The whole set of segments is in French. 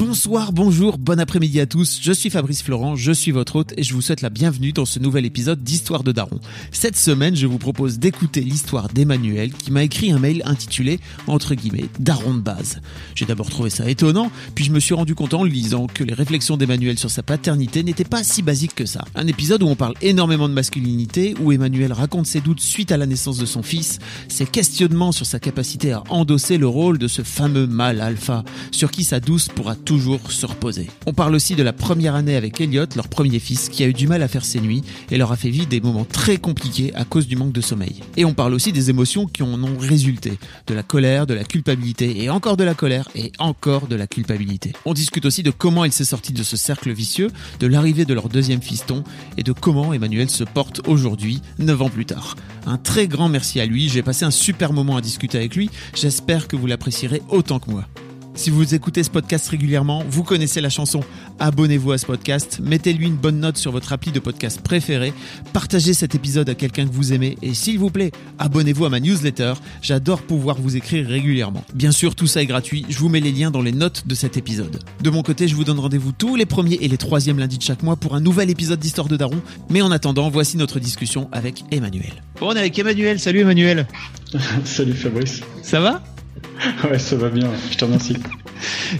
Bonsoir, bonjour, bon après-midi à tous. Je suis Fabrice Florent, je suis votre hôte et je vous souhaite la bienvenue dans ce nouvel épisode d'Histoire de Daron. Cette semaine, je vous propose d'écouter l'histoire d'Emmanuel qui m'a écrit un mail intitulé entre guillemets Daron de base. J'ai d'abord trouvé ça étonnant, puis je me suis rendu compte en lisant que les réflexions d'Emmanuel sur sa paternité n'étaient pas si basiques que ça. Un épisode où on parle énormément de masculinité, où Emmanuel raconte ses doutes suite à la naissance de son fils, ses questionnements sur sa capacité à endosser le rôle de ce fameux mâle alpha, sur qui sa douce pourra toujours se reposer. On parle aussi de la première année avec Elliot, leur premier fils, qui a eu du mal à faire ses nuits et leur a fait vivre des moments très compliqués à cause du manque de sommeil. Et on parle aussi des émotions qui en ont résulté, de la colère, de la culpabilité et encore de la colère et encore de la culpabilité. On discute aussi de comment il s'est sorti de ce cercle vicieux, de l'arrivée de leur deuxième fiston et de comment Emmanuel se porte aujourd'hui, 9 ans plus tard. Un très grand merci à lui, j'ai passé un super moment à discuter avec lui, j'espère que vous l'apprécierez autant que moi. Si vous écoutez ce podcast régulièrement, vous connaissez la chanson. Abonnez-vous à ce podcast, mettez-lui une bonne note sur votre appli de podcast préféré, partagez cet épisode à quelqu'un que vous aimez et s'il vous plaît, abonnez-vous à ma newsletter. J'adore pouvoir vous écrire régulièrement. Bien sûr, tout ça est gratuit. Je vous mets les liens dans les notes de cet épisode. De mon côté, je vous donne rendez-vous tous les premiers et les troisièmes lundis de chaque mois pour un nouvel épisode d'Histoire de Daron. Mais en attendant, voici notre discussion avec Emmanuel. Bon, on est avec Emmanuel. Salut Emmanuel. Salut Fabrice. Ça va? Ouais, ça va bien, je te remercie.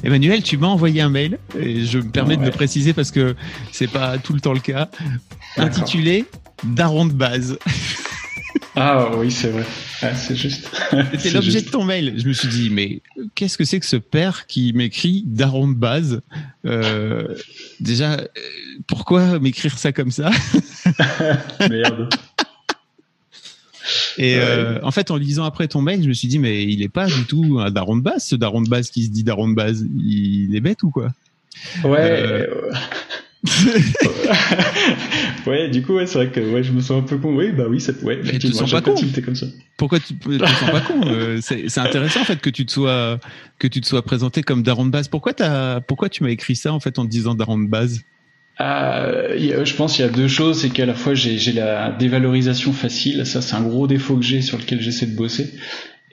Emmanuel, tu m'as envoyé un mail et je me permets de le préciser parce que c'est pas tout le temps le cas. Intitulé Daron de base. Ah oui, c'est vrai. Ouais, c'est juste. C'était l'objet de ton mail. Je me suis dit, mais qu'est-ce que c'est que ce père qui m'écrit Daron de base euh, Déjà, euh, pourquoi m'écrire ça comme ça? Merde. Et euh, en fait, en lisant après ton mail, je me suis dit, mais il est pas du tout un daron de base, ce daron de base qui se dit daron de base. Il est bête ou quoi? Ouais. Euh... ouais, du coup, ouais, c'est vrai que ouais, je me sens un peu con. Oui, bah oui, c'est ouais. Mais tu te sens pas con. comme ça. Pourquoi tu te sens pas con? Euh, C'est intéressant en fait que tu te sois que tu te sois présenté comme daron de base. Pourquoi t'as pourquoi tu m'as écrit ça en fait en te disant daron de base? Euh, je pense qu'il y a deux choses, c'est qu'à la fois j'ai la dévalorisation facile, ça c'est un gros défaut que j'ai sur lequel j'essaie de bosser.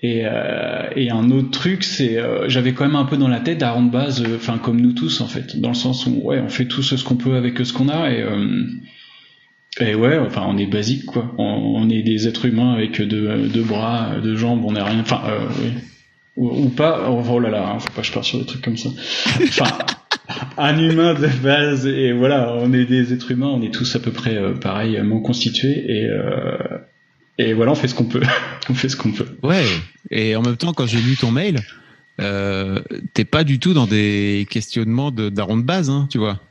Et, euh, un autre truc, c'est euh, j'avais quand même un peu dans la tête d'Aaron de base, euh, enfin comme nous tous en fait, dans le sens où ouais on fait tous ce qu'on peut avec ce qu'on a et euh, ouais, enfin on est basique quoi, on, est des êtres humains avec deux, bras, deux jambes, on n'est rien, enfin oui. ou, pas, oh, oh là là, hein, faut pas que je parte sur des trucs comme ça. Un humain de base et voilà on est des êtres humains on est tous à peu près euh, pareillement constitués et euh, et voilà on fait ce qu'on peut. On fait ce qu'on peut. Ouais et en même temps quand j'ai lu ton mail euh, t'es pas du tout dans des questionnements de de base hein, tu vois.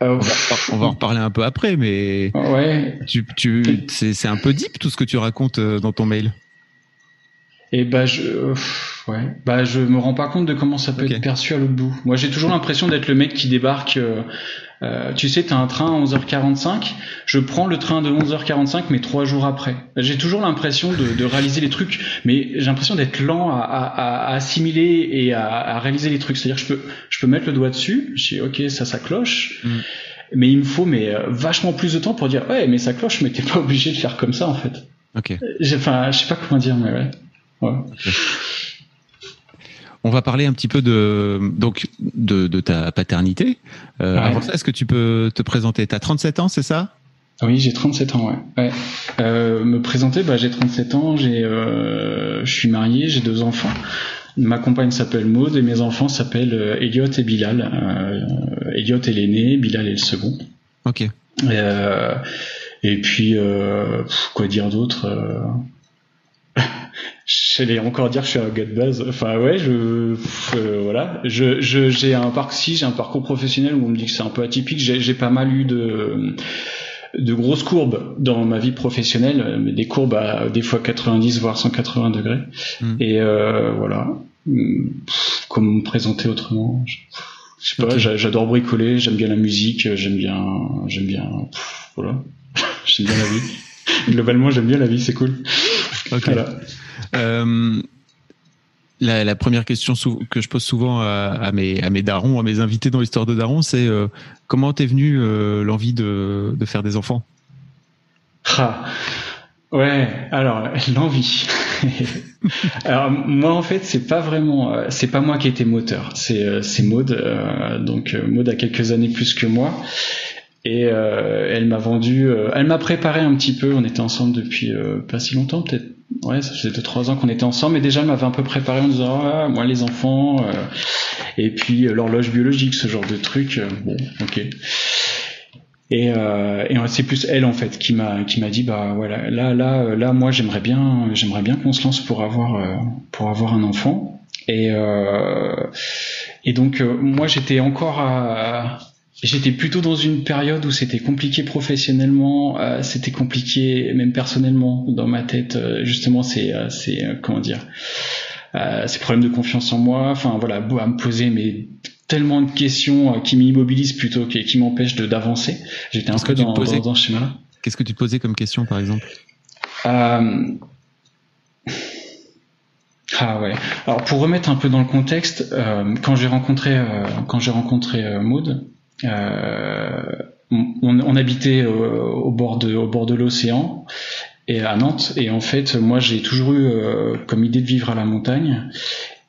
On, va, on, va, en reparler un peu après mais ouais. tu tu c'est un peu deep tout ce que tu racontes dans ton mail et bah je ouais bah je me rends pas compte de comment ça peut okay. être perçu à l'autre bout. Moi j'ai toujours l'impression d'être le mec qui débarque. Euh, euh, tu sais, t'as un train à 11h45. Je prends le train de 11h45, mais trois jours après. J'ai toujours l'impression de, de, réaliser les trucs, mais j'ai l'impression d'être lent à, à, à, assimiler et à, à réaliser les trucs. C'est-à-dire, je peux, je peux mettre le doigt dessus. Je dis, ok, ça, ça cloche. Mm. Mais il me faut mais vachement plus de temps pour dire, ouais, mais ça cloche, mais t'es pas obligé de faire comme ça en fait. Ok. Enfin, je sais pas comment dire, mais ouais. Ouais. Okay. On va parler un petit peu de donc de, de ta paternité. Euh, ouais. Avant ça, est-ce que tu peux te présenter? T'as 37 ans, c'est ça? Oui, j'ai 37 ans. Ouais. ouais. Euh, me présenter, bah, j'ai 37 ans. J'ai, euh, je suis marié, j'ai deux enfants. Ma compagne s'appelle Maud et mes enfants s'appellent Elliot et Bilal. Elliot est l'aîné, Bilal est le second. Ok. Et puis quoi dire d'autre J'allais encore dire que je suis un gars de base. Enfin ouais, je euh, voilà, je j'ai un parcours si j'ai un parcours professionnel où on me dit que c'est un peu atypique. J'ai pas mal eu de de grosses courbes dans ma vie professionnelle, mais des courbes à des fois 90 voire 180 degrés. Mm. Et euh, voilà, comment me présenter autrement? Je, sais pas, j'adore bricoler, j'aime bien la musique, j'aime bien, j'aime bien, voilà, j'aime bien la vie. Globalement, j'aime bien la vie, c'est cool. Okay. Voilà. Euh, la, première question que je pose souvent à, mes, à darons, à mes invités dans l'histoire de daron, c'est euh, comment t'es venu euh, l'envie de, faire des enfants? Ah, Ouais, alors l'envie. alors moi en fait c'est pas vraiment, c'est pas moi qui étais moteur, c'est c'est Maud, donc Maud a quelques années plus que moi et elle m'a vendu, elle m'a préparé un petit peu. On était ensemble depuis pas si longtemps, peut-être ouais, ça faisait deux trois ans qu'on était ensemble, mais déjà elle m'avait un peu préparé en disant ah, moi les enfants euh, et puis euh, l'horloge biologique, ce genre de truc. Euh, bon, ok. Et, et c'est plus elle en fait qui m'a qui m'a dit bah voilà là là là moi j'aimerais bien j'aimerais bien qu'on se lance pour avoir pour avoir un enfant et et donc moi j'étais encore à J'étais plutôt dans une période où c'était compliqué professionnellement, euh, c'était compliqué même personnellement dans ma tête. Euh, justement, c'est, euh, c'est comment dire, ces problèmes de confiance en moi. Enfin voilà, à me poser mais tellement de questions qui m'immobilisent plutôt que qui m'empêchent de d'avancer. J'étais un peu dans, dans, dans, ce schéma-là. Qu'est-ce que tu te posais comme question, par exemple? Ah ouais. Alors pour remettre un peu dans le contexte, quand j'ai rencontré quand j'ai rencontré Maud, euh, on, on, habitait au, bord de, l'océan et à Nantes. Et en fait, moi, j'ai toujours eu euh, comme idée de vivre à la montagne.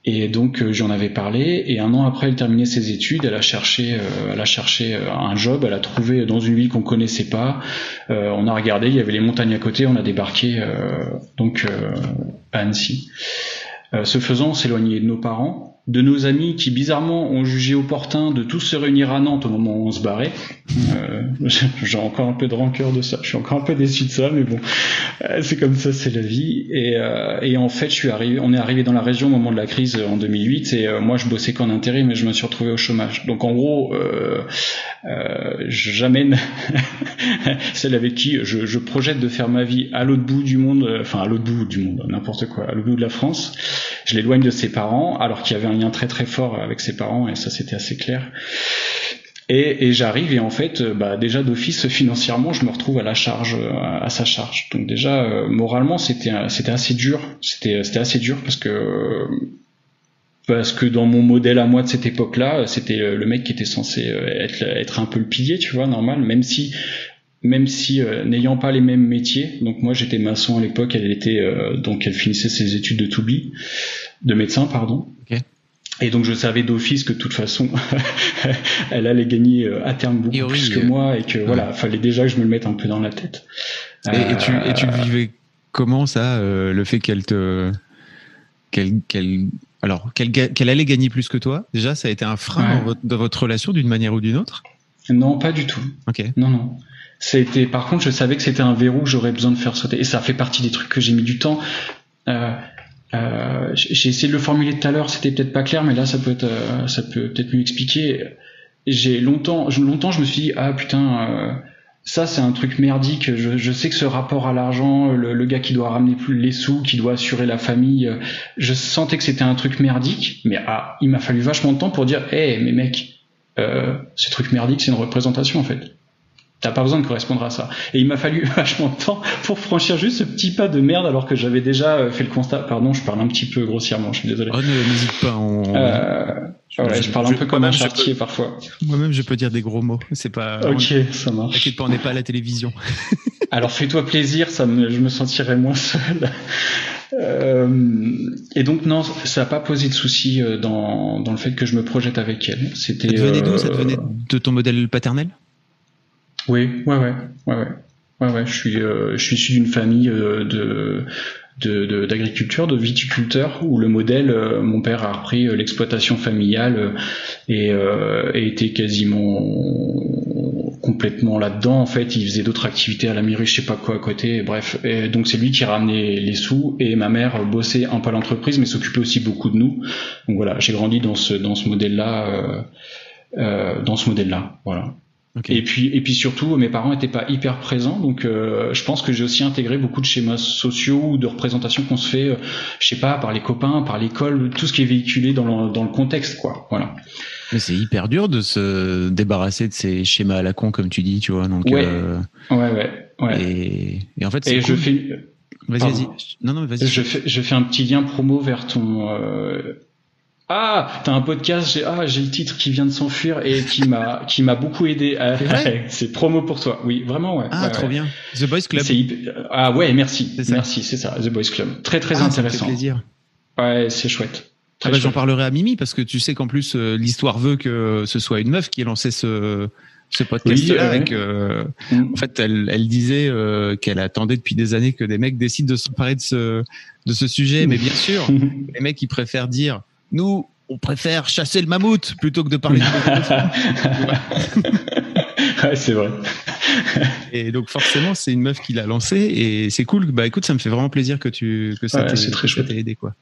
Et donc euh, j'en avais parlé. Et un an après, elle terminait ses études. Elle a cherché, elle a cherché un job. Elle a trouvé dans une ville qu'on connaissait pas. on a regardé, il y avait les montagnes à côté. On a débarqué donc à Annecy. ce faisant, on s'éloignait de nos parents de nos amis qui bizarrement ont jugé opportun de tous se réunir à Nantes au moment où on se barrait. Euh, J'ai encore un peu de rancœur de ça. Je suis encore un peu déçu de ça, mais bon, euh, c'est comme ça, c'est la vie. Et, euh, et, en fait, je suis arrivé, on est arrivé dans la région au moment de la crise en 2008, et moi je bossais qu'en intérim, mais je me suis retrouvé au chômage. Donc en gros, j'amène celle avec qui je, je, projette de faire ma vie à l'autre bout du monde, enfin à l'autre bout du monde, n'importe quoi, à l'autre bout de la France. Je l'éloigne de ses parents, alors qu'il y avait un lien très très fort avec ses parents et ça c'était assez clair. Et, j'arrive et en fait, euh, bah, déjà d'office financièrement, je me retrouve à la charge, euh, à, sa charge. Donc déjà euh, moralement, c'était c'était assez dur. C'était c'était assez dur parce que parce que dans mon modèle à moi de cette époque-là, c'était le mec qui était censé être être un peu le pilier, tu vois, normal. Même si même si n'ayant pas les mêmes métiers, donc moi j'étais maçon à l'époque, elle était donc elle finissait ses études de toubib, de médecin pardon. Et donc je savais d'office que de toute façon, elle allait gagner euh, à terme beaucoup plus que moi et que voilà, fallait déjà que je me le mette un peu dans la tête. Et, tu, et tu le vivais comment ça, euh, le fait qu'elle te, qu'elle, qu'elle, alors qu'elle, qu'elle allait gagner plus que toi? Déjà, ça a été un frein dans, votre, relation d'une manière ou d'une autre? Non, pas du tout. Ok. Non, non. C'était, par contre, je savais que c'était un verrou que j'aurais besoin de faire sauter. Et ça fait partie des trucs que j'ai mis du temps. Euh, euh, j'ai essayé de le formuler tout à l'heure, c'était peut-être pas clair, mais là ça peut être, euh, ça peut peut-être mieux expliquer. J'ai longtemps, longtemps je me suis dit ah putain, euh, ça c'est un truc merdique. Je, sais que ce rapport à l'argent, le, gars qui doit ramener plus les sous, qui doit assurer la famille, je sentais que c'était un truc merdique. Mais ah, il m'a fallu vachement de temps pour dire, hé hey, mais mec, ce truc merdique c'est une représentation en fait. T'as pas besoin de correspondre à ça. Et il m'a fallu vachement de temps pour franchir juste ce petit pas de merde alors que j'avais déjà euh, fait le constat. Pardon, je parle un petit peu grossièrement, je suis désolé. Oh, n'hésite pas. On... Euh, ouais, je, parle un peu comme un chartier parfois. Moi-même, je peux dire des gros mots. C'est pas. Ok, ça marche. T'inquiète pas, on n'est pas à la télévision. alors fais-toi plaisir, ça me, je me sentirais moins seul. Euh, et donc non, ça n'a pas posé de souci euh, dans, dans le fait que je me projette avec elle. C'était. Ça d'où Ça te venait de ton modèle paternel? Oui, ouais, ouais, ouais, ouais. Ouais, ouais, je suis, euh, je suis issu d'une famille euh, de d'agriculture, de, viticulteurs, où le modèle, euh, mon père a repris l'exploitation familiale et, et, était quasiment complètement là-dedans. En fait, il faisait d'autres activités à la mairie, je sais pas quoi à côté. Bref, et donc c'est lui qui ramenait les sous et ma mère bossait un peu à l'entreprise, mais s'occupait aussi beaucoup de nous. Donc voilà, j'ai grandi dans ce dans ce modèle-là, euh, dans ce modèle-là. Voilà. Et puis et puis surtout, mes parents étaient pas hyper présents, donc euh, je pense que j'ai aussi intégré beaucoup de schémas sociaux ou de représentations qu'on se fait, euh, je sais pas, par les copains, par l'école, tout ce qui est véhiculé dans le, dans le contexte, quoi. Voilà. Mais c'est hyper dur de se débarrasser de ces schémas à la con, comme tu dis, tu vois. Donc, ouais. Euh, ouais, ouais, ouais. Et, et en fait, et cool. je fais. Vas-y, vas-y. Non, non, vas-y. Je fais, je fais un petit lien promo vers ton. Euh... Ah, t'as un podcast. J'ai ah, j'ai le titre qui vient de s'enfuir et qui m'a qui m'a beaucoup aidé. c'est promo pour toi. Oui, vraiment, ouais. Ah, ouais, trop ouais. bien. The Boys Club. Ah ouais, merci, merci, c'est ça, The Boys Club. Très très ah, intéressant. Ça fait plaisir. Ouais, c'est chouette. Ah bah, J'en parlerai à Mimi parce que tu sais qu'en plus euh, l'histoire veut que ce soit une meuf qui ait lancé ce ce podcast oui, et que mm. en fait elle, elle disait euh, qu'elle attendait depuis des années que des mecs décident de s'emparer de ce de ce sujet mais bien sûr les mecs ils préfèrent dire nous on préfère chasser le mammouth plutôt que de parler de ouais, c'est vrai. et donc forcément c'est une meuf qui l'a lancé et c'est cool bah écoute ça me fait vraiment plaisir que tu que ça ouais, t'ait aidé quoi.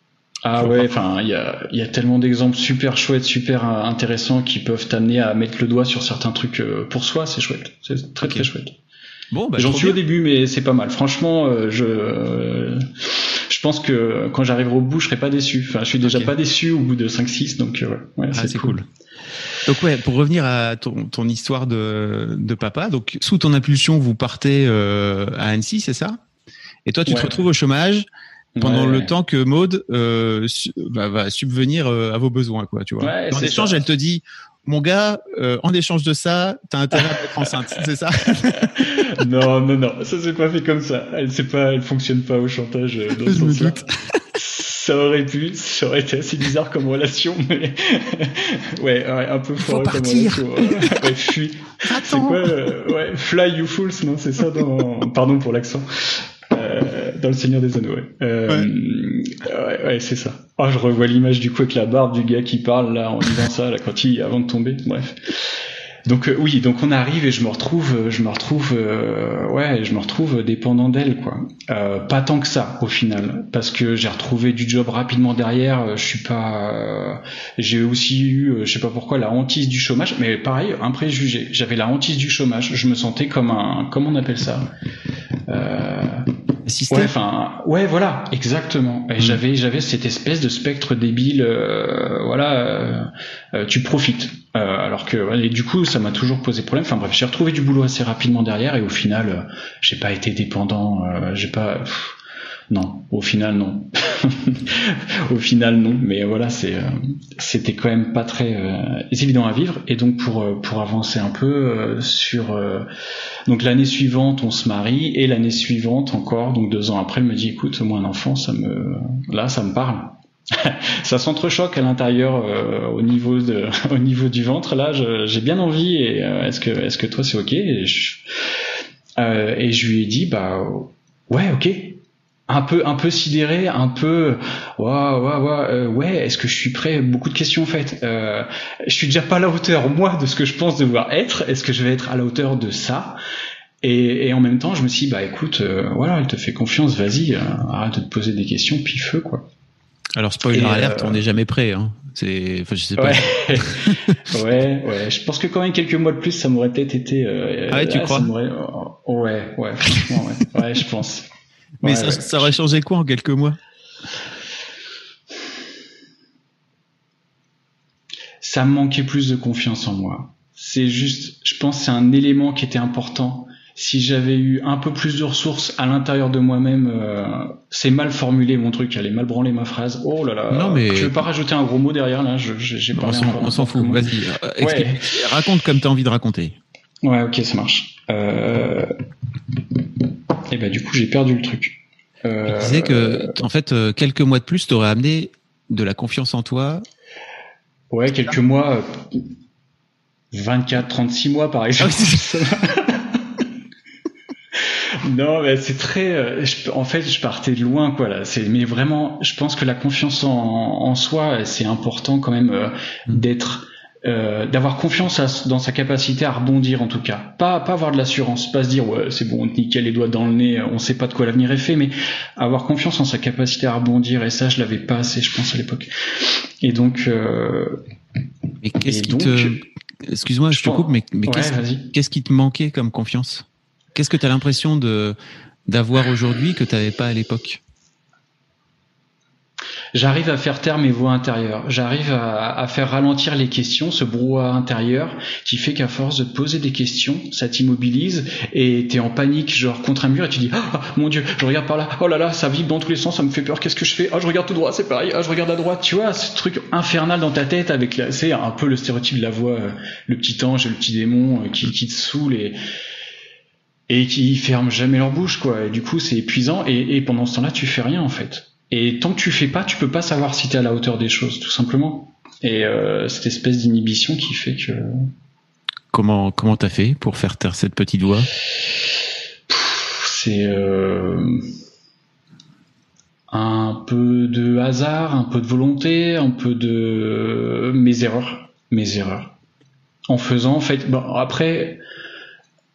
Ah ouais, enfin il y a, y a tellement d'exemples super chouettes, super intéressants qui peuvent t'amener à mettre le doigt sur certains trucs pour soi, c'est chouette, c'est très okay. très chouette. Bon, bah, j'en suis bien. au début, mais c'est pas mal. Franchement, je je pense que quand j'arriverai au bout, je serai pas déçu. Enfin, je suis déjà okay. pas déçu au bout de 5-6, donc ouais, ouais ah, c'est cool. cool. Donc ouais, pour revenir à ton, ton histoire de, de papa, donc sous ton impulsion, vous partez euh, à Annecy, c'est ça? Et toi, tu ouais. te retrouves au chômage pendant ouais, le ouais. temps que Maude euh, su, va, va, subvenir euh, à vos besoins, quoi, tu vois. Ouais, en échange, ça. elle te dit, mon gars, euh, en échange de ça, t'as intérêt à être enceinte, c'est ça? Non, non, non, ça s'est pas fait comme ça. Elle pas, elle fonctionne pas au chantage euh, dans. Ça aurait pu, ça aurait été assez bizarre comme relation, mais ouais, ouais un peu fort comme relation. Ouais, fuis. C'est quoi euh, Ouais, Fly You Fools, non C'est ça dans. Pardon pour l'accent. Euh, dans le Seigneur des Anneaux, ouais. Euh, ouais, ouais, ouais c'est ça. Oh, je revois l'image du coup avec la barbe du gars qui parle là en disant ça là quand il avant de tomber. Bref. Donc euh, oui, donc on arrive et je me retrouve, je me retrouve, euh, ouais, je me retrouve dépendant d'elle quoi. Euh, pas tant que ça au final, parce que j'ai retrouvé du job rapidement derrière. Je suis pas, j'ai aussi eu, je sais pas pourquoi, la hantise du chômage, mais pareil, un préjugé. J'avais la hantise du chômage. Je me sentais comme un, comment on appelle ça? Euh, Système. Ouais, enfin, ouais, voilà, exactement. Et mmh. j'avais, j'avais cette espèce de spectre débile, euh, voilà, euh, tu profites. alors que, et du coup, ça m'a toujours posé problème. Enfin bref, j'ai retrouvé du boulot assez rapidement derrière, et au final, j'ai pas été dépendant, j'ai pas. Pff, non, au final non. au final non, mais voilà, c'est c'était quand même pas très euh, évident à vivre. Et donc pour pour avancer un peu euh, sur donc l'année suivante on se marie. Et l'année suivante encore donc deux ans après elle me dit écoute moi un enfant ça me là ça me parle. Ça s'entrechoque à l'intérieur euh, au niveau de au niveau du ventre. Là j'ai bien envie et est-ce que est-ce que toi c'est ok? Et je, et je lui ai dit bah ouais ok un peu un peu sidéré un peu waouh waouh waouh euh, ouais est-ce que je suis prêt? Beaucoup de questions en fait. Euh, je suis déjà pas à la hauteur moi de ce que je pense devoir être. Est-ce que je vais être à la hauteur de ça? Et, et en même temps je me suis dit, bah écoute euh, voilà elle te fait confiance vas-y euh, arrête de te poser des questions puis feu quoi. Alors spoiler et alerte on n'est jamais prêt hein. C'est enfin je sais pas. Ouais. ouais ouais. Je pense que quand même quelques mois de plus ça m'aurait peut-être été ah ouais tu crois? ouais ouais franchement ouais. Ouais je pense mais ouais, ça, ouais. ça, aurait changé quoi en quelques mois? Ça me manquait plus de confiance en moi. C'est juste, je pense, c'est un élément qui était important. Si j'avais eu un peu plus de ressources à l'intérieur de moi-même, euh, c'est mal formulé mon truc, j'allais mal branler ma phrase. Oh là là. Non mais je vais pas rajouter un gros mot derrière là. Je, j'ai pas. On s'en fout. Vas-y. Ouais. Raconte comme t'as envie de raconter. Ouais, ok, ça marche. Euh... Et bah du coup j'ai perdu le truc. Euh... Tu disais que en fait quelques mois de plus t'aurais amené de la confiance en toi. Ouais, quelques mois, 24, 36 mois par exemple. non, mais c'est très. Je, en fait, je partais de loin, quoi. Là, c'est. Mais vraiment, je pense que la confiance en, en soi, c'est important quand même euh, mmh. d'être. Euh, d'avoir confiance à, dans sa capacité à rebondir en tout cas. Pas pas avoir de l'assurance pas se dire ouais c'est bon nickel les doigts dans le nez on sait pas de quoi l'avenir est fait mais avoir confiance en sa capacité à rebondir et ça je l'avais pas assez je pense à l'époque. Et donc euh, mais qu'est-ce qui donc... te excuse-moi, je, te coupe, mais, mais qu'est-ce qui te manquait comme confiance? Qu'est-ce que tu as l'impression de d'avoir aujourd'hui que tu n'avais pas à l'époque? J'arrive à faire taire mes voix intérieures. J'arrive à, faire ralentir les questions, ce brouhaha intérieur qui fait qu'à force de poser des questions, ça t'immobilise et t'es en panique, genre contre un mur et tu dis ah mon dieu, je regarde par là, oh là là, ça vibre dans tous les sens, ça me fait peur, qu'est-ce que je fais? Ah je regarde tout droit, c'est pareil, ah je regarde à droite, tu vois, ce truc infernal dans ta tête avec c'est un peu le stéréotype de la voix, euh, le petit ange le petit démon euh, qui, qui te saoule et et qui ferment jamais leur bouche quoi. Et du coup c'est épuisant et, et pendant ce temps-là tu fais rien en fait et tant que tu fais pas, tu peux pas savoir si tu es à la hauteur des choses, tout simplement. Et euh, cette espèce d'inhibition qui fait que. Comment comment t'as fait pour faire taire cette petite voix? C'est euh, un peu de hasard, un peu de volonté, un peu de mes erreurs, mes erreurs. En faisant, en fait, bon, après,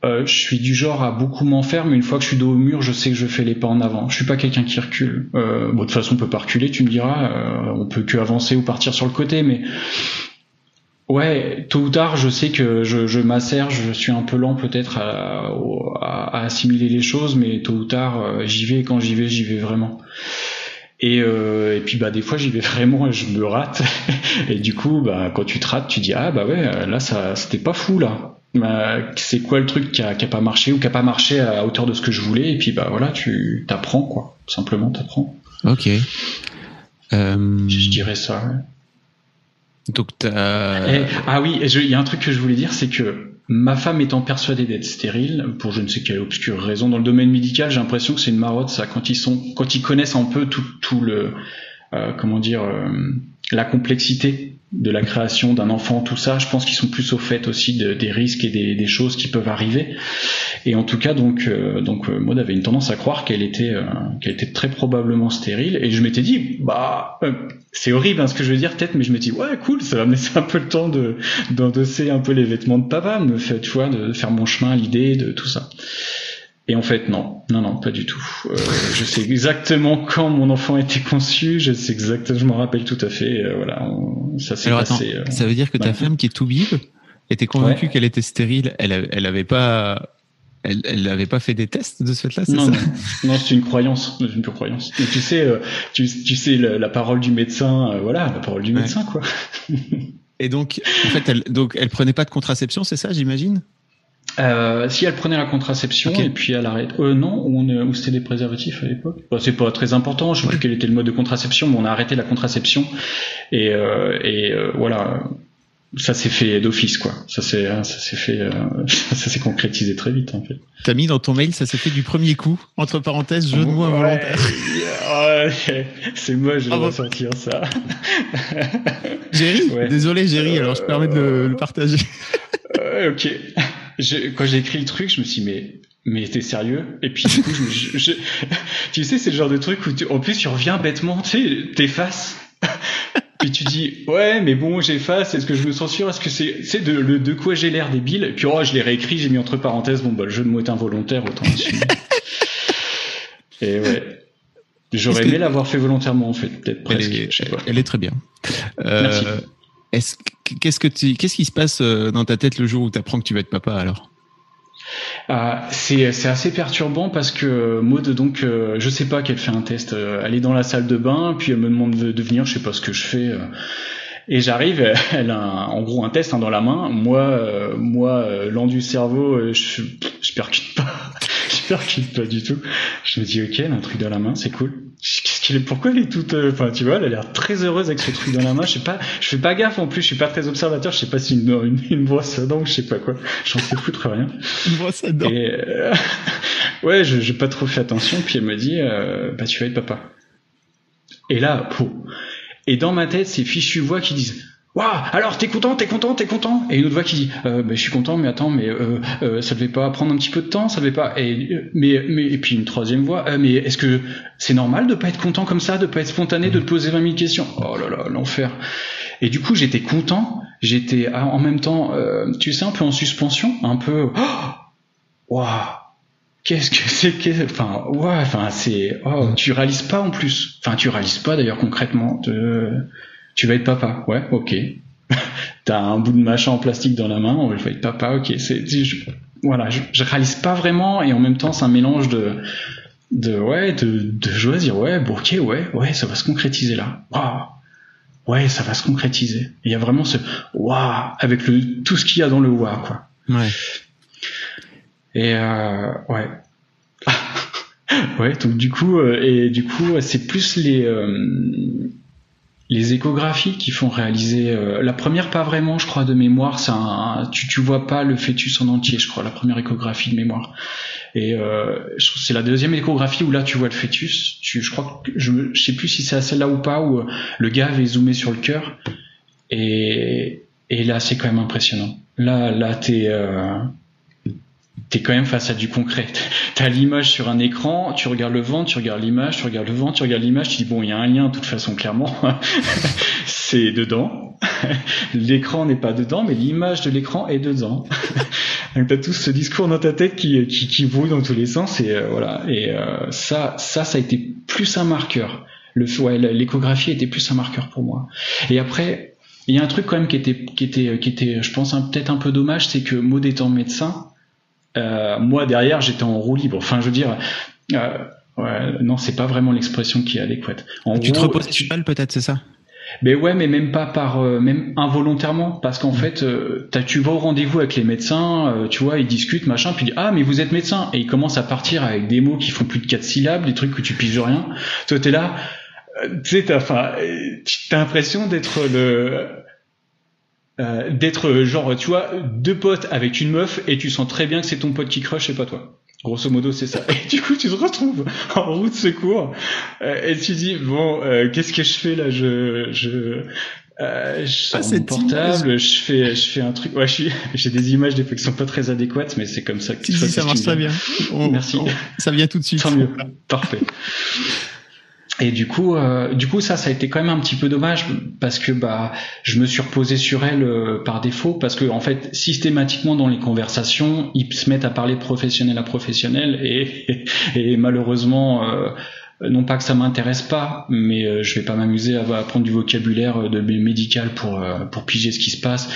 euh, je suis du genre à beaucoup m'en faire, mais une fois que je suis dos au mur, je sais que je fais les pas en avant. Je suis pas quelqu'un qui recule. Euh, bon, de toute façon, on peut pas reculer, tu me diras. Euh, on peut que avancer ou partir sur le côté, mais ouais, tôt ou tard, je sais que je, je m'assère, je suis un peu lent peut-être à, assimiler les choses, mais tôt ou tard, euh, j'y vais. Quand j'y vais, j'y vais vraiment. Et, et puis bah des fois j'y vais vraiment et je me rate. et du coup, bah quand tu te rates, tu dis ah bah ouais, là ça c'était pas fou là bah, c'est quoi le truc qui a, qui a, pas marché ou qui a pas marché à hauteur de ce que je voulais? Et puis bah voilà tu t'apprends quoi. Simplement t'apprends. Ok. Euh... je dirais ça ouais. donc t'as... ah oui il y a un truc que je voulais dire c'est que ma femme étant persuadée d'être stérile pour je ne sais quelle obscure raison dans le domaine médical j'ai l'impression que c'est une marotte ça quand ils sont quand ils connaissent un peu tout, tout le euh, comment dire euh, la complexité de la création d'un enfant, tout ça, je pense qu'ils sont plus au fait aussi des risques et des, choses qui peuvent arriver. Et en tout cas, donc, euh, donc euh, avait une tendance à croire qu'elle était, euh, qu'elle était très probablement stérile. Et je m'étais dit, bah, c'est horrible hein, ce que je veux dire peut-être, mais je me dis, ouais, cool, ça va me laisser un peu le temps de d'endosser un peu les vêtements de papa, me faire, tu vois, de faire mon chemin, l'idée de tout ça. Et en fait, non, non, non, pas du tout. Euh, je sais exactement quand mon enfant a été conçu, je sais exactement, je m'en rappelle tout à fait. Euh, voilà, ça s'est passé. Euh, ça veut dire que ta femme, qui est tout bib, était convaincue qu'elle était stérile. Elle, elle avait pas, elle, elle n'avait pas fait des tests de ce fait-là, c'est ça? Non, non c'est une croyance, c'est une pure croyance. Et tu sais, tu, tu sais la, parole du médecin, voilà, la parole du médecin, quoi. Et donc, en fait, elle, donc, elle prenait pas de contraception, c'est ça, j'imagine? Euh, si elle prenait la contraception et puis elle arrête. Euh, non, on, ou c'était des préservatifs à l'époque? Bah, c'est pas très important. Je sais plus quel était le mode de contraception, mais on a arrêté la contraception et, euh, et euh, voilà. Ça s'est fait d'office quoi. Ça s'est ça s'est fait euh, ça s'est concrétisé très vite en fait. T'as mis dans ton mail ça s'est fait du premier coup entre parenthèses jeu de mots involontaire. Ouais, c'est moi je vais ressortir ça. Jerry, désolé Jerry, alors je permets de le, partager. ok quand j'ai écrit le truc, je me suis dit, mais mais t'es sérieux? Et puis du coup, je, tu sais, c'est le genre de truc où tu, en plus tu reviens bêtement, tu sais, t'effaces. puis tu dis ouais mais bon j'efface est-ce que je me censure? Est-ce que c'est c'est de, de quoi j'ai l'air débile? Et puis oh je l'ai réécrit j'ai mis entre parenthèses bon bah le jeu de mots est involontaire autant dessus et ouais. J'aurais aimé l'avoir fait volontairement en fait peut-être presque elle est, je sais pas. elle est très bien. Euh, Merci est-ce qu'est-ce qui se passe euh, dans ta tête le jour où tu apprends que tu vas être papa alors? Euh, c'est assez perturbant parce que Maud donc euh, je sais pas qu'elle fait un test euh, elle est dans la salle de bain puis elle me demande de, venir je sais pas ce que je fais et j'arrive elle a en gros un test hein, dans la main. Moi moi lent du cerveau je je percute pas. Je percute pas du tout. Je me dis ok elle a un truc dans la main c'est cool pourquoi elle est toute, euh, enfin, tu vois, elle a l'air très heureuse avec ce truc dans la main. Je sais pas, je fais pas gaffe en plus, je suis pas très observateur, je sais pas si une, une, une brosse à dents, je sais pas quoi. J'en sais foutre rien. Une brosse à dents. Et, euh, ouais, je, j'ai pas trop fait attention, puis elle me dit, euh, bah, tu vas être papa. Et là, pour, et dans ma tête, ces fichues voix qui disent, Waouh Alors t'es content, t'es content, t'es content? Et une autre voix qui dit euh, bah, je suis content, mais attends, mais euh, euh, ça devait pas prendre un petit peu de temps, ça devait pas. Et mais mais et puis une troisième voix, euh, mais est-ce que c'est normal de pas être content comme ça, de pas être spontané, de te poser 20 000 questions? Oh là là, l'enfer. Et du coup j'étais content, j'étais ah, en même temps, euh, tu sais, un peu en suspension, un peu. Waouh Qu'est-ce que c'est que enfin ouais enfin c'est oh tu réalises pas en plus enfin tu réalises pas d'ailleurs concrètement de tu vas être papa, ouais, ok. t'as un bout de machin en plastique dans la main, on va le papa, ok, c'est, voilà, je, je, réalise pas vraiment et en même temps c'est un mélange de, de ouais, de, de joie, dire ouais, bon, ok, ouais, ouais, ça va se concrétiser là, waouh, ouais, ça va se concrétiser. Il y a vraiment ce waouh avec le tout ce qu'il y a dans le waouh quoi. Ouais. Et euh, ouais. ouais, donc du coup, euh, et du coup, c'est plus les euh, les échographies qui font réaliser. Euh, la première, pas vraiment, je crois, de mémoire. C'est un, tu tu vois pas le fœtus en entier, je crois, la première échographie de mémoire. Et euh, c'est la deuxième échographie où là tu vois le fœtus. Tu, je crois que je, je sais plus si c'est à celle-là ou pas où le gars avait zoomé sur le cœur. Et et là, c'est quand même impressionnant. Là, là, t'es euh, t'es quand même face à du concret. T'as l'image sur un écran, tu regardes le vent, tu regardes l'image, tu regardes le vent, tu regardes l'image, tu dis bon, il y a un lien de toute façon clairement, c'est dedans. L'écran n'est pas dedans, mais l'image de l'écran est dedans. Donc t'as tout ce discours dans ta tête qui qui, qui dans tous les sens et euh, voilà. Et euh, ça, ça, ça a été plus un marqueur. Le ouais, l'échographie était plus un marqueur pour moi. Et après, il y a un truc quand même qui était qui était qui était, je pense peut-être un peu dommage, c'est que Maud étant médecin moi derrière j'étais en roue libre. Enfin je veux dire, euh, ouais, non c'est pas vraiment l'expression qui est adéquate. En tu te reposais sur elle peut-être c'est ça? Mais ouais, mais même pas par, euh, même involontairement, parce qu'en fait, euh, tu vas au rendez-vous avec les médecins, euh, tu vois, ils discutent, machin, puis ils disent, ah, mais vous êtes médecin, et ils commencent à partir avec des mots qui font plus de quatre syllabes, des trucs que tu piges rien. Toi, t'es là, tu sais, t'as, enfin, t'as l'impression d'être le, euh, d'être genre tu vois deux potes avec une meuf et tu sens très bien que c'est ton pote qui crush et pas toi grosso modo c'est ça et du coup tu te retrouves en route secours euh, et tu dis bon euh, qu'est-ce que je fais là? Je je je sors ah, mon portable, je fais, je fais un truc. Ouais, j'ai des images des fois qui sont pas très adéquates, mais c'est comme ça que tu dis. Ça marche très bien. Merci. ça vient tout de suite. Tant mieux. Parfait. Et du coup, euh, du coup, ça, ça a été quand même un petit peu dommage parce que bah, je me suis reposé sur elle euh, par défaut parce que en fait, systématiquement dans les conversations, ils se mettent à parler professionnel à professionnel et, et, malheureusement, euh, non pas que ça m'intéresse pas, mais je vais pas m'amuser à, apprendre du vocabulaire de médical pour pour piger ce qui se passe.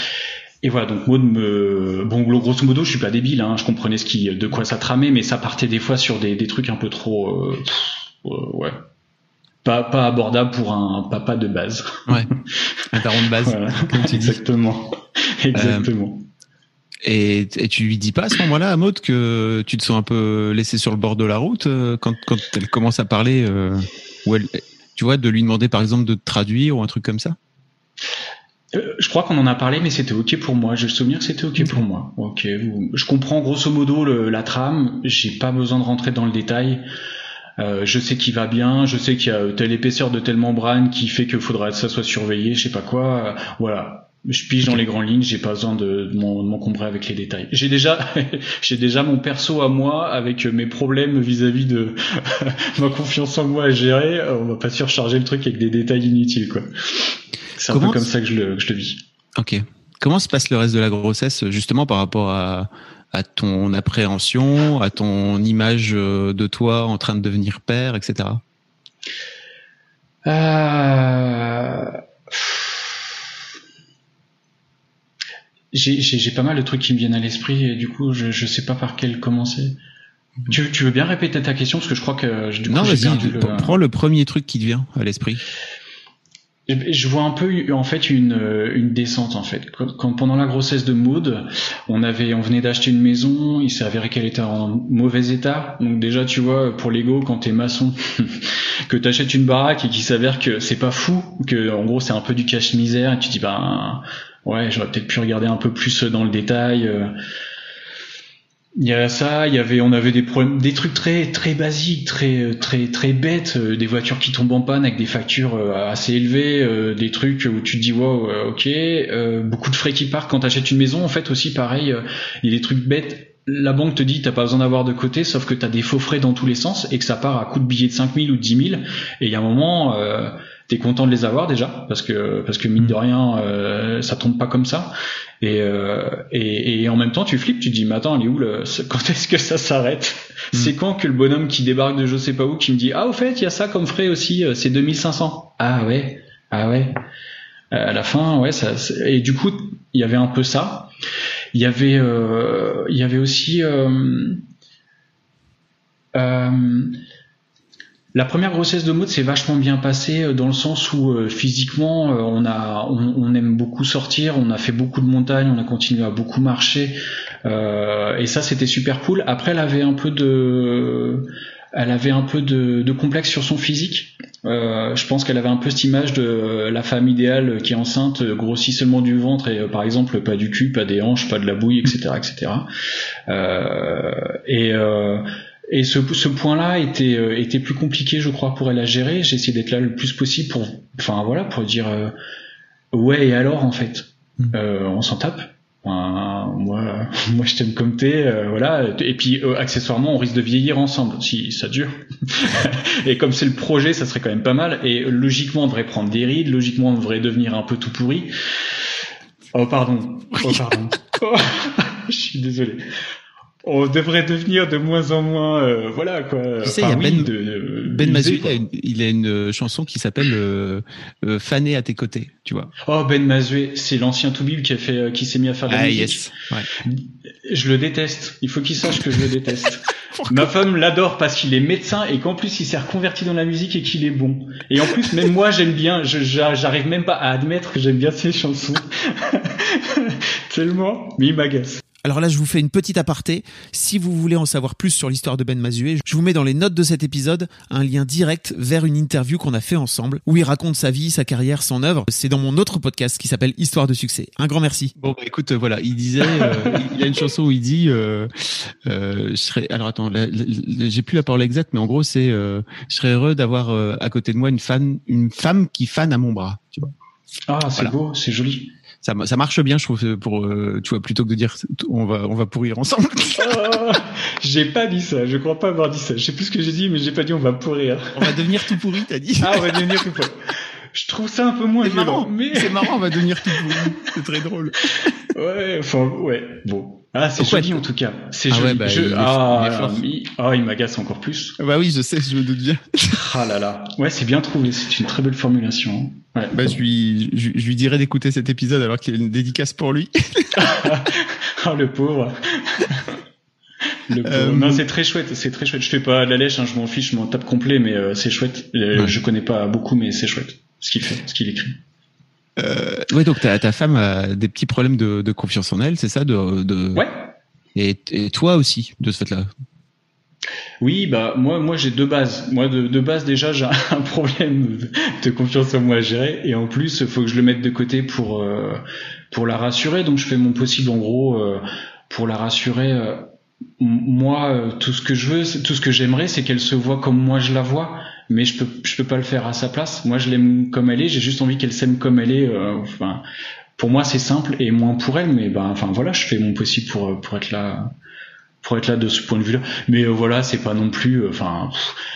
Et voilà, donc Maud me, bon, grosso modo, je suis pas débile, hein, je comprenais ce qui, de quoi ça tramait, mais ça partait des fois sur des, des trucs un peu trop, ouais, pas, pas abordable pour un papa de base. Ouais, un daron de base, comme tu dis. Exactement. Exactement. Euh, et, et, tu lui dis pas à ce moment-là à Maud que tu te sens un peu laissé sur le bord de la route euh, quand, quand elle commence à parler, euh, ou elle, tu vois, de lui demander par exemple de traduire ou un truc comme ça? Je crois qu'on en a parlé, mais c'était ok pour moi. J'ai le souvenir que c'était ok pour moi. Ok, je comprends grosso modo le, la trame. J'ai pas besoin de rentrer dans le détail. Euh, je sais qu'il va bien, je sais qu'il y a telle épaisseur de telle membrane qui fait qu'il faudra que ça soit surveillé, je sais pas quoi. Euh, voilà, je pige dans les grandes lignes, j'ai pas besoin de, de m'encombrer avec les détails. J'ai déjà, j'ai déjà mon perso à moi avec mes problèmes vis-à-vis de ma confiance en moi à gérer. Euh, on va pas surcharger le truc avec des détails inutiles, quoi. C'est un peu comme ça que je le, que je le vis. Ok. Comment se passe le reste de la grossesse, justement par rapport à, à ton appréhension, à ton image euh, de toi en train de devenir père, etc. Euh... J'ai pas mal de trucs qui me viennent à l'esprit et du coup je, je sais pas par quel commencer. Tu, tu veux bien répéter ta question parce que je crois que du coup, non vas-y le... prends le premier truc qui te vient à l'esprit je vois un peu en fait une, une descente en fait. Quand, pendant la grossesse de Maud, on avait on venait d'acheter une maison, il s'est avéré qu'elle était en mauvais état. Donc déjà tu vois pour l'ego quand t'es maçon que t'achètes une baraque et qu'il s'avère que c'est pas fou, que en gros c'est un peu du cache misère et tu dis bah ouais j'aurais peut-être pu regarder un peu plus dans le détail. Euh, il y a ça, il y avait, on avait des problèmes, des trucs très très basiques, très très très bêtes, euh, des voitures qui tombent en panne avec des factures euh, assez élevées, euh, des trucs où tu te dis wow, ok, beaucoup de frais qui partent quand tu achètes une maison. En fait aussi pareil, il y a des trucs bêtes. La banque te dit t'as pas besoin d'avoir de côté, sauf que t'as des faux frais dans tous les sens et que ça part à coup de billets de 5000 ou de 10 000. Et il y a un moment, t'es content de les avoir déjà parce que parce que mine de rien, ça tombe pas comme ça. Euh, et, et, en même temps, tu flippes, tu te dis, mais attends, est où le, quand est-ce que ça s'arrête? Hmm. C'est quand que le bonhomme qui débarque de je sais pas où, qui me dit, ah au fait, il y a ça comme frais aussi, euh, c'est 2500. Ah ouais, ah ouais. à la fin, ouais, ça, et du coup, il y avait un peu ça. Il y avait, euh, il y avait aussi euh, euh, la première grossesse de Maud s'est vachement bien passée dans le sens où physiquement on a on, aime beaucoup sortir, on a fait beaucoup de montagnes, on a continué à beaucoup marcher et ça c'était super cool. Après elle avait un peu de elle avait un peu de, de complexe sur son physique. Euh, je pense qu'elle avait un peu cette image de la femme idéale qui est enceinte, grossit seulement du ventre et euh, par exemple pas du cul, pas des hanches, pas de la bouille, etc., etc. Euh, et euh, et ce, ce point-là était euh, était plus compliqué, je crois, pour elle à gérer. J'ai essayé d'être là le plus possible pour, enfin voilà, pour dire ouais et alors en fait, hmm. on s'en tape moi, moi je t'aime comme t'es, euh, voilà. Et puis euh, accessoirement, on risque de vieillir ensemble si ça dure. et comme c'est le projet, ça serait quand même pas mal. Et logiquement, on devrait prendre des rides. Logiquement, on devrait devenir un peu tout pourri. Oh pardon. Oh pardon. je suis désolé on devrait devenir de moins en moins, euh, voilà quoi. Tu sais, il y a Ben, de, ben Mazué, il, a une, euh, chanson qui s'appelle euh, euh, Fané à tes côtés, tu vois. Oh Ben Mazué, c'est l'ancien Toubib qui a fait, euh, qui s'est mis à faire de la ah, musique. Ouais. Je le déteste. Il faut qu'il sache que je le déteste. Ma femme l'adore parce qu'il est médecin et qu'en plus il s'est reconverti dans la musique et qu'il est bon. Et en plus, même moi j'aime bien. J'arrive même pas à admettre que j'aime bien ses chansons. Tellement, mais il m'agace. Alors là, je vous fais une petite aparté. Si vous voulez en savoir plus sur l'histoire de Ben Mazué, je vous mets dans les notes de cet épisode un lien direct vers une interview qu'on a fait ensemble où il raconte sa vie, sa carrière, son œuvre. C'est dans mon autre podcast qui s'appelle Histoire de succès. Un grand merci. Bon, bah, écoute, euh, voilà, il disait, euh, il y a une chanson où il dit, euh, euh je serais, alors attends, j'ai plus la parole exacte, mais en gros, c'est, je serais heureux d'avoir à côté de moi une fan, une femme qui fan à mon bras. Tu vois. Ah, c'est beau, c'est joli ça, ça marche bien, je trouve, pour euh, tu vois, plutôt que de dire on va on va pourrir ensemble. oh, j'ai pas dit ça, je crois pas avoir dit ça. Je sais plus ce que j'ai dit, mais j'ai pas dit on va pourrir. On va devenir tout pourri, t'as dit. Ah, on va devenir tout pourri. Je trouve ça un peu moins violent, marrant, mais c'est marrant, on va devenir tout pourri. C'est très drôle. Ouais, enfin, ouais, bon. Ah, c'est joli en tout cas. C'est ah joli. Ouais, bah, je... il ah, il... Ah, il m'agace encore plus. Bah oui, je sais, je me doute bien. ah là là. Ouais, c'est bien trouvé. C'est une très belle formulation. Ouais. Bah, je lui, je, lui dirais d'écouter cet épisode alors qu'il y a une dédicace pour lui. oh, le pauvre. Le pauvre. Euh... Non, c'est très chouette, c'est très chouette. Je fais pas de la lèche, hein, je m'en fiche, je m'en tape complet, mais euh, c'est chouette. Euh, je connais pas beaucoup, mais c'est chouette ce qu'il fait, ce qu'il écrit. Euh, ouais, donc ta, ta femme a des petits problèmes de, de confiance en elle, c'est ça de, de... Ouais. Et, et, toi aussi, de ce fait-là? Oui, bah moi, moi j'ai deux bases. Moi, de, de base déjà, j'ai un problème de confiance en moi à gérer, et en plus, il faut que je le mette de côté pour euh, pour la rassurer. Donc, je fais mon possible, en gros, euh, pour la rassurer. Euh, moi, euh, tout ce que je veux, tout ce que j'aimerais, c'est qu'elle se voit comme moi je la vois mais je peux je peux pas le faire à sa place. Moi, je l'aime comme elle est. J'ai juste envie qu'elle s'aime comme elle est. Euh, enfin, pour moi, c'est simple et moins pour elle. Mais ben, enfin voilà, je fais mon possible pour pour être là pour être là de ce point de vue-là. Mais euh, voilà, c'est pas non plus. Euh, enfin,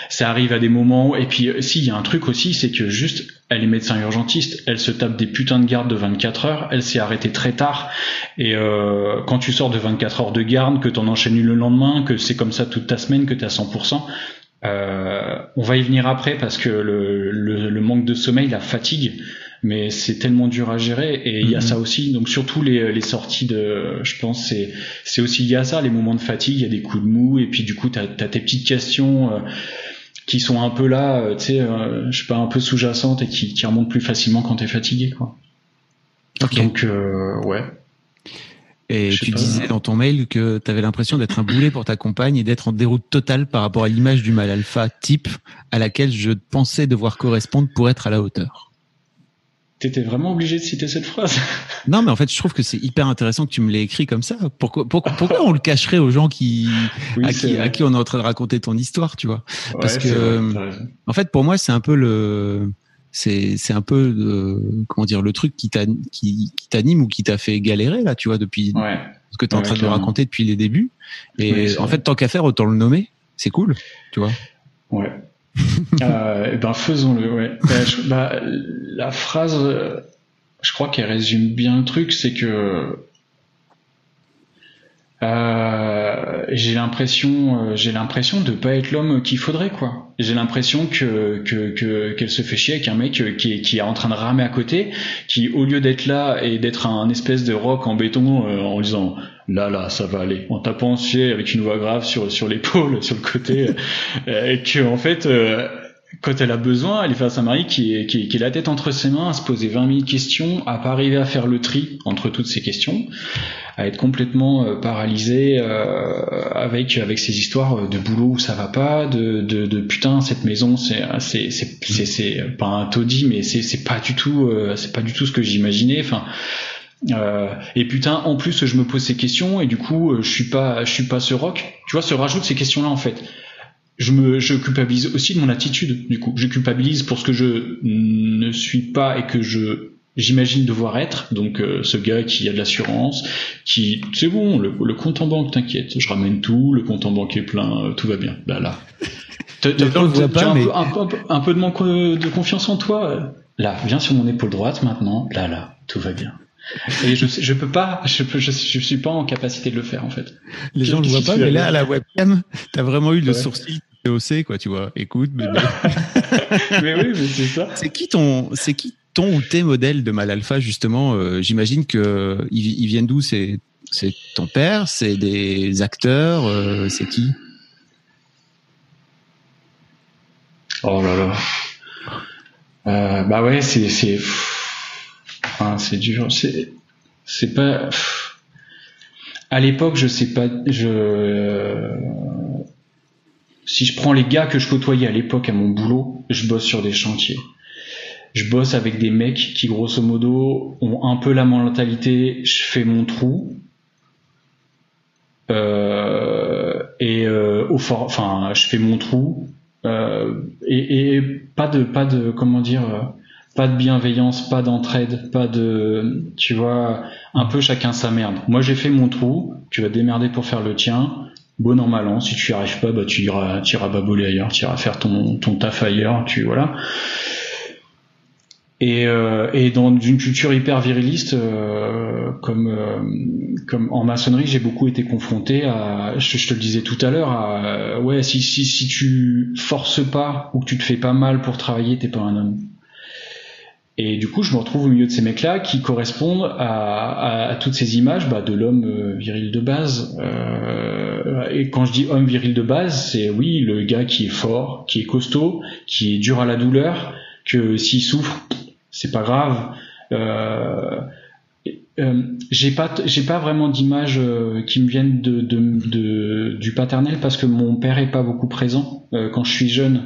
ça arrive à des moments. Et puis, si il y a un truc aussi, c'est que juste, elle est médecin urgentiste. Elle se tape des putains de gardes de 24 heures. Elle s'est arrêtée très tard. Et euh, quand tu sors de 24 heures de garde, que t'en enchaînes le lendemain, que c'est comme ça toute ta semaine, que t'es à 100%. Euh, on va y venir après parce que le, le, manque de sommeil, la fatigue, mais c'est tellement dur à gérer et il y a mhm. ça aussi. Donc surtout les, les sorties de, je pense c'est c'est aussi lié à ça, les moments de fatigue, il y a des coups de mou et puis du coup t'as as tes petites questions. Euh, qui sont un peu là, euh, tu sais, je sais pas, un peu sous-jacentes et qui, qui remontent plus facilement quand t'es fatigué, quoi. Donc, ouais, et tu disais dans ton mail que tu avais l'impression d'être un boulet pour ta compagne et d'être en déroute totale par rapport à l'image du mal alpha type à laquelle je pensais devoir correspondre pour être à la hauteur. T'étais vraiment obligé de citer cette phrase. Non, mais en fait, je trouve que c'est hyper intéressant que tu me l'aies écrit comme ça. Pourquoi, pourquoi, pourquoi on le cacherait aux gens qui, à, qui à qui on est en train de raconter ton histoire, tu vois? Parce que, en fait, pour moi, c'est un peu le, c'est c'est un peu euh, comment dire le truc qui t'anime qui, qui ou qui t'a fait galérer là tu vois depuis ce que tu es en train de raconter depuis les débuts. Et en fait tant qu'à faire autant le nommer. C'est cool tu vois. Ouais. Euh, ben faisons-le ouais. Bah, bah, la phrase je crois qu'elle résume bien le truc c'est que euh, j'ai l'impression euh, j'ai l'impression de pas être l'homme qu'il faudrait quoi. J'ai l'impression que que qu'elle se fait chier avec un mec qui est qui est en train de ramer à côté qui au lieu d'être là et d'être un espèce de rock en béton euh, en disant là là ça va aller en tapant avec une voix grave sur sur l'épaule sur le côté et que en fait quand elle a besoin, elle est face à Marie qui est, qui, qui est la tête entre ses mains, à se poser 20 000 questions, à pas arriver à faire le tri entre toutes ces questions, à être complètement euh, paralysée euh, avec avec ces histoires de boulot où ça va pas, de, de, de putain cette maison c'est c'est c'est c'est pas un taudis mais c'est c'est pas du tout euh, c'est pas du tout ce que j'imaginais. Enfin. Euh, et putain, en plus, je me pose ces questions et du coup, je suis pas, je suis pas ce rock. Tu vois, se rajoute ces questions-là en fait je me je culpabilise aussi de mon attitude du coup. Je culpabilise pour ce que je ne suis pas et que je j'imagine devoir être. Donc euh, ce gars qui a de l'assurance qui c'est bon le, compte en banque t'inquiète je ramène tout le compte en banque est plein euh, tout va bien. Là. Là t'as, un, peu, un, peu, de manque de confiance en toi là viens sur mon épaule droite maintenant. Là là tout va bien. Et je, je peux pas, je, peux, je, suis pas en capacité de le faire en fait. Les gens ne le voient pas, mais là à la webcam, t'as vraiment eu le sourcil haussé, quoi, tu vois. Écoute, mais oui, mais c'est ça. C'est qui ton, c'est qui ton ou tes modèles de mal alpha justement euh, J'imagine que ils, viennent d'où? C'est c'est ton père, c'est des acteurs, euh, c'est qui? Oh là là. Euh, bah ouais, c'est c'est enfin, c'est dur. C'est c'est pas. À l'époque, je sais pas. Je si je prends les gars que je côtoyais à l'époque à mon boulot, je bosse sur des chantiers. Je bosse avec des mecs qui grosso modo ont un peu la mentalité je fais mon trou. Euh, et euh, au fort, enfin je fais mon trou euh, et, et, pas de pas de comment dire pas de bienveillance, pas d'entraide, pas de tu vois un peu chacun sa merde. Moi j'ai fait mon trou, tu vas démerder pour faire le tien bon an mal an. Si tu y arrives pas, bah tu iras, tu iras baboler ailleurs, tu iras faire ton, ton taf ailleurs, tu voilà. Et, euh, et dans une culture hyper viriliste, euh, comme euh, comme en maçonnerie, j'ai beaucoup été confronté à, je, te le disais tout à l'heure, à ouais si si si tu forces pas ou que tu te fais pas mal pour travailler, t'es pas un homme. Et du coup, je me retrouve au milieu de ces mecs-là qui correspondent à, toutes ces images bah, de l'homme euh, viril de base. Euh, et quand je dis homme viril de base, c'est oui, le gars qui est fort, qui est costaud, qui est dur à la douleur, que s'il souffre, c'est pas grave. Euh, euh j'ai pas j'ai pas vraiment d'images qui me viennent de, de, du paternel parce que mon père est pas beaucoup présent quand je suis jeune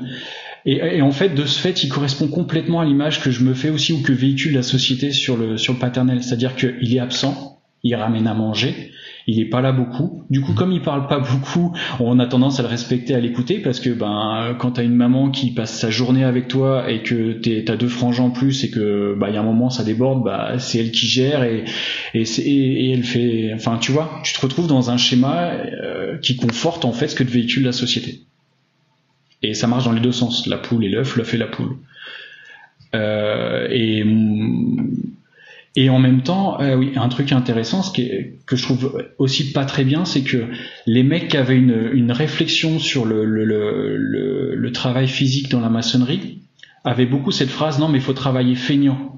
et, en fait, de ce fait, il correspond complètement à l'image que je me fais aussi ou que véhicule la société sur le, sur le paternel. C'est-à-dire qu'il est absent, il ramène à manger, il est pas là beaucoup. Du coup, comme il parle pas beaucoup, on a tendance à le respecter, à l'écouter, parce que ben quand t'as une maman qui passe sa journée avec toi et que t'as deux frangins en plus et que bah il y a un moment ça déborde, bah c'est elle qui gère et et, et, elle fait, enfin tu vois, tu te retrouves dans un schéma euh, qui conforte en fait ce que véhicule la société. Et ça marche dans les deux sens, la poule et l'œuf, l'œuf et la poule. Euh, et, en même temps, euh, oui, un truc intéressant, ce que je trouve aussi pas très bien, c'est que les mecs qui avaient une, réflexion sur le, travail physique dans la maçonnerie avaient beaucoup cette phrase non mais il faut travailler feignant.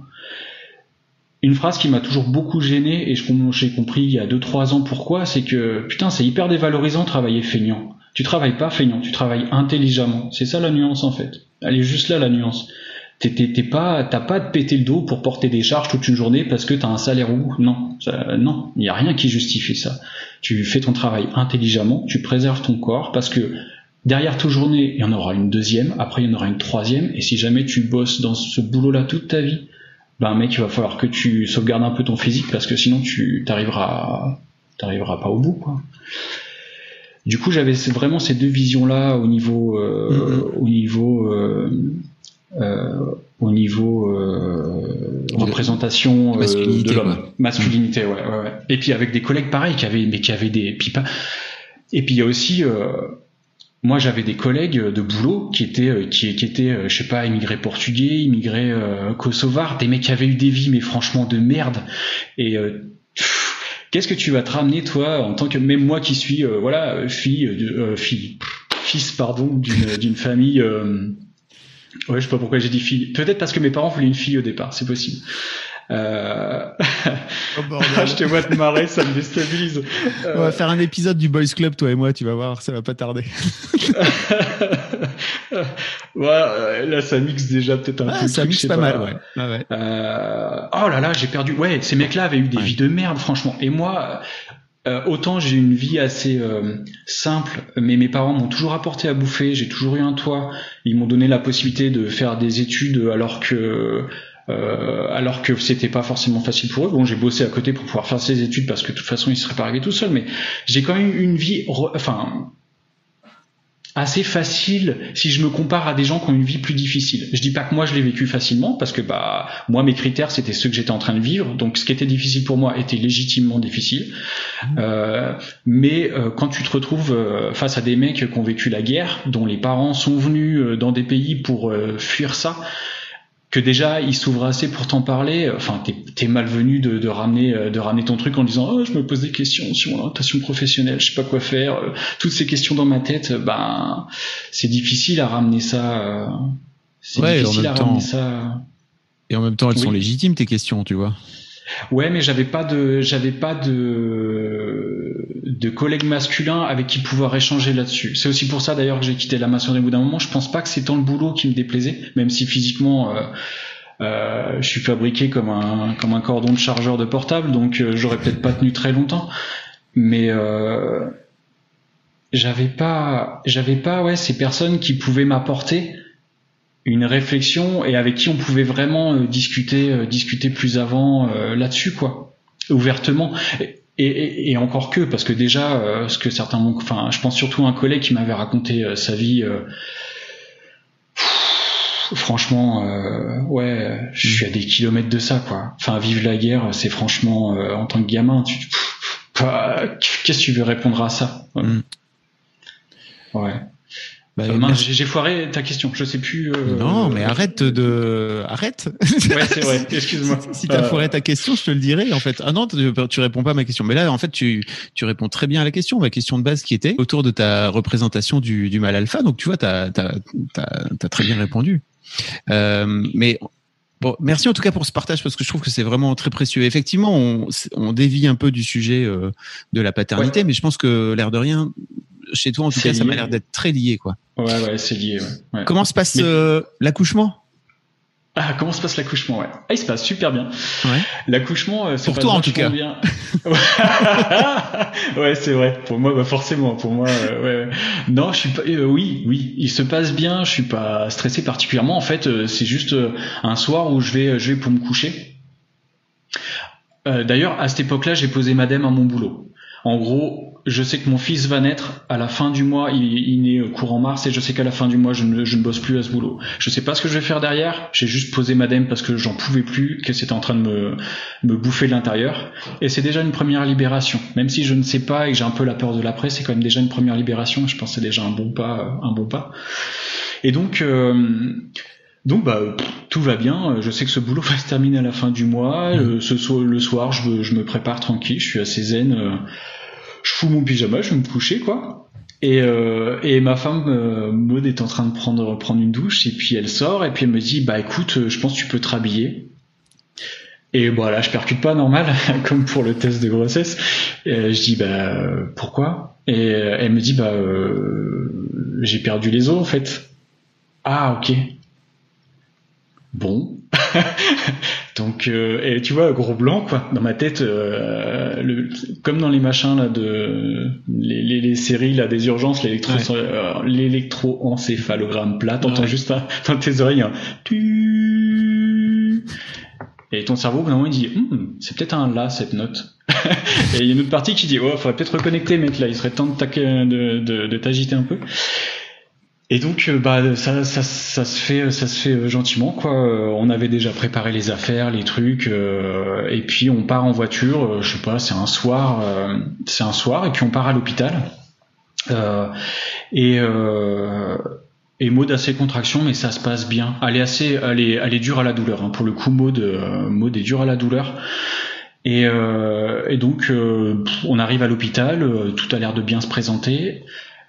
Une phrase qui m'a toujours beaucoup gêné et j'ai compris il y a 2-3 ans pourquoi, c'est que putain c'est hyper dévalorisant travailler feignant. Tu travailles pas feignant, tu travailles intelligemment. C'est ça la nuance en fait. Elle est juste là la nuance. T'es pas, t'as pas de péter le dos pour porter des charges toute une journée parce que t'as un salaire ou non, non, il y a rien qui justifie ça. Tu fais ton travail intelligemment, tu préserves ton corps parce que derrière toute journée, il y en aura une deuxième, après il y en aura une troisième, et si jamais tu bosses dans ce boulot-là toute ta vie, ben mec, il va falloir que tu sauvegardes un peu ton physique parce que sinon tu t'arriveras, t'arriveras pas au bout, quoi. Du coup, j'avais vraiment ces deux visions-là au niveau, euh, mm-hmm. au niveau, euh, euh, au niveau représentation masculinité, de l'homme, masculinité, ouais, ouais, ouais, Et puis avec des collègues pareils qui avaient, mais qui avaient des pipas. Et puis il y a aussi moi j'avais des collègues de boulot qui étaient qui, qui étaient je sais pas immigrés portugais immigrés euh, kosovars des mecs qui avaient eu des vies mais franchement de merde et qu'est-ce que tu vas te ramener toi en tant que même moi qui suis voilà fille fille fils pardon d'une d'une famille Ouais, je sais pas pourquoi j'ai dit fille. Peut-être parce que mes parents voulaient une fille au départ, c'est possible. Euh... Oh, je te vois te marrer, ça me déstabilise. On va faire un épisode du Boys Club, toi et moi, tu vas voir, ça va pas tarder. ouais, là, ça mixe déjà peut-être un ah, peu. Ça mixe pas, mal, ouais. Ah, ouais. Euh... Oh là là, j'ai perdu. Ouais, ces mecs-là avaient eu des vies de merde, franchement. Et moi, euh, autant j'ai une vie assez euh, simple, mais mes parents m'ont toujours apporté à bouffer, j'ai toujours eu un toit, ils m'ont donné la possibilité de faire des études alors que euh, alors que c'était pas forcément facile pour eux. Bon, j'ai bossé à côté pour pouvoir faire ces études parce que de toute façon ils seraient pas arrivés tout seuls, mais j'ai quand même une vie, enfin assez facile si je me compare à des gens qui ont une vie plus difficile. Je dis pas que moi je l'ai vécu facilement parce que bah moi mes critères c'était ceux que j'étais en train de vivre, donc ce qui était difficile pour moi était légitimement difficile. Mmh. Euh, mais euh, quand tu te retrouves euh, face à des mecs qui ont vécu la guerre, dont les parents sont venus euh, dans des pays pour fuir ça, que déjà il s'ouvre assez pour t'en parler. Enfin, t'es es malvenu de, de ramener euh, de ramener ton truc en disant oh, je me pose des questions sur l'orientation professionnelle, je sais pas quoi faire. Euh, toutes ces questions dans ma tête, euh, ben c'est difficile à ramener ça. C'est difficile à ramener ça. Et en même temps, elles sont légitimes tes questions, tu vois. Ouais, mais j'avais pas de, j'avais pas de, de collègues masculins avec qui pouvoir échanger là-dessus. C'est aussi pour ça d'ailleurs que j'ai quitté la maçonnerie au bout d'un moment. Je pense pas que c'est tant le boulot qui me déplaisait, même si physiquement, euh, euh, je suis fabriqué comme un, comme un cordon de chargeur de portable, donc euh, j'aurais peut-être pas tenu très longtemps. Mais euh, j'avais pas, j'avais pas, ouais, ces personnes qui pouvaient m'apporter une réflexion et avec qui on pouvait vraiment euh, discuter euh, discuter plus avant euh, là-dessus quoi. Ouvertement. Et, et, et, encore que parce que déjà ce que certains enfin je pense surtout à un collègue qui m'avait raconté sa vie franchement ouais je suis à des kilomètres de ça quoi. Enfin vivre la guerre c'est franchement en tant que gamin tu qu'est-ce que tu veux répondre à ça? Mm. ouais bah, euh, j'ai foiré ta question, je sais plus. Euh... Non, mais arrête de, arrête. Ouais, c'est vrai. Excuse-moi. si, t'as foiré ta question, je te le dirai en fait. Ah non, tu, tu réponds pas à ma question. Mais là, en fait, tu, tu réponds très bien à la question. Ma question de base qui était autour de ta représentation du, du mal alpha. Donc tu vois, t'as, t'as, t'as, as très bien répondu. Euh, mais Bon, merci en tout cas pour ce partage parce que je trouve que c'est vraiment très précieux. Effectivement, on, on dévie un peu du sujet euh, de la paternité, mais je pense que l'air de rien, chez toi, en tout cas, ça m'a l'air d'être très lié, quoi. Ouais, ouais, c'est lié. Ouais. Comment se passe euh, l'accouchement? Ah, comment se passe l'accouchement ouais. Ah, il se passe super bien. Ouais. L'accouchement euh, pour toi en tout cas. Bien. ouais, c'est vrai. Pour moi, bah forcément. Pour moi, euh, ouais. Non, je suis pas. Euh, oui, oui, il se passe bien. Je suis pas stressé particulièrement. En fait, c'est juste un soir où je vais, je vais pour me coucher. D'ailleurs, à cette époque-là, j'ai posé madame à mon boulot. En gros, je sais que mon fils va naître à la fin du mois, il, il naît courant mars et je sais qu'à la fin du mois, je ne, bosse plus à ce boulot. Je sais pas ce que je vais faire derrière, j'ai juste posé madame parce que j'en pouvais plus, que c'était en train de me, bouffer de l'intérieur. Et c'est déjà une première libération. Même si je ne sais pas et que j'ai un peu la peur de l'après, c'est quand même déjà une première libération. Je pense que c'est déjà un bon pas, un bon pas. Et donc, euh, donc bah tout va bien. Je sais que ce boulot va se terminer à la fin du mois. Mmh. Ce le soir, je, me prépare tranquille. Je suis assez zen. Euh, je fous mon pyjama, je vais me coucher quoi. Et, euh, et ma femme euh, Maud est en train de prendre prendre une douche et puis elle sort et puis elle me dit bah écoute, je pense que tu peux te rhabiller. Et voilà, je percute pas normal comme pour le test de grossesse. Et je dis bah pourquoi? Et elle me dit bah j'ai perdu les os en fait. Ah ok. Bon. Donc, euh, et tu vois, gros blanc, quoi, dans ma tête, euh, le, comme dans les machins, là, de, les, les, les séries, là, des urgences, l'électro, euh, l'électroencéphalogramme plat, t'entends juste dans tes oreilles, un tu... Et ton cerveau, au moment, il dit, hm, c'est peut-être un là, cette note. et il y a une autre partie qui dit, oh, faudrait peut-être reconnecter, mec, là, il serait temps de, de, de, de t'agiter un peu. Et donc euh, bah ça, ça, ça se fait ça se fait euh, gentiment quoi. Euh, on avait déjà préparé les affaires, les trucs et puis on part en voiture, je sais pas, c'est un soir c'est un soir et puis on part à l'hôpital. et et Maud a ses contractions mais ça se passe bien. Elle est assez elle est elle est dure à la douleur hein. pour le coup Maud Maud est dure à la douleur. Et, euh, et donc, euh, on arrive à l'hôpital, euh, tout a l'air de bien se présenter.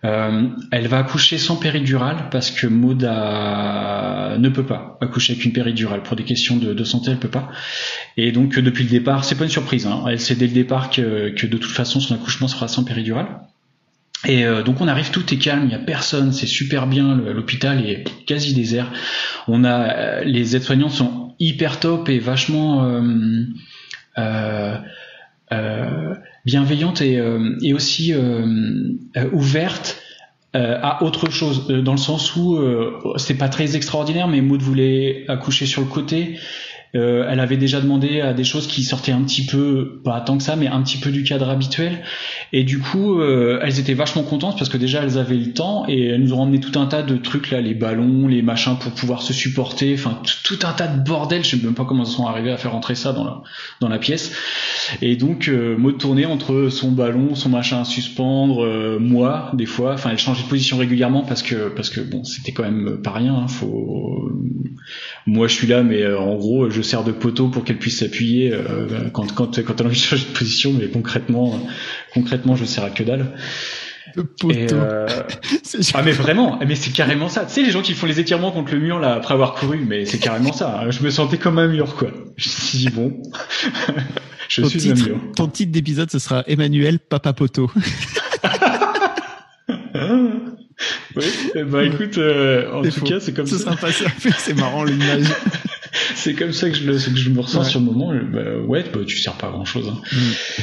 Euh, elle va accoucher sans péridurale parce que Maud ne peut pas accoucher avec une péridurale pour des questions de, de, santé, elle peut pas. Et donc depuis le départ, c'est pas une surprise. Hein, elle sait dès le départ que, que, de toute façon son accouchement sera sans péridurale. Et euh, donc on arrive, tout est calme, il y a personne, c'est super bien, l'hôpital est quasi désert. On a les aides-soignantes sont hyper top et vachement euh, euh, bienveillante et, euh, et aussi ouverte à autre chose, dans le sens où c'est pas très extraordinaire, mais Maud voulait accoucher sur le côté. Euh, elle avait déjà demandé à des choses qui sortaient un petit peu, pas tant que ça, mais un petit peu du cadre habituel. Et du coup, euh, elles étaient vachement contentes parce que déjà elles avaient le temps et elles nous ont emmené tout un tas de trucs là, les ballons, les machins pour pouvoir se supporter, enfin tout un tas de bordel. Je sais même pas comment elles sont arrivées à faire rentrer ça dans la pièce. Et donc, euh, mode tourner entre son ballon, son machin à suspendre, euh, moi des fois. Enfin, elle changeait de position régulièrement parce que parce que bon, c'était quand même pas rien. Hein, moi je suis là, mais en gros je sers de poteau pour qu'elle puisse s'appuyer euh, quand, quand, quand elle a envie de changer de position, mais concrètement, concrètement, je sers à que dalle. Le poteau. Euh, ah mais vraiment, mais c'est carrément ça. Tu sais les gens qui font les étirements contre le mur là après avoir couru, mais c'est carrément ça. Je me sentais comme un mur quoi. Je me suis dit bon, je ton suis titre, un mur. Ton titre d'épisode ce sera Emmanuel Papa Poteau. oui, bah écoute, euh, en tout cas c'est comme ça. C'est marrant l'image. C'est comme ça que je, le, que je me ressens sur le moment. Bah, ouais, bah, tu sers pas à grand chose. Hein. Mm.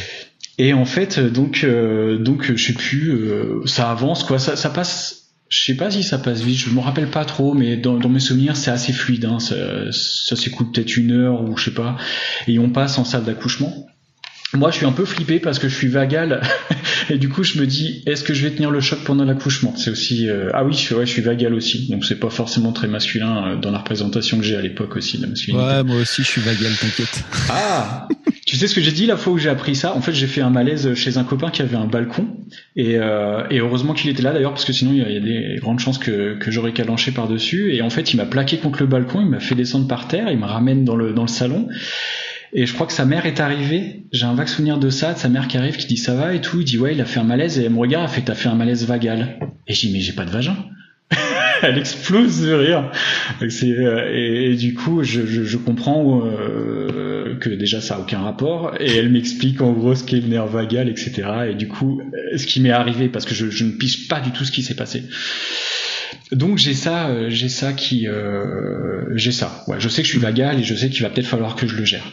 Et en fait, donc, euh, donc, je sais plus, euh, ça avance quoi, ça, ça passe. Je sais pas si ça passe vite, je me rappelle pas trop, mais dans, dans mes souvenirs, c'est assez fluide. Hein, ça, ça s'écoute peut-être une heure ou je sais pas, et on passe en salle d'accouchement. Moi, je suis un peu flippé parce que je suis vagal et du coup, je me dis, est-ce que je vais tenir le choc pendant l'accouchement? C'est aussi, euh, ah oui, je, ouais, je suis vagal aussi, donc c'est pas forcément très masculin euh, dans la représentation que j'ai à l'époque aussi la masculinité. Ouais, moi aussi, je suis vagal, t'inquiète. Ah, tu sais ce que j'ai dit la fois où j'ai appris ça? En fait, j'ai fait un malaise chez un copain qui avait un balcon et, euh, et heureusement qu'il était là d'ailleurs parce que sinon il y a des grandes chances que, que j'aurais calanché par dessus. Et en fait, il m'a plaqué contre le balcon, il m'a fait descendre par terre, il me ramène dans le dans le salon. Et je crois que sa mère est arrivée. J'ai un vague souvenir de ça, de sa mère qui arrive, qui dit ça va et tout. Il dit ouais, il a fait un malaise et elle me regarde, elle fait t'as fait un malaise vagal. Et dis mais j'ai pas de vagin. elle explose de rire. Euh, et, du coup, je, je, je comprends euh, que déjà ça a aucun rapport. Et elle m'explique en gros ce qu'est le nerf vagal, etc. Et du coup, euh, ce qui m'est arrivé parce que je, je ne piche pas du tout ce qui s'est passé. Donc j'ai ça, euh, j'ai ça qui, euh, j'ai ça. Ouais, je sais que je suis vagal et je sais qu'il va peut-être falloir que je le gère.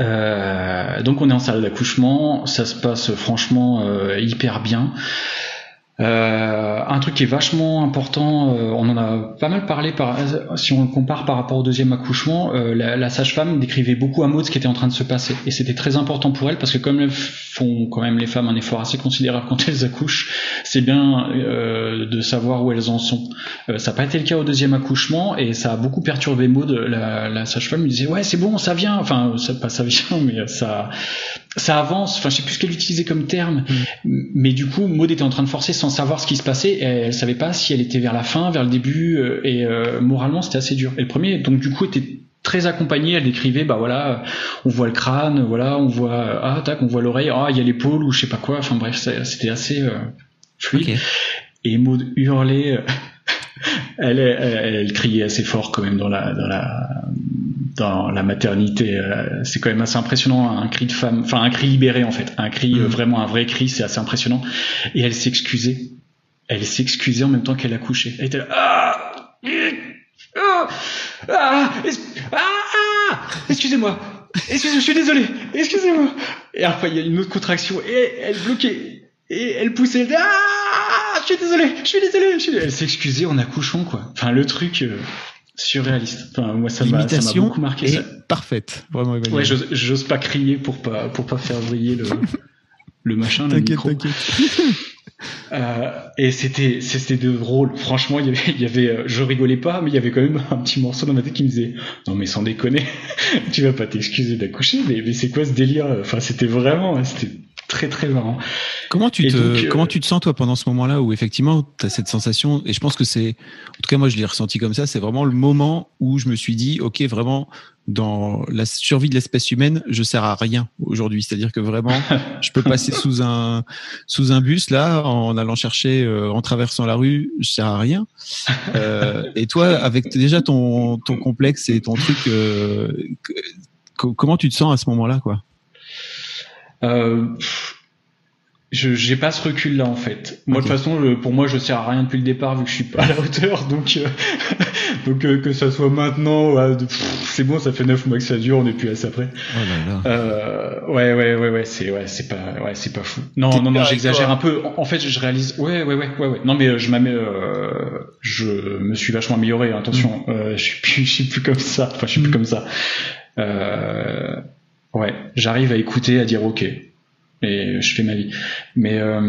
Euh, donc on est en salle d'accouchement, ça se passe franchement euh, hyper bien. Euh, un truc qui est vachement important, euh, on en a pas mal parlé par, si on le compare par rapport au deuxième accouchement, euh, la, la sage-femme décrivait beaucoup à Maud ce qui était en train de se passer et c'était très important pour elle parce que comme elles font quand même les femmes un effort assez considérable quand elles accouchent, c'est bien euh, de savoir où elles en sont. ça n'a pas été le cas au deuxième accouchement et ça a beaucoup perturbé Maud. La, la sage-femme lui disait ouais c'est bon ça vient, enfin ça pas ça vient mais ça ça avance. Enfin je sais plus ce qu'elle utilisait comme terme, mm. mais du coup Maud était en train de forcer sans savoir ce qui se passait et elle savait pas si elle était vers la fin, vers le début euh, et euh, moralement c'était assez dur. Et le premier donc du coup était très accompagné, elle décrivait bah voilà, on voit le crâne, voilà, on voit ah tac, on voit l'oreille, ah il y a l'épaule ou je sais pas quoi, enfin bref, c'était assez euh, fluide. Et Maud hurlait elle, elle, elle, criait assez fort quand même dans la dans la dans la maternité. Euh, c'est quand même assez impressionnant, un cri de femme, enfin un cri libéré en fait, un cri, euh, mm. vraiment un vrai cri, c'est assez impressionnant. Et elle s'excusait. Elle s'excusait en même temps qu'elle accouchait. Elle était là, ah, ah, ah, ah, excusez-moi, excusez-moi, je suis désolé, excusez-moi. Et après il y a une autre contraction et elle bloquait et elle poussait, elle ah, je suis désolé, je suis désolé, je suis Elle s'excusait en accouchant quoi. Enfin le truc. Euh, surréaliste. Enfin, moi, ça m'a beaucoup marqué. Est parfaite, vraiment. Ouais, j'ose pas crier pour pas pour pas faire briller le le machin, le micro. Euh, et c'était c'était drôle. Franchement, il y avait il y avait euh, je rigolais pas, mais il y avait quand même un petit morceau dans ma tête qui me disait non mais sans déconner, tu vas pas t'excuser d'accoucher, mais mais c'est quoi ce délire? Enfin, c'était vraiment c'était très très marrant. Comment tu te euh, comment tu te sens toi pendant ce moment-là où effectivement tu as cette sensation et je pense que c'est en tout cas moi je l'ai ressenti comme ça, c'est vraiment le moment où je me suis dit OK, vraiment dans la survie de l'espèce humaine, je sers à rien aujourd'hui, c'est-à-dire que vraiment je peux passer sous un sous un bus là en allant chercher euh, en traversant la rue, je sers à rien. Euh, et toi avec déjà ton ton complexe et ton truc euh, comment tu te sens à ce moment-là quoi? Euh, je j'ai pas ce recul là en fait. Moi de toute façon, pour moi, je sers à rien depuis le départ vu que je suis pas à la hauteur. Donc euh, donc euh, que ça soit maintenant, c'est bon, ça fait neuf mois que ça dure, on est plus à ça près. Oh là là. Euh, ouais ouais ouais ouais, c'est ouais c'est pas ouais c'est pas fou. Non non non, j'exagère un peu. En, fait, je réalise. Ouais ouais ouais ouais ouais. Non mais je m'amène, je me suis vachement amélioré. Hein, attention, mm. je suis plus je suis plus comme ça. Enfin, je suis plus mm. comme ça. Ouais, j'arrive à écouter, à dire ok et je fais ma vie. Mais euh,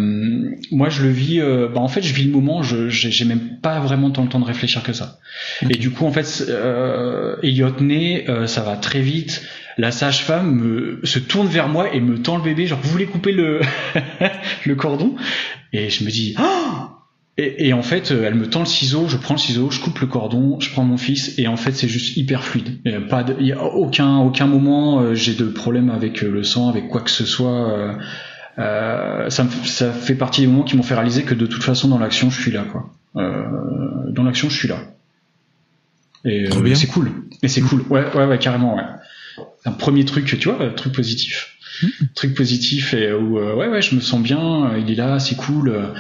moi, je le vis. Euh, bah, en fait, je vis le moment. Je j'ai même pas vraiment tant le temps de réfléchir que ça. Et du coup, en fait, euh, Elliot euh, ça va très vite. La sage-femme se tourne vers moi et me tend le bébé. Genre, vous voulez couper le le cordon? Et je me dis, oh et, en fait, euh, elle me tend le ciseau, je prends le ciseau, je coupe le cordon, je prends mon fils, et en fait, c'est juste hyper fluide. Il pas, y a aucun, aucun moment euh, j'ai de problème avec euh, le sang, avec quoi que ce soit. Euh, ça, ça fait partie des moments qui m'ont fait réaliser que de toute façon, dans l'action, je suis là, quoi. Dans l'action, je suis là. Et c'est cool. Et c'est cool. Ouais, ouais, ouais, carrément, ouais. Un premier truc, tu vois, truc positif. Mmh. Truc positif et où, ouais, ouais, je me sens bien. Il est là, c'est cool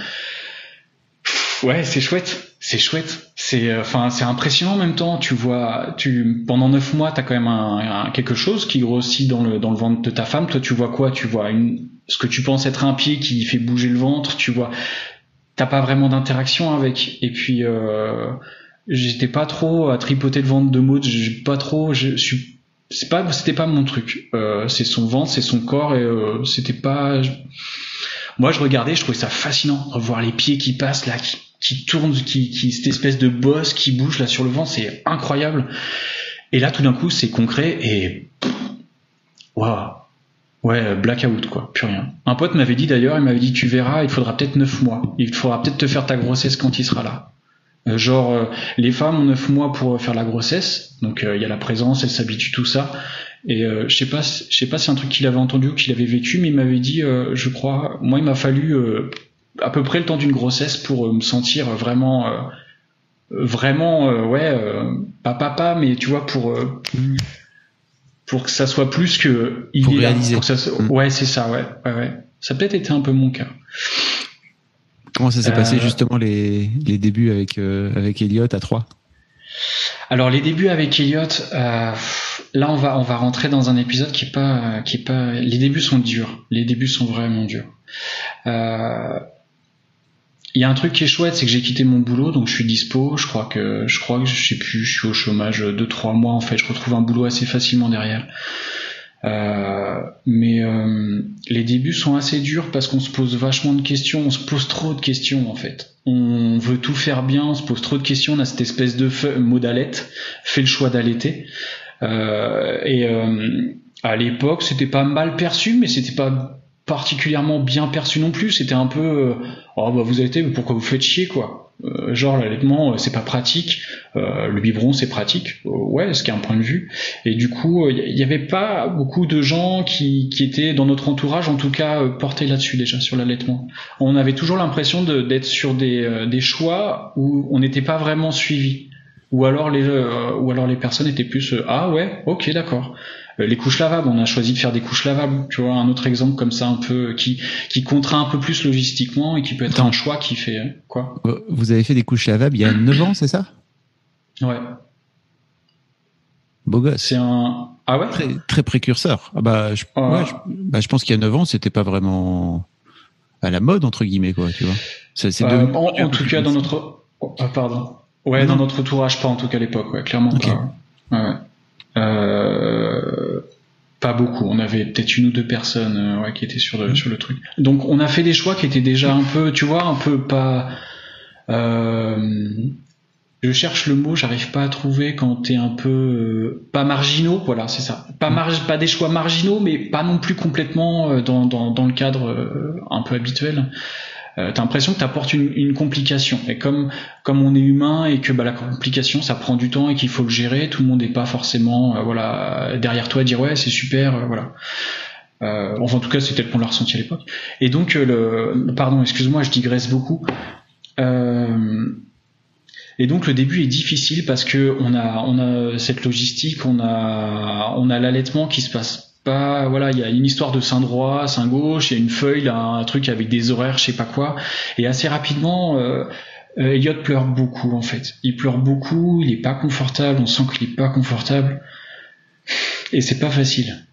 ouais, c'est chouette, c'est chouette. C'est, euh, enfin, c'est impressionnant en même temps. Tu vois, tu pendant neuf mois, t'as quand même un, quelque chose qui grossit dans le dans le ventre de ta femme. Toi, tu vois quoi? Tu vois une, ce que tu penses être un pied qui fait bouger le ventre. Tu vois, t'as pas vraiment d'interaction avec. Et puis, euh, j'étais pas trop à tripoter le ventre de Maud. J'ai pas trop. Je suis c'est pas c'était pas mon truc euh, c'est son ventre c'est son corps et euh, c'était pas moi je regardais je trouvais ça fascinant de voir les pieds qui passent là qui qui tourne, qui, qui cette espèce de boss qui bouge là sur le vent, c'est incroyable. Et là, tout d'un coup, c'est concret et waouh, ouais, blackout quoi, plus rien. Un pote m'avait dit d'ailleurs, il m'avait dit tu verras, il faudra peut-être neuf mois, il faudra peut-être te faire ta grossesse quand il sera là. Euh, genre, euh, les femmes ont neuf mois pour faire la grossesse, donc euh, il y a la présence, elles s'habituent tout ça. Et je sais pas, je sais pas si c'est un truc qu'il avait entendu ou qu'il avait vécu, mais il m'avait dit, je crois, moi il m'a fallu à peu près le temps d'une grossesse pour euh, me sentir vraiment euh, vraiment euh, ouais pas papa mais tu vois pour pour que ça soit plus que il pour réaliser. Là, ça mm. ouais c'est ça ouais ouais ouais. Ça a peut-être été un peu mon cas. Comment ça s'est passé justement les, les débuts avec avec Elliot à 3 alors les débuts avec Elliot là on va on va rentrer dans un épisode qui est pas qui est pas les débuts sont durs. Les débuts sont vraiment durs. Euh, il y a un truc qui est chouette, c'est que j'ai quitté mon boulot, donc je suis dispo. Je crois que je crois que je sais plus, je suis au chômage deux trois mois en fait. Je retrouve un boulot assez facilement derrière. Euh, mais euh, les débuts sont assez durs parce qu'on se pose vachement de questions, on se pose trop de questions en fait. On veut tout faire bien, on se pose trop de questions, on a cette espèce de mot d'alette, fait le choix d'allaiter. Euh, et euh, à l'époque, c'était pas mal perçu, mais c'était pas particulièrement bien perçu non plus. C'était un peu, euh, oh bah vous été, mais pourquoi vous faites chier quoi? Euh, Genre l'allaitement, euh, c'est pas pratique. le biberon, c'est pratique. ouais, ce qui est un point de vue. Et du coup, il n'y avait pas beaucoup de gens qui, qui étaient dans notre entourage, en tout cas, portés là-dessus déjà sur l'allaitement. On avait toujours l'impression d'être sur des, des choix où on n'était pas vraiment suivi. Ou alors les, ou alors les personnes étaient plus ah ouais, ok d'accord. Euh, les couches lavables, on a choisi de faire des couches lavables. Tu vois, un autre exemple comme ça, un peu qui qui contraint un peu plus logistiquement et qui peut être un choix qui fait euh, quoi. Euh, vous avez fait des couches lavables il y a 9 ans, c'est ça? Ouais. Beau gosse. C'est un ah ouais? Très, très précurseur. Ah bah je, ouais, je, bah, je pense qu'il y a 9 ans, c'était pas vraiment à la mode entre guillemets quoi, tu vois. C'est, en, en tout cas dans notre oh, ah, pardon. Ouais, dans notre entourage pas en tout cas à l'époque, ouais, clairement pas. Ouais. Euh, pas beaucoup. On avait peut-être une ou deux personnes euh, ouais, qui étaient sur le, sur le truc. Donc on a fait des choix qui étaient déjà un peu, tu vois, un peu pas. Euh, je cherche le mot, j'arrive pas à trouver quand t'es un peu euh, pas marginaux, voilà, c'est ça. Pas marge, pas des choix marginaux, mais pas non plus complètement euh, dans, dans, dans le cadre euh, un peu habituel. Euh, t'as l'impression que t'apportes une, une complication. Et comme on est humain et que bah, la complication ça prend du temps et qu'il faut le gérer, tout le monde n'est pas forcément voilà derrière toi à dire ouais c'est super, voilà. Euh, enfin, en tout cas, c'est tel qu'on l'a ressenti à l'époque. Et donc, le, pardon, excuse-moi, je digresse beaucoup. Euh, et donc le début est difficile parce que on a cette logistique, on a l'allaitement qui se passe voilà, il y a une histoire de sein droit, sein gauche, il y a une feuille, un truc avec des horaires, je sais pas quoi et assez rapidement euh, euh, Elliot pleure beaucoup en fait. Il pleure beaucoup, il est pas confortable, on sent qu'il est pas confortable et c'est pas facile.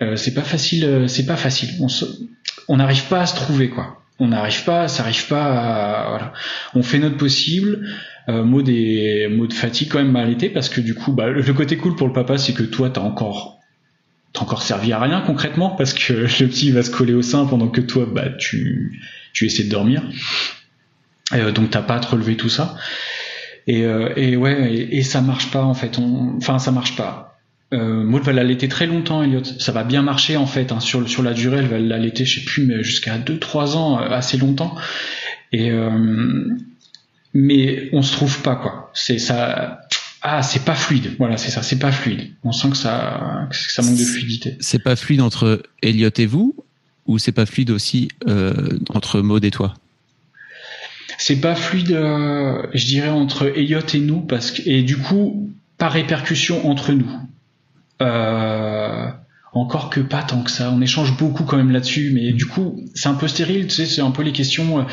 Euh, c'est pas facile, euh, c'est pas facile. On n'arrive pas à se trouver quoi. On n'arrive pas, ça arrive pas à, voilà. On fait notre possible euh, mot des mots de fatigue quand même mal été parce que du coup bah, le, côté cool pour le papa c'est que toi t'as encore t'as encore servi à rien concrètement parce que le petit va se coller au sein pendant que toi bah tu tu essaies de dormir euh, donc t'as pas à te relever tout ça et, euh, ouais et, ça marche pas en fait enfin ça marche pas euh, Maud va l'allaiter très longtemps, Elliot. Ça va bien marcher en fait. Hein. Sur, sur la durée, elle va l'allaiter, je sais plus, mais jusqu'à 2-3 ans, euh, assez longtemps. Et, mais on se trouve pas quoi. C'est ça. Ah, c'est pas fluide. Voilà, c'est ça. C'est pas fluide. On sent que ça, que ça manque de fluidité. C'est pas fluide entre Elliot et vous, ou c'est pas fluide aussi euh, entre Maud et toi? C'est pas fluide, euh, je dirais entre Elliot et nous, parce que et du coup, pas répercussion entre nous. Euh, encore que pas tant que ça. On échange beaucoup quand même là-dessus, mais du coup, c'est un peu stérile. Tu sais, c'est un peu les questions.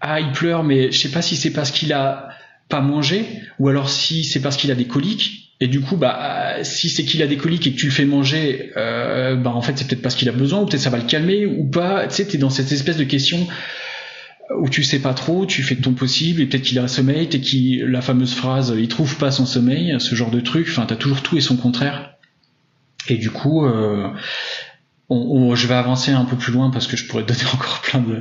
Ah il pleure mais je sais pas si c'est parce qu'il a pas mangé ou alors si c'est parce qu'il a des coliques et du coup bah si c'est qu'il a des coliques et que tu le fais manger euh, bah en fait c'est peut-être parce qu'il a besoin ou peut-être ça va le calmer ou pas tu sais t'es dans cette espèce de question où tu sais pas trop, tu fais de ton possible et peut-être qu'il a un sommeil, t'es qui la fameuse phrase il trouve pas son sommeil, ce genre de truc, enfin t'as toujours tout et son contraire. Et du coup, euh, je vais avancer un peu plus loin parce que je pourrais te donner encore plein de.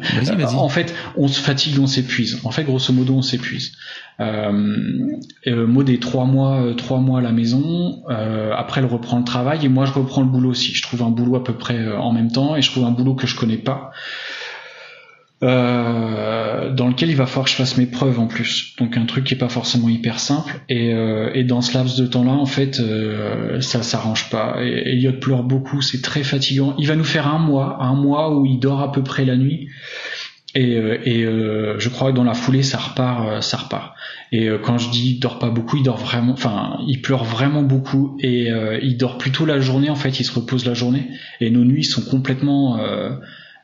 En fait, on se fatigue, on s'épuise. En fait, grosso modo, on s'épuise. Euh, euh, Maud est trois mois, euh, trois mois à la maison. Euh, après, elle reprend le travail et moi, je reprends le boulot aussi. Je trouve un boulot à peu près euh, en même temps et je trouve un boulot que je connais pas. Euh, dans lequel il va falloir que je fasse mes preuves en plus. Donc un truc qui est pas forcément hyper simple. Et, euh, et dans ce laps de temps-là, en fait, euh, ça s'arrange pas. Et Elliot pleure beaucoup, c'est très fatigant. Il va nous faire un mois, un mois où il dort à peu près la nuit. Et, et je crois que dans la foulée, ça repart, ça repart. Et quand je dis il dort pas beaucoup, il dort vraiment, enfin, il pleure vraiment beaucoup et il dort plutôt la journée. En fait, il se repose la journée. Et nos nuits sont complètement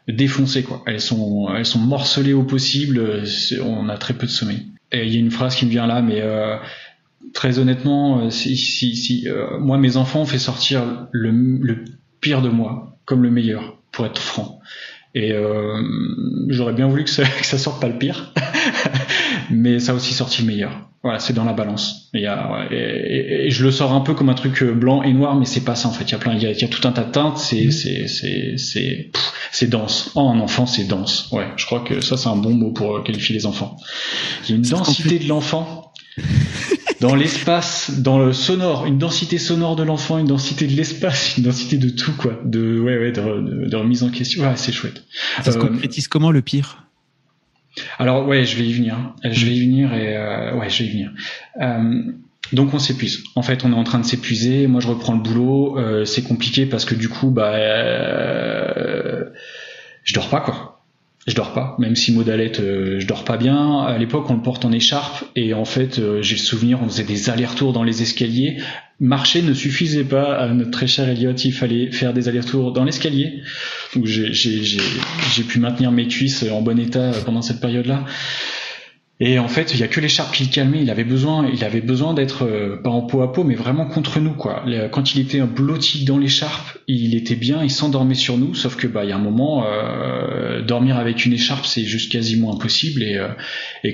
défoncées quoi. Elles sont elles sont morcelées au possible. On a très peu de sommeil. Et il y a une phrase qui me vient là, mais euh, très honnêtement, euh, si, si, si euh, moi mes enfants ont fait sortir le, le, pire de moi comme le meilleur, pour être franc. Et euh, j'aurais bien voulu que ça, que ça sorte pas le pire, mais ça a aussi sorti le meilleur. Voilà, c'est dans la balance. Il y a, et, et, je le sors un peu comme un truc blanc et noir, mais c'est pas ça en fait. Il y a plein, il y a, il y a tout un tas de teintes. C'est, c'est, c'est, c'est, c'est dense. Oh, un enfant, c'est dense. Ouais, je crois que ça c'est un bon mot pour qualifier les enfants. Il y a une densité de l'enfant dans l'espace, dans le sonore, une densité sonore de l'enfant, une densité de l'espace, une densité de tout quoi, de ouais ouais, de, de, remise en question. Ouais, c'est chouette. Ça se concrétise comment le pire? Alors ouais, je vais y venir. Je vais y venir et euh, ouais, je vais y venir. Euh, donc on s'épuise. En fait, on est en train de s'épuiser. Moi, je reprends le boulot. Euh, c'est compliqué parce que du coup, bah, euh, je dors pas quoi je dors pas, même si Modalette, je dors pas bien. À l'époque, on le porte en écharpe et en fait, j'ai le souvenir, on faisait des allers-retours dans les escaliers. Marcher ne suffisait pas à notre très cher Elliot, il fallait faire des allers-retours dans l'escalier. Donc j'ai pu maintenir mes cuisses en bon état pendant cette période-là. Et en fait, il y a que l'écharpe qui le calmait. Il avait besoin, il avait besoin d'être euh, pas en peau à peau, mais vraiment contre nous, quoi. Quand il était blotti dans l'écharpe, il était bien, il s'endormait sur nous. Sauf que bah, il y a un moment, euh, dormir avec une écharpe, c'est juste quasiment impossible. Et, euh,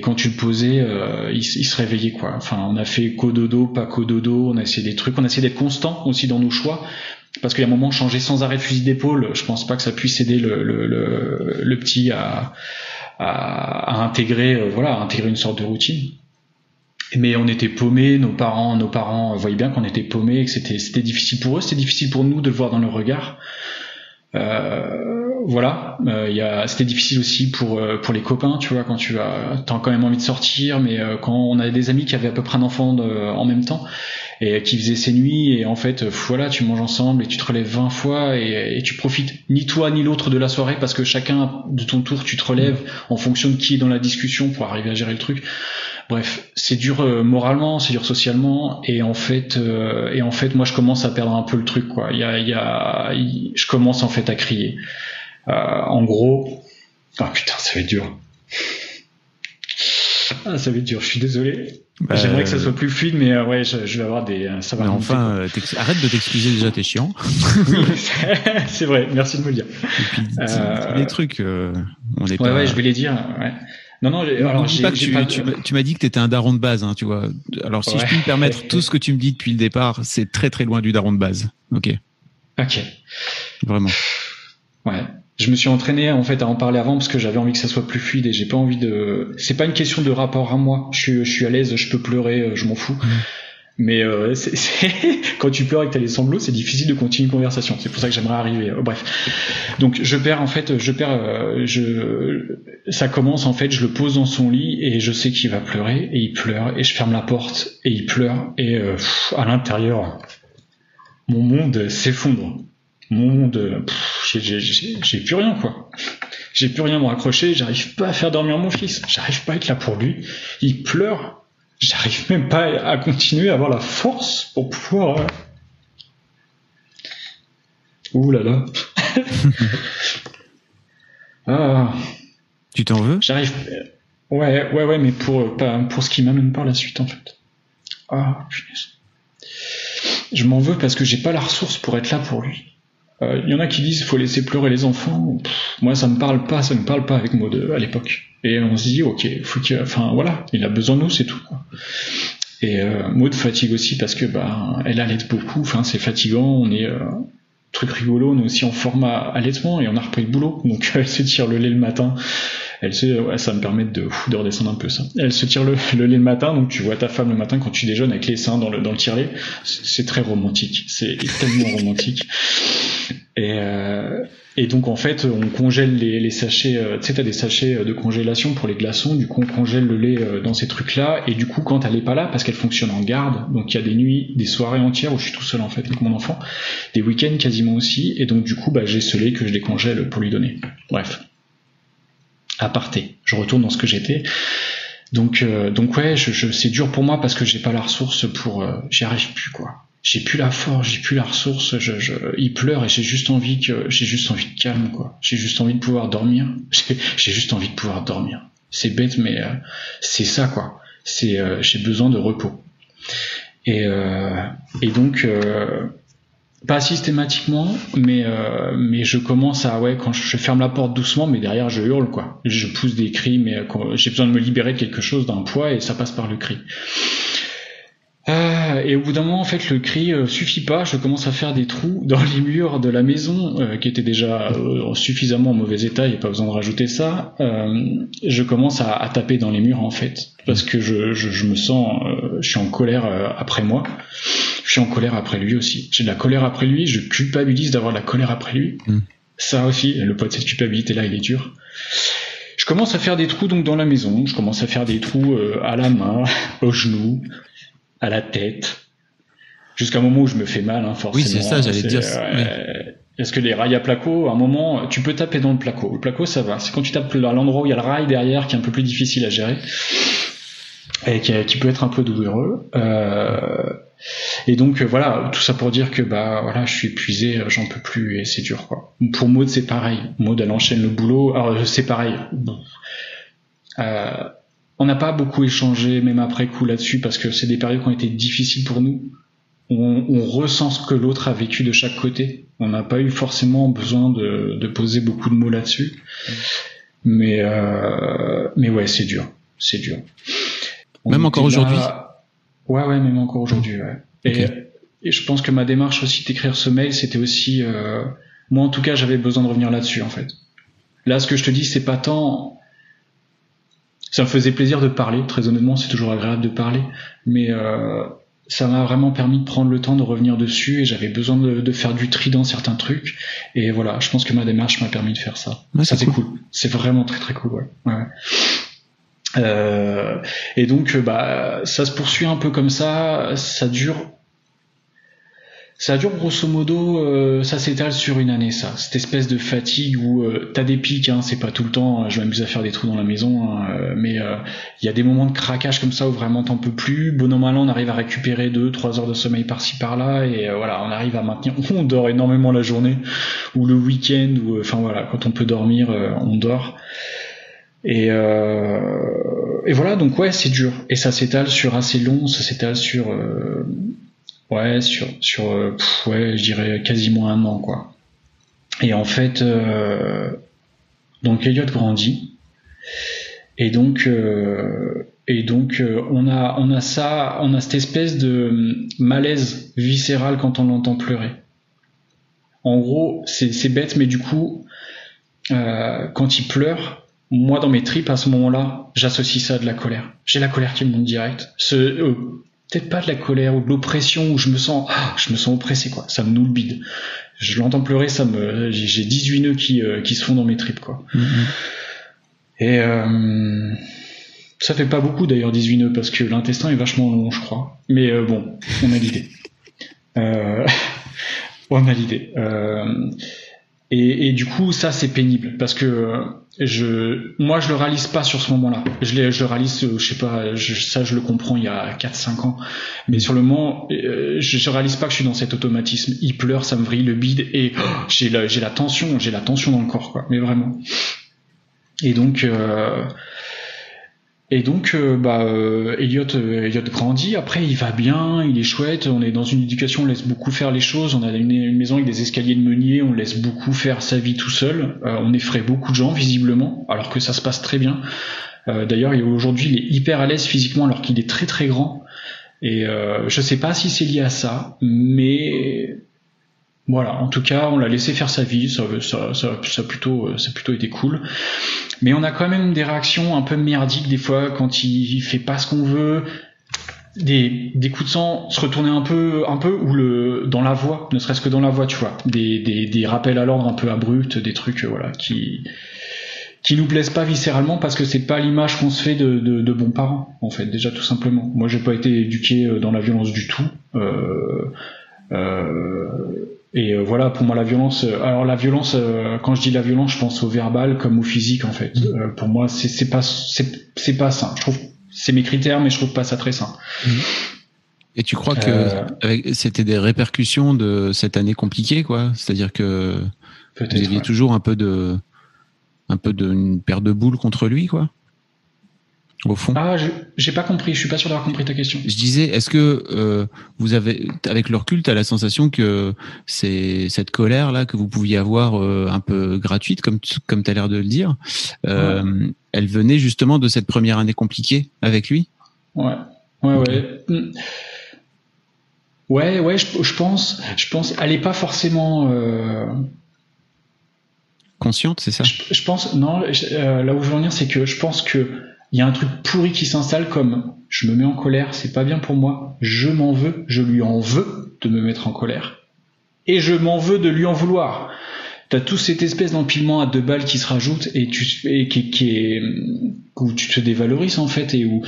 quand tu le posais, il, il, se réveillait, quoi. Enfin, on a fait cododo, pas cododo. On a essayé des trucs. On a essayé d'être constant aussi dans nos choix. Parce qu'il y a un moment, changer sans arrêt de fusil d'épaule, je pense pas que ça puisse aider le, petit à intégrer, euh, voilà, à intégrer une sorte de routine. mais on était paumés, nos parents, nos parents voyaient bien qu'on était paumés, que c'était difficile pour eux, c'était difficile pour nous de le voir dans le regard. Euh, voilà, euh, c'était difficile aussi pour les copains, tu vois, quand tu as t'as quand même envie de sortir, mais quand on avait des amis qui avaient à peu près un enfant en même temps et qui faisaient ses nuits et en fait voilà, tu manges ensemble et tu te relèves 20 fois et, tu profites ni toi ni l'autre de la soirée parce que chacun de ton tour tu te relèves en fonction de qui est dans la discussion pour arriver à gérer le truc. Bref, c'est dur euh, moralement, c'est dur socialement, et en fait, euh, et en fait, moi, je commence à perdre un peu le truc, quoi. Il y a, je commence en fait à crier. Euh, en gros, ah putain, ça va être dur. Ah, ça va être dur. Je suis désolé. Bah, J'aimerais que ça soit plus fluide, mais ouais, je, vais avoir des. Ça va. Mais enfin, arrête de t'excuser déjà, t'es chiant. c'est vrai. Merci de me le dire. Et des trucs, on est ouais, Ouais, je vais les dire. Ouais. Non, non, alors j'ai, tu, pas... tu, m'as dit que tu étais un daron de base, hein, tu vois. Alors si je puis me permettre, tout ce que tu me dis depuis le départ, c'est très très loin du daron de base. Ok? Ok. Vraiment. Ouais. Je me suis entraîné en fait à en parler avant parce que j'avais envie que ça soit plus fluide et j'ai pas envie de. C'est pas une question de rapport à moi. Je suis, je suis à l'aise, je peux pleurer, euh, je m'en fous. Mmh. Mais euh, c'est, quand tu pleures et que t'as les sanglots, c'est difficile de continuer une conversation. C'est pour ça que j'aimerais arriver. Euh, bref. Donc je perds en fait, je perds, euh, je, ça commence en fait, je le pose dans son lit et je sais qu'il va pleurer et il pleure et je ferme la porte et il pleure et euh, à l'intérieur, mon monde s'effondre. Mon monde, j'ai plus rien quoi. J'ai plus rien à me raccrocher. J'arrive pas à faire dormir mon fils. J'arrive pas à être là pour lui. Il pleure j'arrive même pas à continuer à avoir la force pour pouvoir. Euh, Ouh là là. ah. Tu t'en veux? J'arrive. Ouais, ouais, ouais, mais pour, pas, pour ce qui m'amène par la suite en fait. Ah, punaise. Je m'en veux parce que j'ai pas la ressource pour être là pour lui. Il euh, y en a qui disent faut laisser pleurer les enfants. moi, ça me parle pas, ça me parle pas avec Maud à l'époque. Et on se dit ok, faut voilà, il a besoin de nous, c'est tout. Et euh, Maud fatigue aussi parce que bah elle allait beaucoup. Enfin, c'est fatigant. On est euh, truc rigolo. On est aussi en format allaitement et on a repris le boulot. Donc elle se tire le lait le matin elle se, ouais, ça me permet de, de redescendre un peu ça. Elle se tire le, le, lait le matin, donc tu vois ta femme le matin quand tu déjeunes avec les seins dans le, dans le tire-lait. C'est très romantique. C'est tellement romantique. Et, euh, et donc en fait, on congèle les, les sachets. Euh, tu sais, t'as des sachets euh, de congélation pour les glaçons. Du coup, on congèle le lait euh, dans ces trucs-là. Et du coup, quand elle est pas là, parce qu'elle fonctionne en garde, donc il y a des nuits, des soirées entières où je suis tout seul en fait avec mon enfant, des week-ends quasiment aussi. Et donc du coup, bah, j'ai ce lait que je décongèle pour lui donner. Bref aparté. Je retourne dans ce que j'étais. Donc, euh, donc ouais, je, c'est dur pour moi parce que j'ai pas la ressource pour, euh, j'y arrive plus quoi. J'ai plus la force, j'ai plus la ressource. Je, je, il pleure et j'ai juste envie que, j'ai juste envie de calme quoi. J'ai juste envie de pouvoir dormir. J'ai juste envie de pouvoir dormir. C'est bête mais euh, c'est ça quoi. C'est, j'ai besoin de repos. Et, et donc pas systématiquement, mais euh, mais je commence à ouais quand je ferme la porte doucement, mais derrière je hurle quoi. Je pousse des cris, mais euh, j'ai besoin de me libérer de quelque chose, d'un poids, et ça passe par le cri. Euh, et au bout d'un moment, en fait, le cri euh, suffit pas. Je commence à faire des trous dans les murs de la maison, euh, qui étaient déjà suffisamment en mauvais état. Il n'y a pas besoin de rajouter ça. je commence à, à, taper dans les murs, en fait, parce que je, je, je me sens, je suis en colère après moi. Je suis en colère après lui aussi. J'ai de la colère après lui. Je culpabilise d'avoir de la colère après lui. Mm. Ça aussi, le poids de cette culpabilité-là, il est dur. Je commence à faire des trous donc dans la maison. Je commence à faire des trous à la main, aux genoux à la tête, jusqu'à un moment où je me fais mal, hein, forcément. Oui, c'est ça, j'allais dire. Est-ce que les rails à placo, à un moment, tu peux taper dans le placo. Le placo, ça va. C'est quand tu tapes à l'endroit où il y a le rail derrière qui est un peu plus difficile à gérer et qui, peut être un peu douloureux. Euh, et donc voilà, tout ça pour dire que bah voilà, je suis épuisé, j'en peux plus et c'est dur quoi. Pour Maud c'est pareil. Maud elle enchaîne le boulot. Alors c'est pareil. Euh, on n'a pas beaucoup échangé, même après coup là-dessus, parce que c'est des périodes qui ont été difficiles pour nous. On, ressent ce que l'autre a vécu de chaque côté. On n'a pas eu forcément besoin de, poser beaucoup de mots là-dessus. Mais, euh, mais ouais, c'est dur. C'est dur. même encore aujourd'hui Ouais, ouais, même encore aujourd'hui, Et, je pense que ma démarche aussi d'écrire ce mail, c'était aussi... Euh, moi, en tout cas, j'avais besoin de revenir là-dessus, en fait. Là, ce que je te dis, c'est pas tant ça me faisait plaisir de parler. Très honnêtement, c'est toujours agréable de parler, mais euh, ça m'a vraiment permis de prendre le temps de revenir dessus et j'avais besoin de, faire du tri dans certains trucs. Et voilà, je pense que ma démarche m'a permis de faire ça. ça c'est cool. C'est vraiment très très cool. Ouais. ouais. Euh, et donc, bah, ça se poursuit un peu comme ça. Ça dure ça dure grosso modo, euh, ça s'étale sur une année, ça. Cette espèce de fatigue où euh, t'as des pics, hein, c'est pas tout le temps. Je m'amuse à faire des trous dans la maison, hein, euh, mais il y a des moments de craquage comme ça où vraiment t'en peux plus. Bon an on arrive à récupérer deux, trois heures de sommeil par-ci par-là, et voilà, on arrive à maintenir. On dort énormément la journée ou le week-end, ou enfin voilà, quand on peut dormir, on dort. Et, et voilà, donc ouais, c'est dur. Et ça s'étale sur assez long, ça s'étale sur Ouais, sur, sur euh, ouais, je dirais quasiment un an, quoi. Et en fait, euh, donc Elliot grandit. Et donc, euh, et donc on a, on a ça, on a cette espèce de malaise viscéral quand on l'entend pleurer. En gros, c'est bête, mais du coup, quand il pleure, moi dans mes tripes à ce moment-là, j'associe ça à de la colère. J'ai la colère qui monte direct. Ce, peut-être pas de la colère ou de l'oppression où je me sens ah, je me sens oppressé quoi. Ça me noue le bide. Je l'entends pleurer ça me j'ai 18 nœuds qui euh, qui se font dans mes tripes quoi. Mm-hmm. et euh, ça fait pas beaucoup d'ailleurs 18 nœuds parce que l'intestin est vachement long je crois. Mais euh, bon on a l'idée. On a l'idée et, et, du coup ça c'est pénible parce que je moi je le réalise pas sur ce moment-là. Je le réalise euh, je sais pas ça je le comprends il y a 4 5 ans. Mais sur le moment euh, je, je réalise pas que je suis dans cet automatisme. Il pleure ça me vrille le bide et oh, j'ai la j'ai la tension j'ai la tension dans le corps quoi. Mais vraiment. Et donc euh, et donc, euh, bah, euh, Elliot, euh, grandit. Après, il va bien, il est chouette. On est dans une éducation, on laisse beaucoup faire les choses. On a une, maison avec des escaliers de meunier. On laisse beaucoup faire sa vie tout seul. on effraie beaucoup de gens visiblement, alors que ça se passe très bien. D'ailleurs, aujourd'hui, il est hyper à l'aise physiquement, alors qu'il est très très grand. Et je sais pas si c'est lié à ça, mais voilà, en tout cas, on l'a laissé faire sa vie, ça, ça, ça, ça, plutôt, ça a plutôt été cool. Mais on a quand même des réactions un peu merdiques des fois quand il fait pas ce qu'on veut, des, des coups de sang se retourner un peu, un peu ou le dans la voix, ne serait-ce que dans la voix, tu vois, des, des, des rappels à l'ordre un peu abrupts, des trucs, voilà, qui qui nous plaisent pas viscéralement parce que c'est pas l'image qu'on se fait de, de, de, bons parents en fait déjà tout simplement. Moi j'ai pas été éduqué euh, dans la violence du tout. Euh, euh, et euh, voilà, pour moi, la violence. Euh, alors la violence, euh, quand je dis la violence, je pense au verbal comme au physique en fait. Mm. pour moi, c'est pas c'est pas sain. Je trouve c'est mes critères, mais je trouve pas ça très sain. Mm. Et tu crois que c'était des répercussions de cette année compliquée, quoi? C'est-à-dire que vous aviez toujours un peu de un peu d'une paire de boules contre lui, quoi? Au fond Ah, j'ai pas compris. Je suis pas sûr d'avoir compris ta question. Je disais, est-ce que euh, vous avez, avec leur culte, as la sensation que c'est cette colère là que vous pouviez avoir euh, un peu gratuite, comme comme as l'air de le dire, euh, elle venait justement de cette première année compliquée avec lui? Ouais, ouais, ouais. Hmm. Ouais, ouais, je, je, pense, je pense, elle est pas forcément consciente, c'est ça? je, je, pense, non. Là où je veux en venir, c'est que je pense que il y a un truc pourri qui s'installe comme je me mets en colère, c'est pas bien pour moi, je m'en veux, je lui en veux de me mettre en colère. Et je m'en veux de lui en vouloir. T'as tout cette espèce d'empilement à deux balles qui se rajoute et tu et qui, qui est où tu te dévalorises en fait et où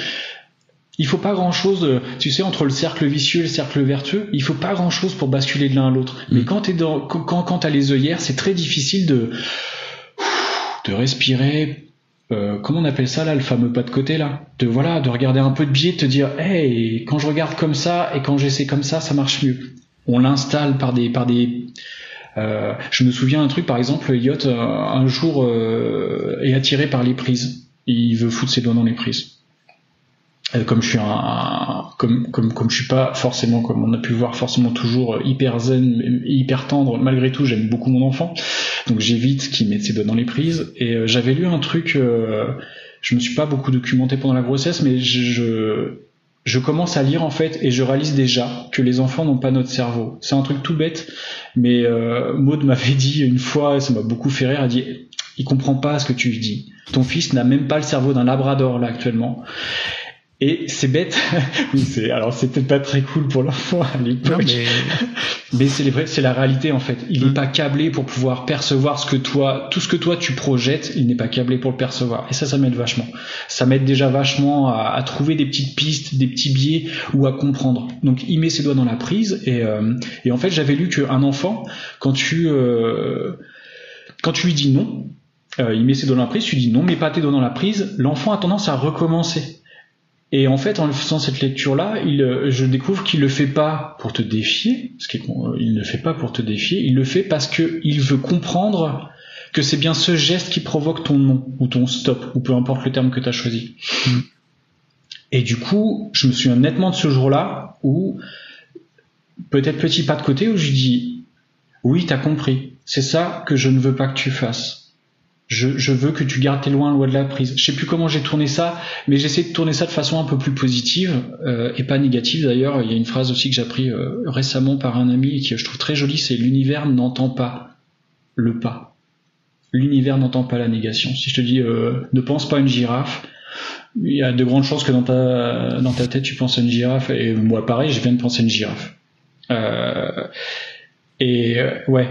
il faut pas grand chose, tu sais, entre le cercle vicieux et le cercle vertueux, il faut pas grand chose pour basculer de l'un à l'autre. Mais mm. quand t'es dans, quand, quand t'as les œillères, c'est très difficile de, de respirer, euh, comment on appelle ça là, le fameux pas de côté là? De voilà, de regarder un peu de biais, de te dire, hey, quand je regarde comme ça et quand j'essaie comme ça, ça marche mieux. On l'installe par des, par des. Euh, je me souviens un truc, par exemple, Elliot euh, un jour est attiré par les prises. Il veut foutre ses doigts dans les prises. Euh, comme je suis un, comme, je suis pas forcément, comme on a pu voir, forcément toujours hyper zen, hyper tendre, malgré tout, j'aime beaucoup mon enfant. Donc j'évite qu'il mette ses doigts dans les prises. Et euh, j'avais lu un truc, euh, je me suis pas beaucoup documenté pendant la grossesse, mais je, je, commence à lire en fait et je réalise déjà que les enfants n'ont pas notre cerveau. C'est un truc tout bête, mais euh, Maud m'avait dit une fois, ça m'a beaucoup fait rire, elle a dit Il comprend pas ce que tu lui dis. Ton fils n'a même pas le cerveau d'un labrador là actuellement. Et c'est bête. oui, c'est alors c'est peut-être pas très cool pour l'enfant à l'époque, mais, mais c'est c'est la réalité en fait. Il n'est mm. pas câblé pour pouvoir percevoir ce que toi, tout ce que toi tu projettes, il n'est pas câblé pour le percevoir. Et ça, ça m'aide vachement. Ça m'aide déjà vachement à, trouver des petites pistes, des petits biais ou à comprendre. Donc il met ses doigts dans la prise et euh, et en fait j'avais lu qu'un enfant quand tu euh, quand tu lui dis non, euh, il met ses doigts dans la prise, tu dis non, mets pas tes doigts dans la prise, l'enfant a tendance à recommencer. Et en fait, en faisant cette lecture-là, il, euh, je découvre qu'il le fait pas pour te défier, parce qu'il ne le fait pas pour te défier, il le fait parce qu'il veut comprendre que c'est bien ce geste qui provoque ton non, ou ton stop, ou peu importe le terme que tu as choisi. Et du coup, je me souviens nettement de ce jour-là où, peut-être petit pas de côté, où je dis, oui, t'as compris, c'est ça que je ne veux pas que tu fasses je, veux que tu gardes tes loin loin de la prise. Je sais plus comment j'ai tourné ça, mais j'essaie de tourner ça de façon un peu plus positive euh, et pas négative. D'ailleurs, il y a une phrase aussi que j'ai appris euh, récemment par un ami et qui je trouve très jolie, c'est l'univers n'entend pas le pas. L'univers n'entend pas la négation. Si je te dis euh, ne pense pas à une girafe, il y a de grandes chances que dans ta dans ta tête tu penses à une girafe et moi pareil, je viens de penser à une girafe. et ouais,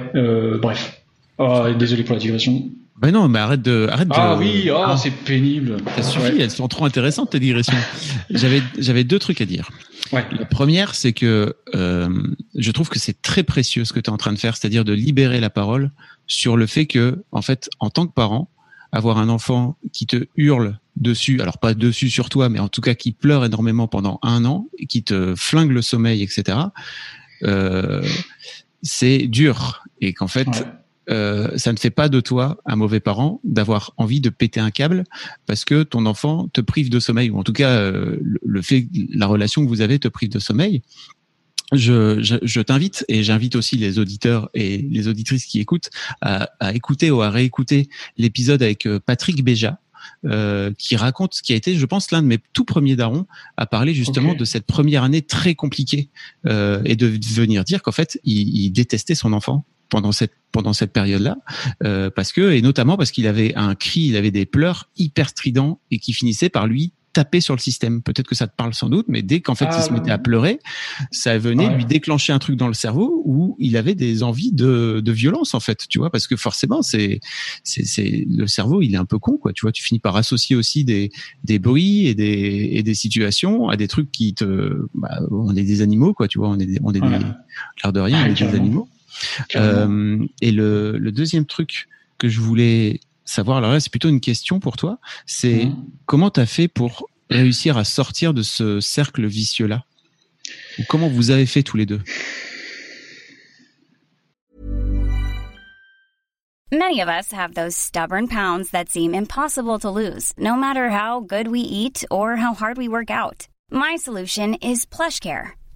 bref. Oh, désolé pour la digression. Ben non, mais arrête de, arrête ah oui, oh, ah. c'est pénible. Ça suffit, elles sont trop intéressantes tes digressions. j'avais, j'avais deux trucs à dire. Ouais. La première, c'est que euh, je trouve que c'est très précieux ce que tu es en train de faire, c'est-à-dire de libérer la parole sur le fait que, en fait, en tant que parent, avoir un enfant qui te hurle dessus, alors pas dessus sur toi, mais en tout cas qui pleure énormément pendant un an, et qui te flingue le sommeil, etc. Euh, c'est dur et qu'en fait euh, ça ne fait pas de toi un mauvais parent d'avoir envie de péter un câble parce que ton enfant te prive de sommeil. Ou en tout cas euh, le fait la relation que vous avez te prive de sommeil. Je, je, t'invite et j'invite aussi les auditeurs et les auditrices qui écoutent à, à écouter ou à réécouter l'épisode avec euh, Patrick Béja, euh, qui raconte ce qui a été, je pense, l'un de mes tout premiers darons à parler justement de cette première année très compliquée euh, et de venir dire qu'en fait, il, il, détestait son enfant pendant cette pendant cette période-là, euh, parce que et notamment parce qu'il avait un cri, il avait des pleurs hyper stridents et qui finissaient par lui taper sur le système. Peut-être que ça te parle sans doute, mais dès qu'en fait il se ah, mettait à pleurer, ça venait lui déclencher un truc dans le cerveau où il avait des envies de, de violence en fait, tu vois, parce que forcément c'est c'est le cerveau il est un peu con quoi, tu vois, tu finis par associer aussi des des bruits et des et des situations à des trucs qui te bah, on est des animaux quoi, tu vois, on est des, on est des l'air de rien, on est des animaux. Euh, et le, le deuxième truc que je voulais savoir, alors là, c'est plutôt une question pour toi, c'est mmh. comment tu as fait pour réussir à sortir de ce cercle vicieux-là? Ou comment vous avez fait tous les deux? Many of us have those stubborn pounds that seem impossible to lose, no matter how good we eat or how hard we work out. My solution is PlushCare.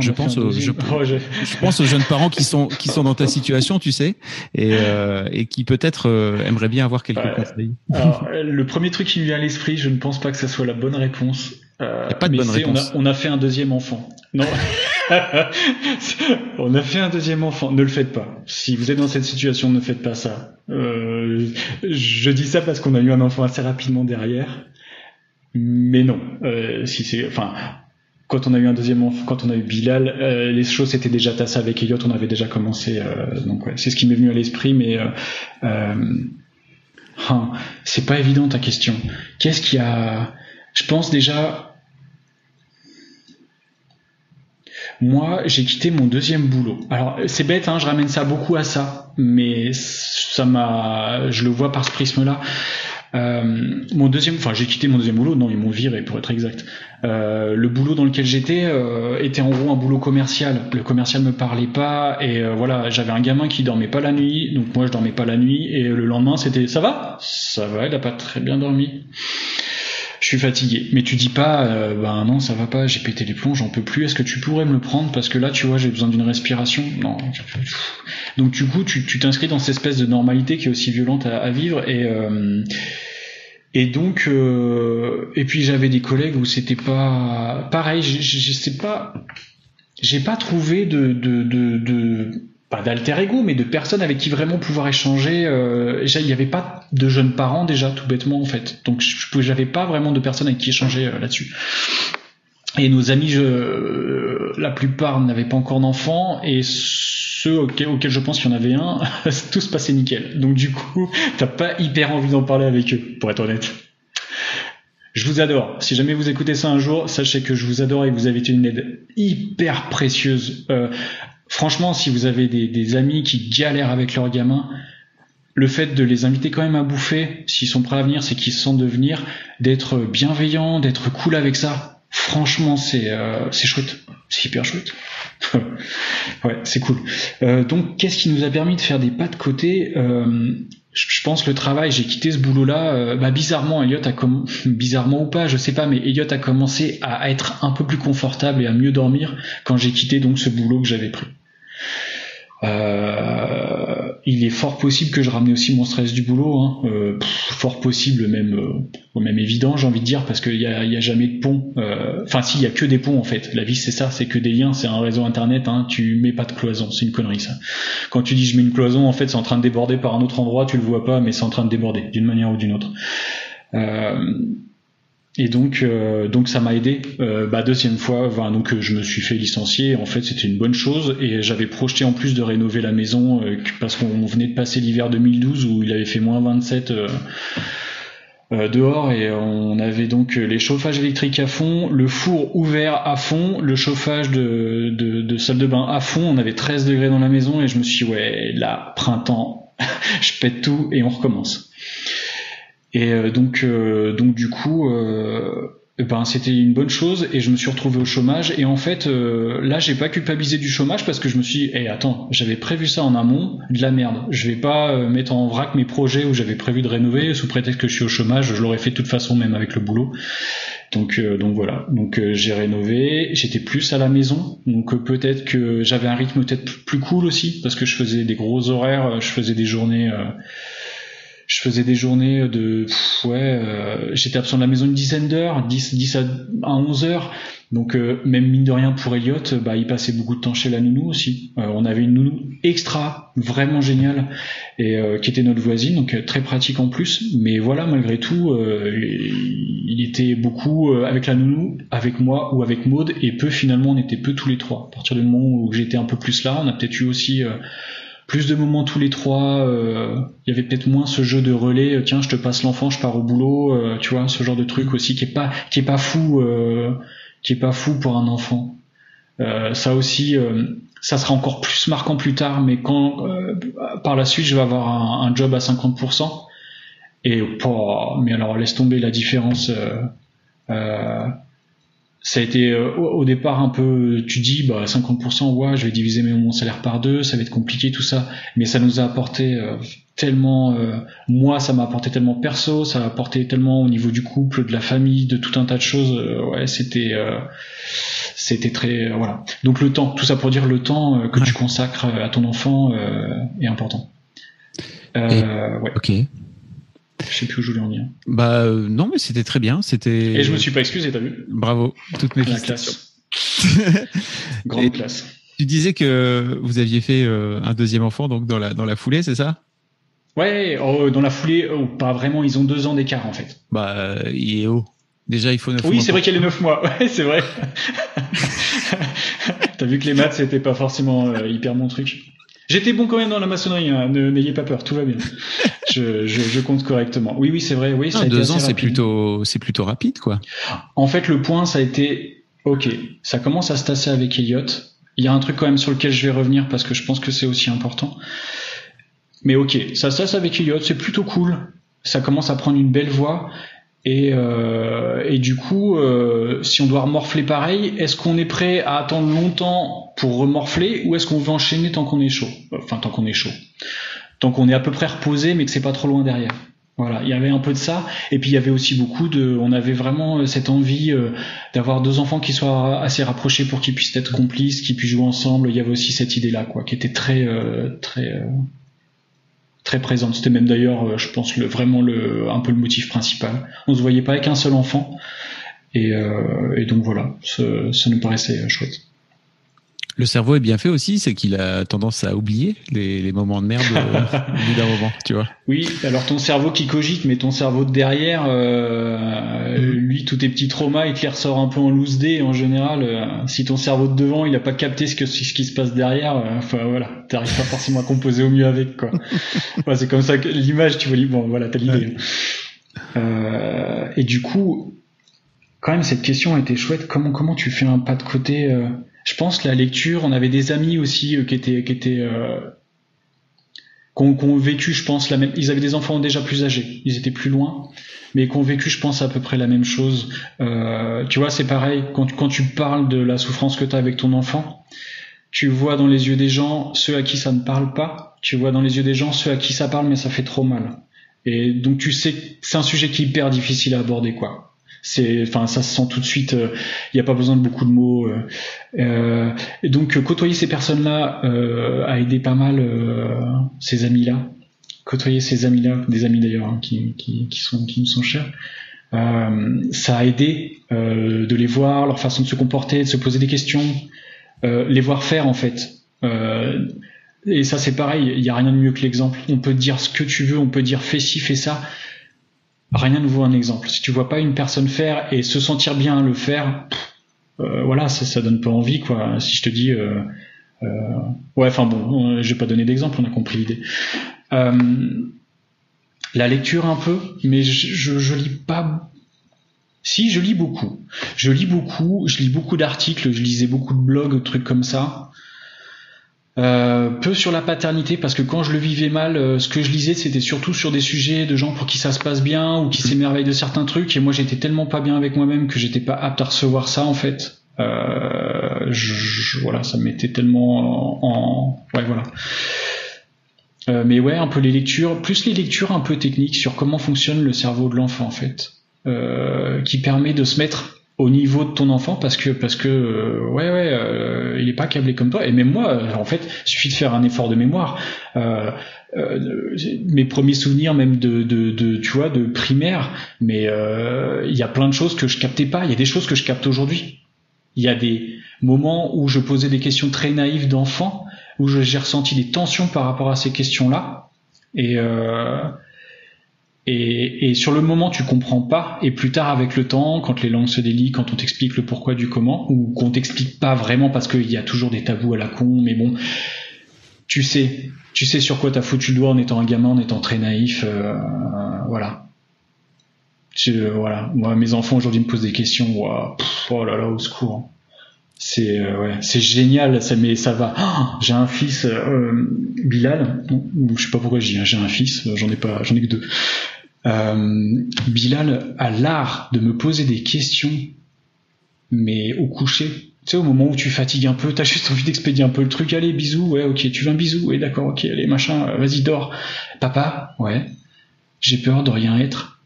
Je pense, aux, je, pense aux jeunes parents qui sont qui sont dans ta situation, tu sais, et, euh, et qui peut-être euh, aimeraient bien avoir quelques conseils. Alors, le premier truc qui me vient à l'esprit, je ne pense pas que ce soit la bonne réponse. Euh, pas de bonne réponse. On a, on a, fait un deuxième enfant. Non. on a fait un deuxième enfant. Ne le faites pas. Si vous êtes dans cette situation, ne faites pas ça. Euh, je dis ça parce qu'on a eu un enfant assez rapidement derrière. Mais non. Euh, si c'est, enfin, quand on a eu un deuxième enfant, quand on a eu Bilal, euh, les choses étaient déjà tassées avec Elliot. On avait déjà commencé. Euh, donc c'est ce qui m'est venu à l'esprit. Mais euh, hein, c'est pas évident ta question. Qu'est-ce qui a je pense déjà moi, j'ai quitté mon deuxième boulot. Alors, c'est bête, hein, je ramène ça beaucoup à ça, mais ça m'a, je le vois par ce prisme-là. Mon deuxième, enfin j'ai quitté mon deuxième boulot, non ils m'ont viré pour être exact. Euh, le boulot dans lequel j'étais euh, était en gros un boulot commercial. Le commercial me parlait pas et euh, voilà j'avais un gamin qui dormait pas la nuit, donc moi je dormais pas la nuit et le lendemain c'était ça va, ça va, il a pas très bien dormi. Je suis fatigué. Mais tu dis pas, ben non, ça va pas, j'ai pété les plombs, j'en peux plus. Est-ce que tu pourrais me le prendre? Parce que là, tu vois, j'ai besoin d'une respiration. Non. Donc du coup, tu t'inscris dans cette espèce de normalité qui est aussi violente à, à vivre et et donc, euh, et puis j'avais des collègues où c'était pas pareil. Je, sais pas, j'ai pas trouvé de, pas d'alter ego, mais de personnes avec qui vraiment pouvoir échanger. Euh, il n'y avait pas de jeunes parents déjà, tout bêtement en fait. Donc j'avais pas vraiment de personnes avec qui échanger euh, là-dessus. Et nos amis, la plupart n'avaient pas encore d'enfants et auxquels, je pense qu'il y en avait un, tout se passait nickel. Donc du coup, t'as pas hyper envie d'en parler avec eux, pour être honnête. Je vous adore. Si jamais vous écoutez ça un jour, sachez que je vous adore et vous avez été une aide hyper précieuse. Euh, franchement, si vous avez des, amis qui galèrent avec leurs gamins, le fait de les inviter quand même à bouffer, s'ils sont prêts à venir, c'est qu'ils sentent de venir, d'être bienveillants, d'être cool avec ça. Franchement, c'est euh, c'est chouette. C'est hyper chouette. ouais, c'est cool. Euh, donc, qu'est-ce qui nous a permis de faire des pas de côté euh, je pense le travail, j'ai quitté ce boulot-là. Bah, bizarrement, Elliot a bizarrement ou pas, je sais pas, mais Elliot a commencé à être un peu plus confortable et à mieux dormir quand j'ai quitté donc ce boulot que j'avais pris. Euh, il est fort possible que je ramène aussi mon stress du boulot, hein. euh, fort possible, même, euh, même évident, j'ai envie de dire, parce qu'il y a, y a, jamais de pont. Euh, enfin, si, il y a que des ponts en fait. La vie, c'est ça, c'est que des liens, c'est un réseau internet. Hein, tu mets pas de cloison, c'est une connerie ça. Quand tu dis je mets une cloison, en fait, c'est en train de déborder par un autre endroit, tu le vois pas, mais c'est en train de déborder d'une manière ou d'une autre. Euh, et donc, euh, donc ça m'a aidé. Euh, bah, deuxième fois, enfin, donc euh, je me suis fait licencier. En fait, c'était une bonne chose et j'avais projeté en plus de rénover la maison euh, parce qu'on venait de passer l'hiver 2012 où il avait fait moins 27 dehors et on avait donc les chauffages électriques à fond, le four ouvert à fond, le chauffage de, de, de salle de bain à fond. On avait 13 degrés dans la maison et je me suis dit, ouais, là, printemps, je pète tout et on recommence. Et euh, donc, euh, donc du coup, euh, ben c'était une bonne chose et je me suis retrouvé au chômage. Et en fait là j'ai pas culpabilisé du chômage parce que je me suis eh, attends j'avais prévu ça en amont de la merde. Je vais pas mettre en vrac mes projets où j'avais prévu de rénover sous prétexte que je suis au chômage je l'aurais fait de toute façon même avec le boulot. Donc donc voilà. Donc j'ai rénové. J'étais plus à la maison. Donc peut-être que j'avais un rythme peut-être plus cool aussi parce que je faisais des gros horaires je faisais des journées je faisais des journées de ouais euh, j'étais absent de la maison une dizaine d'heures 10 10 à, 11 heures. Donc euh, même mine de rien pour Elliot bah il passait beaucoup de temps chez la nounou aussi. Euh, on avait une nounou extra vraiment géniale et qui était notre voisine donc très pratique en plus. Mais voilà malgré tout il était beaucoup avec la nounou avec moi ou avec Maude et peu finalement on était peu tous les trois. À partir du moment où j'étais un peu plus là on a peut-être eu aussi plus de moments tous les trois. Euh, il y avait peut-être moins ce jeu de relais. Euh, tiens, je te passe l'enfant, je pars au boulot. Euh, tu vois, ce genre de truc aussi qui est pas qui est pas fou, qui est pas fou pour un enfant. ça aussi, ça sera encore plus marquant plus tard. Mais quand par la suite, je vais avoir un, un job à 50%. Et oh, mais alors laisse tomber la différence. Euh, ça a été euh, au départ un peu tu dis bah 50% ouais je vais diviser mon salaire par deux ça va être compliqué tout ça. Mais ça nous a apporté euh, tellement euh, moi ça m'a apporté tellement perso ça a apporté tellement au niveau du couple de la famille de tout un tas de choses ouais c'était c'était très voilà. Donc le temps tout ça pour dire le temps que tu consacres à ton enfant est important. Ouais. ok je sais plus où je voulais en dire. Bah euh, non, mais c'était très bien. C'était. Et je me suis pas excusé, t'as vu Bravo, toutes mes La classe. Grande classe. Tu disais que vous aviez fait euh, un deuxième enfant donc dans la dans la foulée, c'est ça? Ouais, oh, dans la foulée, oh, pas vraiment. Ils ont deux ans d'écart en fait. Bah il est haut. Déjà, il faut neuf mois. Oui, c'est vrai qu'il les neuf mois. Ouais, c'est vrai. T'as vu que les maths c'était pas forcément euh, hyper mon truc. J'étais bon quand même dans la maçonnerie, hein. n'ayez pas peur, tout va bien. je, je, je, compte correctement. Oui, oui, c'est vrai. Oui, ça deux ans, c'est plutôt, c'est plutôt rapide, quoi. En fait, le point, ça a été, ok, ça commence à se tasser avec Elliot. Il y a un truc quand même sur lequel je vais revenir parce que je pense que c'est aussi important. Mais ok, ça se tasse avec Elliot, c'est plutôt cool. Ça commence à prendre une belle voix. Et, euh, et du coup, euh, si on doit remorfler pareil, est-ce qu'on est prêt à attendre longtemps pour remorfler ou est-ce qu'on veut enchaîner tant qu'on est chaud? Enfin, tant qu'on est chaud. Tant qu'on est à peu près reposé, mais que c'est pas trop loin derrière. Voilà, il y avait un peu de ça, et puis il y avait aussi beaucoup de, on avait vraiment euh, cette envie d'avoir deux enfants qui soient assez rapprochés pour qu'ils puissent être complices, qu'ils puissent jouer ensemble. Il y avait aussi cette idée-là, quoi, qui était très, très, très présente. C'était même d'ailleurs, euh, je pense, le, vraiment le, un peu le motif principal. On se voyait pas avec un seul enfant, et, euh, donc voilà, ça, ça nous paraissait chouette. Le cerveau est bien fait aussi, c'est qu'il a tendance à oublier les, les moments de merde euh, au bout d'un moment, tu vois. Oui, alors ton cerveau qui cogite, mais ton cerveau de derrière, euh, mm. lui, tous tes petits traumas, il te les ressort un peu en loose dé. En général, euh, si ton cerveau de devant, il a pas capté ce, que, ce qui se passe derrière, euh, enfin voilà, t'arrives pas forcément à composer au mieux avec, quoi. ouais, c'est comme ça que l'image, tu vois, bon, voilà, t'as l'idée. Euh, et du coup, quand même, cette question était chouette. Comment, comment tu fais un pas de côté je pense la lecture, on avait des amis aussi euh, qui étaient qui étaient euh, vécu, je pense, la même. Ils avaient des enfants déjà plus âgés, ils étaient plus loin, mais qui ont vécu, je pense, à peu près la même chose. Euh, tu vois, c'est pareil quand, quand tu parles de la souffrance que tu as avec ton enfant, tu vois dans les yeux des gens ceux à qui ça ne parle pas, tu vois dans les yeux des gens ceux à qui ça parle mais ça fait trop mal. Et donc tu sais, c'est un sujet qui est hyper difficile à aborder, quoi ça se sent tout de suite il euh, n'y a pas besoin de beaucoup de mots euh, euh donc côtoyer ces personnes là euh, a aidé pas mal ces amis là côtoyer ces amis là des amis d'ailleurs hein, qui, qui, qui, nous sont chers ça a aidé de les voir leur façon de se comporter de se poser des questions les voir faire en fait. Et ça c'est pareil il n'y a rien de mieux que l'exemple. On peut dire ce que tu veux on peut dire fais ci fais ça rien ne vaut un exemple. Si tu vois pas une personne faire et se sentir bien à le faire, euh, voilà, ça, ça donne pas envie, quoi. Si je te dis, euh, euh, ouais, enfin bon, je vais pas donner d'exemple, on a compris l'idée. la lecture un peu, mais je, je, je, lis pas. Si, je lis beaucoup. Je lis beaucoup, je lis beaucoup d'articles, je lisais beaucoup de blogs, trucs comme ça. Euh, peu sur la paternité parce que quand je le vivais mal, euh, ce que je lisais c'était surtout sur des sujets de gens pour qui ça se passe bien ou qui s'émerveillent de certains trucs et moi j'étais tellement pas bien avec moi-même que j'étais pas apte à recevoir ça en fait. Euh, je, voilà, ça m'était tellement en, ouais voilà. Euh, mais ouais, un peu les lectures, plus les lectures un peu techniques sur comment fonctionne le cerveau de l'enfant en fait, qui permet de se mettre au niveau de ton enfant parce que parce que euh, ouais ouais euh, il est pas câblé comme toi. Et même moi euh, en fait suffit de faire un effort de mémoire. Mes premiers souvenirs même de, de, de, tu vois de primaire mais il y a plein de choses que je captais pas. Il y a des choses que je capte aujourd'hui. Il y a des moments où je posais des questions très naïves d'enfant où j'ai ressenti des tensions par rapport à ces questions là et et, sur le moment, tu comprends pas. Et plus tard, avec le temps, quand les langues se délient, quand on t'explique le pourquoi du comment, ou qu'on t'explique pas vraiment parce qu'il y a toujours des tabous à la con, mais bon, tu sais, tu sais sur quoi t'as foutu le doigt en étant un gamin, en étant très naïf, euh, voilà. Je, voilà. Moi, mes enfants aujourd'hui me posent des questions. oh là là, au secours. C'est euh, génial. Ça va. Oh, j'ai un fils, euh, Bilal. Je sais pas pourquoi dis. Hein, j'ai un fils. J'en ai pas. J'en ai que deux. Euh, Bilal a l'art de me poser des questions, mais au coucher. Tu sais, au moment où tu fatigues un peu, t'as juste envie d'expédier un peu le truc. Allez, bisous, ouais, ok, tu veux un bisou, ouais, d'accord, ok, allez, machin, euh, vas-y, dors. Papa, ouais, j'ai peur de rien être.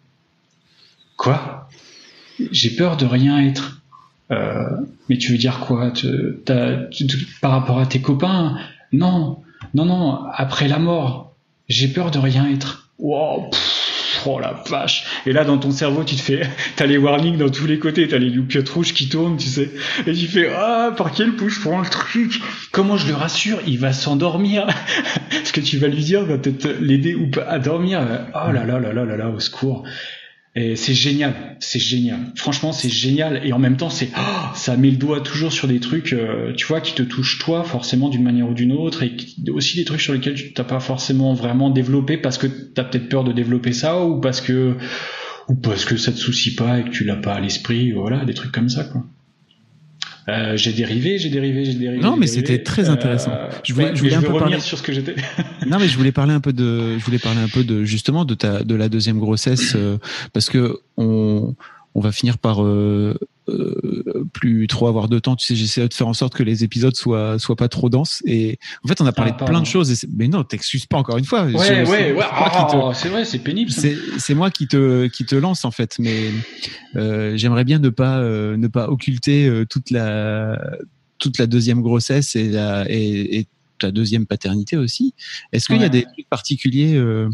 Quoi? J'ai peur de rien être. Euh, mais tu veux dire quoi? Par rapport à tes copains? Non, non, non, après la mort, j'ai peur de rien être. Wow, oh la vache. Et là, dans ton cerveau, tu te fais, t'as les warnings dans tous les côtés, t'as les loupiottes rouges qui tournent, tu sais. Et tu fais, ah, par quel pouce je prends le truc? Comment je le rassure? Il va s'endormir. Ce que tu vas lui dire va peut-être l'aider ou pas à dormir? Oh là là là là là là, au secours. Et c'est génial, c'est génial. Franchement, c'est génial. Et en même temps, c'est oh, ça met le doigt toujours sur des trucs, euh, tu vois, qui te touchent toi forcément d'une manière ou d'une autre, et aussi des trucs sur lesquels tu t'as pas forcément vraiment développé parce que t'as peut-être peur de développer ça ou parce que ou parce que ça te soucie pas et que tu l'as pas à l'esprit. Voilà, des trucs comme ça, quoi. Euh, j'ai dérivé, j'ai dérivé, j'ai dérivé. Non, mais c'était très intéressant. Euh, je voulais, je voulais un peu revenir parler... sur ce que j'étais. non, mais je voulais parler un peu de, je voulais parler un peu de justement de ta, de la deuxième grossesse, euh, parce que on, on va finir par euh, euh, plus trop avoir de temps. Tu sais, j'essaie de faire en sorte que les épisodes soient soient pas trop denses. Et en fait, on a parlé ah, de plein de choses. Et mais non, t'excuses pas encore une fois. Ouais, ouais, ouais. Oh, c'est vrai, c'est pénible. C'est moi qui te qui te lance en fait. Mais euh, j'aimerais bien ne pas euh, ne pas occulter euh, toute la toute la deuxième grossesse et la et, et ta deuxième paternité aussi. Est-ce qu'il y a des trucs particuliers, euh,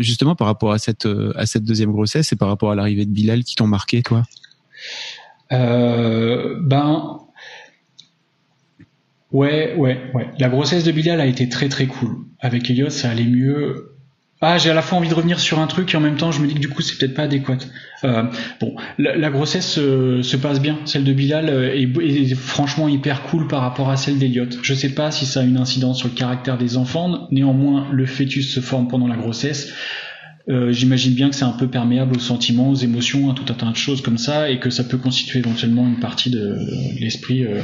justement par rapport à cette à cette deuxième grossesse et par rapport à l'arrivée de Bilal qui t'ont marqué, toi? Euh, ben ouais, ouais, ouais. La grossesse de Bilal a été très très cool. Avec Elliot, ça allait mieux. Ah, j'ai à la fois envie de revenir sur un truc et en même temps, je me dis que du coup, c'est peut-être pas adéquat. Euh, bon, la, grossesse euh, se passe bien. Celle de Bilal est, est, franchement hyper cool par rapport à celle d'Eliot. Je sais pas si ça a une incidence sur le caractère des enfants. Néanmoins, le fœtus se forme pendant la grossesse. Euh, j'imagine bien que c'est un peu perméable aux sentiments, aux émotions, à tout un tas de choses comme ça, et que ça peut constituer éventuellement une partie de, l'esprit euh,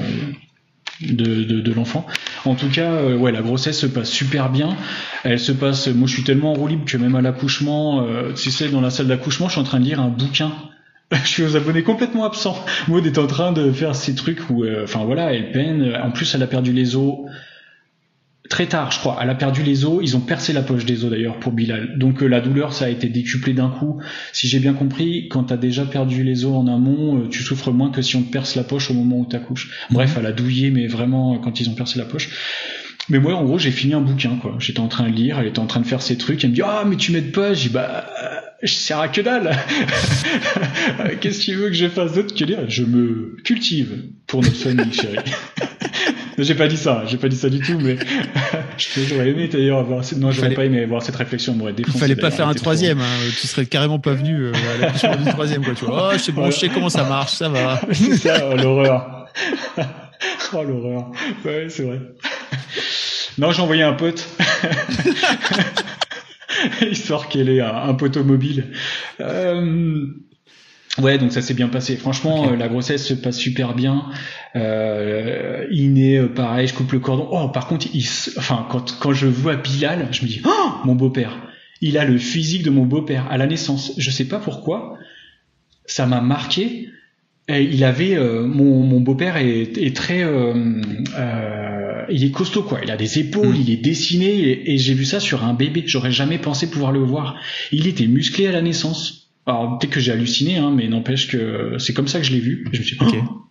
de, de, l'enfant. En tout cas, euh, ouais, la grossesse se passe super bien. Elle se passe. Moi, je suis tellement en roue que même à l'accouchement, tu sais, dans la salle d'accouchement, je suis en train de lire un bouquin je suis aux abonnés complètement absents. Maud est en train de faire ces trucs où, enfin voilà, elle peine. En plus, elle a perdu les os très tard, je crois. Elle a perdu les os. Ils ont percé la poche des os d'ailleurs pour Bilal. Donc euh, la douleur, ça a été décuplé d'un coup. Si j'ai bien compris, quand t'as déjà perdu les os en amont, euh, tu souffres moins que si on te perce la poche au moment où t'accouches. Bref, elle a douillé, mais vraiment quand ils ont percé la poche. Mais moi, en gros, j'ai fini un bouquin, quoi. J'étais en train de lire, elle était en train de faire ses trucs. Elle me dit, ah, mais tu m'aides pas. J'ai dit, bah, je sers à que dalle. Qu'est-ce que tu veux que je fasse d'autre que lire? Je me cultive pour notre famille, chérie. j'ai pas dit ça, j'ai pas dit ça du tout, mais j'aurais aimé d'ailleurs avoir. Non, j'aurais pas aimé avoir cette réflexion, m'aurait défoncé. Il fallait pas faire un troisième, hein. tu serais carrément pas venu euh, à la du troisième, quoi. Tu vois, oh, je sais bon, je sais comment ça marche, ça va. c'est ça, oh, l'horreur. oh l'horreur. Ouais, c'est vrai. Non, j'ai envoyé un pote. Histoire qu'elle ait un, un poteau mobile. Euh, Ouais, donc ça s'est bien passé. Franchement, euh, la grossesse se passe super bien. Euh, il naît euh, pareil, je coupe le cordon. Oh, par contre, il, enfin, quand, quand je vois Bilal, je me dis, oh, mon beau-père. Il a le physique de mon beau-père à la naissance. Je sais pas pourquoi. Ça m'a marqué. Et il avait, euh, mon, mon beau-père est, est, très, il est costaud quoi. Il a des épaules, mm. il est dessiné et, et j'ai vu ça sur un bébé. J'aurais jamais pensé pouvoir le voir. Il était musclé à la naissance alors peut-être que j'ai halluciné, hein, mais n'empêche que c'est comme ça que je l'ai vu. je me suis dit, oh,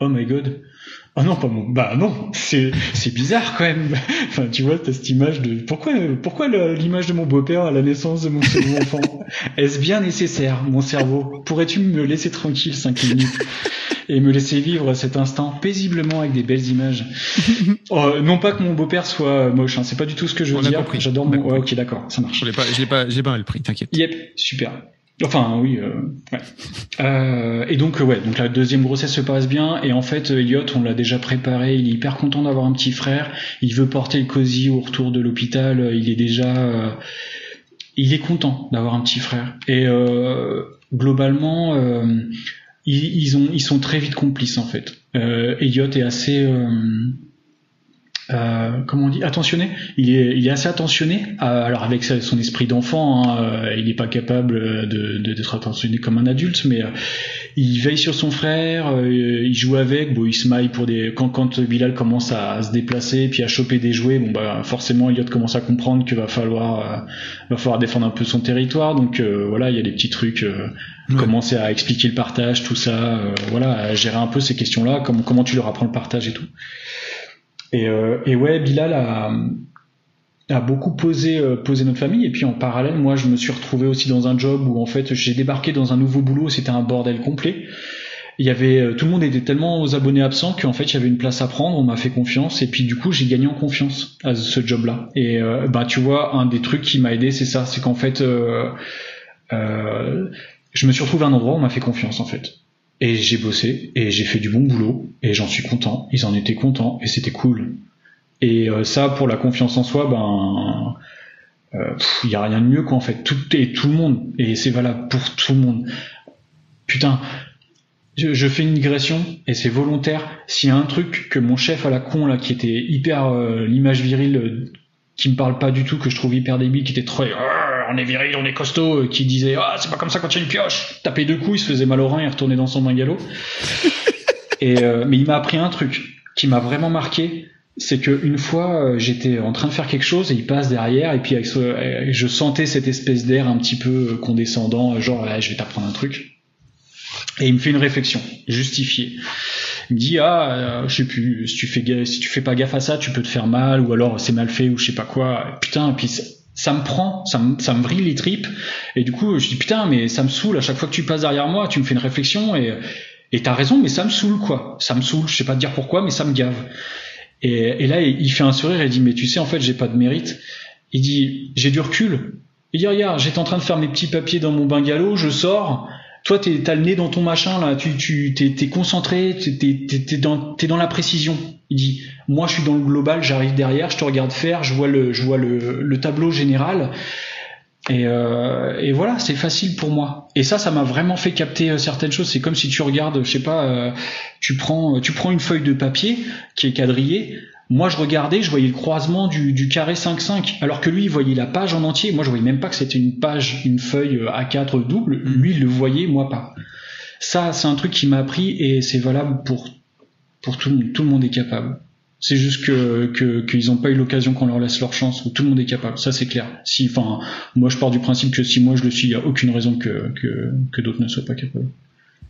oh my god. Ah non, pas mon. Bah non, c'est c'est bizarre quand même. enfin, tu vois, t'as cette image de pourquoi pourquoi l'image de mon beau-père à la naissance de mon second enfant? Est-ce bien nécessaire, mon cerveau? Pourrais-tu me laisser tranquille cinq minutes et me laisser vivre cet instant paisiblement avec des belles images? Oh, Non pas que mon beau-père soit moche, hein, c'est pas du tout ce que je veux dire. J'adore mon. Ouais, ok, d'accord, ça marche. Je l'ai pas, je l'ai pas, j'ai pas le prix, t'inquiète. Yep, super. Enfin oui, euh, ouais. Euh, et donc ouais, donc la deuxième grossesse se passe bien et en fait Elliot, on l'a déjà préparé, il est hyper content d'avoir un petit frère, il veut porter le cosy au retour de l'hôpital, il est déjà, euh, il est content d'avoir un petit frère et euh, globalement ils, ils, ont, ils sont très vite complices en fait. Elliot est assez euh, comment on dit attentionné. Il est, il est assez attentionné euh, alors avec son esprit d'enfant hein, euh, il n'est pas capable de, d'être attentionné comme un adulte mais il veille sur son frère il joue avec bon il se maille pour des quand quand Bilal commence à, se déplacer puis à choper des jouets bon bah forcément Elliot commence à comprendre qu'il va falloir va falloir défendre un peu son territoire. Donc voilà il y a des petits trucs commencer à expliquer le partage tout ça voilà à gérer un peu ces questions là comment comment tu leur apprends le partage et tout et, euh, et ouais, Bilal a, a beaucoup posé, euh, posé notre famille. Et puis en parallèle, moi, je me suis retrouvé aussi dans un job où en fait, j'ai débarqué dans un nouveau boulot. C'était un bordel complet. Il y avait euh, tout le monde était tellement aux abonnés absents qu'en fait, il y avait une place à prendre. On m'a fait confiance. Et puis du coup, j'ai gagné en confiance à ce job-là. Et euh, bah, tu vois, un des trucs qui m'a aidé, c'est ça, c'est qu'en fait. Euh, je me suis retrouvé à un endroit où on m'a fait confiance en fait. Et j'ai bossé et j'ai fait du bon boulot et j'en suis content. Ils en étaient contents et c'était cool. Et euh, ça, pour la confiance en soi, ben, il euh, y a rien de mieux quoi en fait. Tout et tout le monde et c'est valable pour tout le monde. Putain, je, fais une digression et c'est volontaire. S'il y a un truc que mon chef à la con là, qui était hyper euh, l'image virile, qui me parle pas du tout, que je trouve hyper débile, qui était trop on est viril, on est costaud, qui disait ah c'est pas comme ça quand il y a une pioche. Taper deux coups, il se faisait mal au rein et retournait dans son bungalow. et mais il m'a appris un truc qui m'a vraiment marqué c'est que une fois euh, j'étais en train de faire quelque chose et il passe derrière et puis avec euh, je sentais cette espèce d'air un petit peu condescendant genre je vais t'apprendre un truc et il me fait une réflexion justifiée il me dit ah euh, je sais plus si tu fais si tu fais pas gaffe à ça tu peux te faire mal ou alors c'est mal fait ou je sais pas quoi putain et puis ça, me prend ça me, ça me vrille les tripes et du coup je dis putain mais ça me saoule à chaque fois que tu passes derrière moi tu me fais une réflexion et et t'as raison mais ça me saoule quoi ça me saoule je sais pas te dire pourquoi mais ça me gave et, et, là, il fait un sourire et dit, mais tu sais, en fait, j'ai pas de mérite. Il dit, j'ai du recul. Il dit, regarde, j'étais en train de faire mes petits papiers dans mon bungalow, je sors. Toi, t'as le nez dans ton machin, là, tu, tu, t'es, es concentré, t'es, t'es, dans, t'es dans la précision. Il dit, moi, je suis dans le global, j'arrive derrière, je te regarde faire, je vois le, je vois le tableau général. Et, euh, et, voilà, c'est facile pour moi. Et ça, ça m'a vraiment fait capter euh, certaines choses. C'est comme si tu regardes, je sais pas, euh, tu prends, tu prends une feuille de papier qui est quadrillée. Moi, je regardais, je voyais le croisement du, du carré 5-5, alors que lui, il voyait la page en entier. Moi, je voyais même pas que c'était une page, une feuille A4 double. Mm. Lui, il le voyait, moi pas. Ça, c'est un truc qui m'a appris et c'est valable pour pour tout, tout le monde est capable. C'est juste que qu'ils n'ont pas eu l'occasion qu'on leur laisse leur chance, où tout le monde est capable. Ça c'est clair. Si, enfin, moi je pars du principe que si moi je le suis, il y a aucune raison que que, que d'autres ne soient pas capables.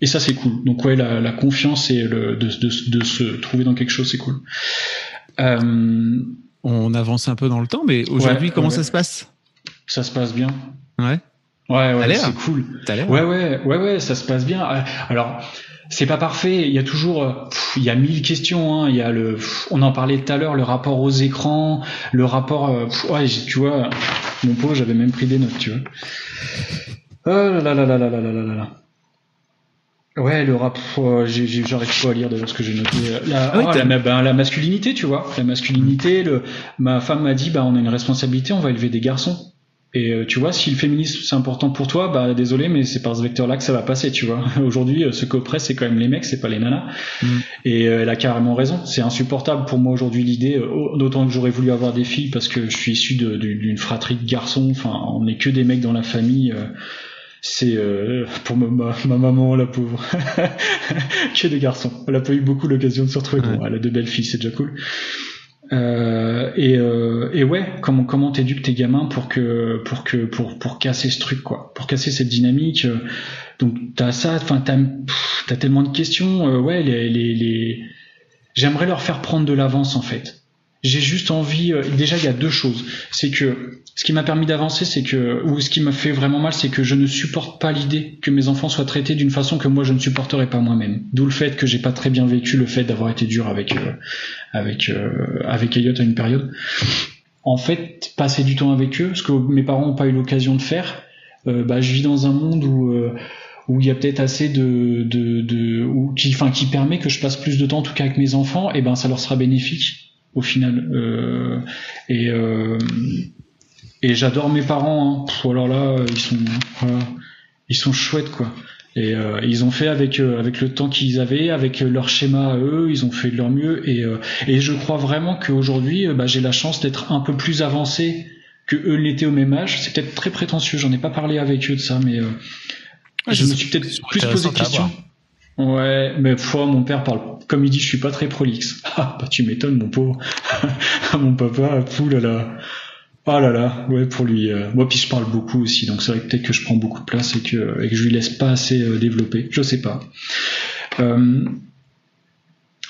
Et ça c'est cool. Donc ouais, la, la confiance et le, de, de, de, se trouver dans quelque chose, c'est cool. Euh, On avance un peu dans le temps, mais aujourd'hui, comment ça se passe? Ça se passe bien. Ouais. Ouais, ouais, c'est cool. Ouais, ouais, ouais, ouais, ça se passe bien. Alors, c'est pas parfait. Il y a toujours, euh, il y a mille questions. Hein. Il y a le, on en parlait tout à l'heure, le rapport aux écrans, le rapport. Euh, ouais, tu vois, mon pauvre, j'avais même pris des notes, tu vois. Oh là là là là là là là là là. Ouais, le rapport, j'arrive pas à lire d'ailleurs ce que j'ai noté. La, ah la, ben, la, masculinité, tu vois, la masculinité. Le, ma femme m'a dit, bah, on a une responsabilité, on va élever des garçons. Et euh, tu vois, si le féminisme c'est important pour toi, bah désolé, mais c'est par ce vecteur-là que ça va passer, tu vois. Aujourd'hui, euh, ce qu'oppresse, c'est quand même les mecs, c'est pas les nanas. Mm. Et euh, elle a carrément raison. C'est insupportable pour moi aujourd'hui l'idée, d'autant que j'aurais voulu avoir des filles parce que je suis issu d'une fratrie de garçons. Enfin, on n'est que des mecs dans la famille. c'est pour ma, ma, maman, la pauvre, que des garçons. Elle a pas eu beaucoup l'occasion de se retrouver. Bon, elle a de belles filles, c'est déjà cool. Euh, et, euh, et ouais, comment comment t'éduques tes gamins pour que pour que pour pour casser ce truc quoi, pour casser cette dynamique. Euh, donc t'as ça, enfin t'as as tellement de questions. Euh, ouais, les les, les... j'aimerais leur faire prendre de l'avance en fait. J'ai juste envie. Euh, déjà, il y a deux choses. C'est que ce qui m'a permis d'avancer, c'est que ou ce qui m'a fait vraiment mal, c'est que je ne supporte pas l'idée que mes enfants soient traités d'une façon que moi je ne supporterais pas moi-même. D'où le fait que j'ai pas très bien vécu le fait d'avoir été dur avec euh, avec euh, avec Elliot à une période. En fait, passer du temps avec eux, ce que mes parents n'ont pas eu l'occasion de faire. bah, je vis dans un monde où où il y a peut-être assez de, de, de ou qui, enfin, qui permet que je passe plus de temps, en tout cas avec mes enfants, et ben ça leur sera bénéfique au final. Euh, et euh, et j'adore mes parents. Hein. alors là, ils sont ils sont chouettes quoi. Et euh, ils ont fait avec avec le temps qu'ils avaient, avec leur schéma à eux, ils ont fait de leur mieux. Et et je crois vraiment qu'aujourd'hui, bah, j'ai la chance d'être un peu plus avancé que eux l'étaient au même âge. C'est peut-être très prétentieux. J'en ai pas parlé avec eux de ça, mais je me suis peut-être plus posé de questions. Ouais, mais fois mon père parle, comme il dit, je suis pas très prolixe. Ah, bah tu m'étonnes, mon pauvre. mon papa, fou là. Ah là là, ouais, pour lui. Euh, moi, puis je parle beaucoup aussi, donc c'est vrai que peut-être que je prends beaucoup de place et que, et que je lui laisse pas assez euh, développer. Je sais pas. Euh,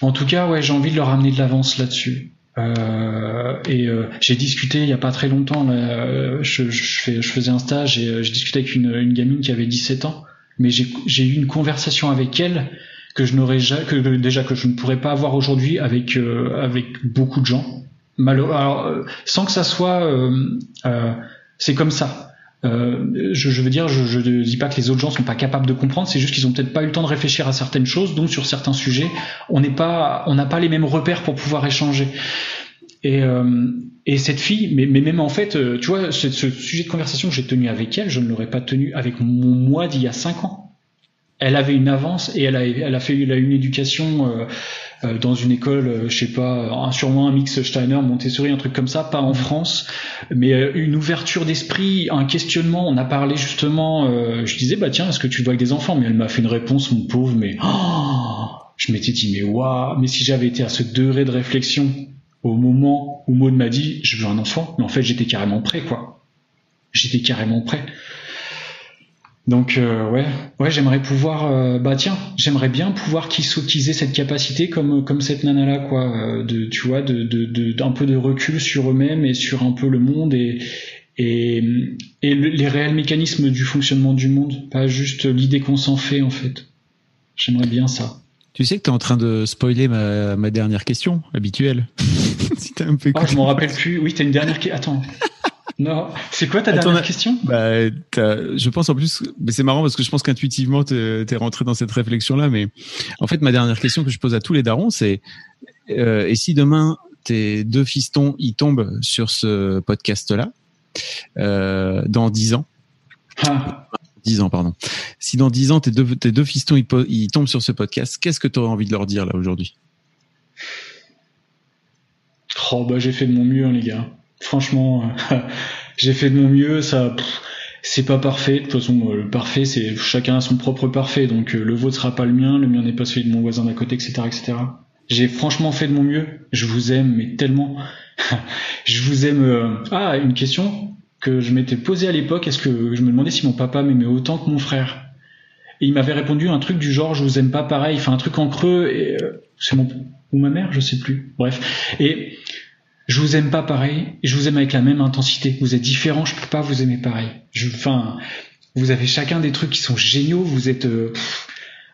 en tout cas, ouais, j'ai envie de leur amener de l'avance là-dessus. et j'ai discuté il y a pas très longtemps. Je, je, fais, je faisais un stage et je discutais avec une, une gamine qui avait 17 ans mais j'ai eu une conversation avec elle que je n'aurais que déjà que je ne pourrais pas avoir aujourd'hui avec euh, avec beaucoup de gens. Alors, euh, sans que ça soit, euh, c'est comme ça. Euh, je, je, veux dire, je, je dis pas que les autres gens sont pas capables de comprendre, c'est juste qu'ils ont peut-être pas eu le temps de réfléchir à certaines choses, donc sur certains sujets, on n'est pas, on n'a pas les mêmes repères pour pouvoir échanger. Et, euh, et cette fille, mais, mais même en fait, euh, tu vois, ce, ce sujet de conversation que j'ai tenu avec elle, je ne l'aurais pas tenu avec mon moi d'il y a cinq ans. Elle avait une avance et elle a, elle a fait elle a une éducation euh, euh, dans une école, euh, je sais pas, sûrement un mix Steiner, Montessori, un truc comme ça, pas en France, mais euh, une ouverture d'esprit, un questionnement. On a parlé justement, je disais bah tiens, est-ce que tu vois avec des enfants? Mais elle m'a fait une réponse, mon pauvre, mais oh je m'étais dit mais waouh, mais si j'avais été à ce degré de réflexion au moment où Maud m'a dit je veux un enfant, mais en fait j'étais carrément prêt quoi. J'étais carrément prêt. Donc euh, ouais, ouais, j'aimerais pouvoir, euh, bah tiens, j'aimerais bien pouvoir qu'ils cette capacité comme comme cette nana là quoi, euh, de tu vois, de de d'un peu de recul sur eux-mêmes et sur un peu le monde et et, et les réels mécanismes du fonctionnement du monde, pas juste l'idée qu'on s'en fait en fait. J'aimerais bien ça. Tu sais que tu es en train de spoiler ma, ma dernière question habituelle. si un peu oh, je m'en rappelle plus. Oui, t'as une dernière question. Attends. Non, c'est quoi ta dernière question? Bah, Je pense en plus, mais c'est marrant parce que je pense qu'intuitivement tu es rentré dans cette réflexion là, mais en fait ma dernière question que je pose à tous les darons, c'est euh, et si demain tes deux fistons ils tombent sur ce podcast là euh, dans dix ans, ah. 10 ans pardon. Si dans dix ans tes deux tes deux fistons ils, ils tombent sur ce podcast, qu'est-ce que tu aurais envie de leur dire là aujourd'hui? Oh bah j'ai fait de mon mieux hein, les gars. Franchement, j'ai fait de mon mieux. Ça, c'est pas parfait. De toute façon, le parfait, c'est chacun a son propre parfait. Donc euh, le vôtre sera pas le mien, le mien n'est pas celui de mon voisin d'à côté, etc., etc. J'ai franchement fait de mon mieux. Je vous aime, mais tellement. je vous aime. Euh, ah, une question que je m'étais posée à l'époque. Est-ce que je me demandais si mon papa m'aimait autant que mon frère? Et il m'avait répondu un truc du genre, je vous aime pas pareil. Enfin, un truc en creux. Et euh, c'est mon ou ma mère, je sais plus. Bref. Et je vous aime pas pareil, je vous aime avec la même intensité. Vous êtes différents, je peux pas vous aimer pareil. Je, enfin, vous avez chacun des trucs qui sont géniaux. Vous êtes, euh,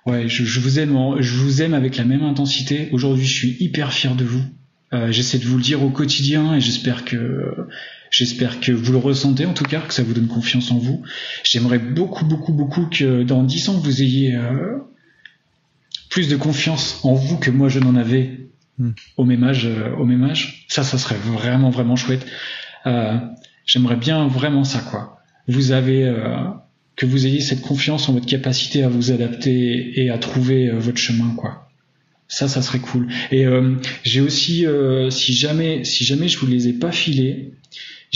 ouais, je, vous aime, je vous aime avec la même intensité. Aujourd'hui, je suis hyper fier de vous. Euh, j'essaie de vous le dire au quotidien et j'espère que, j'espère que vous le ressentez en tout cas, que ça vous donne confiance en vous. J'aimerais beaucoup, beaucoup, beaucoup que dans dix ans vous ayez euh, plus de confiance en vous que moi je n'en avais Hmm. au même âge, euh, au même âge. Ça, ça serait vraiment vraiment chouette. Euh, J'aimerais bien vraiment ça, quoi. Vous avez que vous ayez cette confiance en votre capacité à vous adapter et à trouver votre chemin, quoi. Ça, ça serait cool. Et j'ai aussi, si jamais, si jamais je vous les ai pas filés,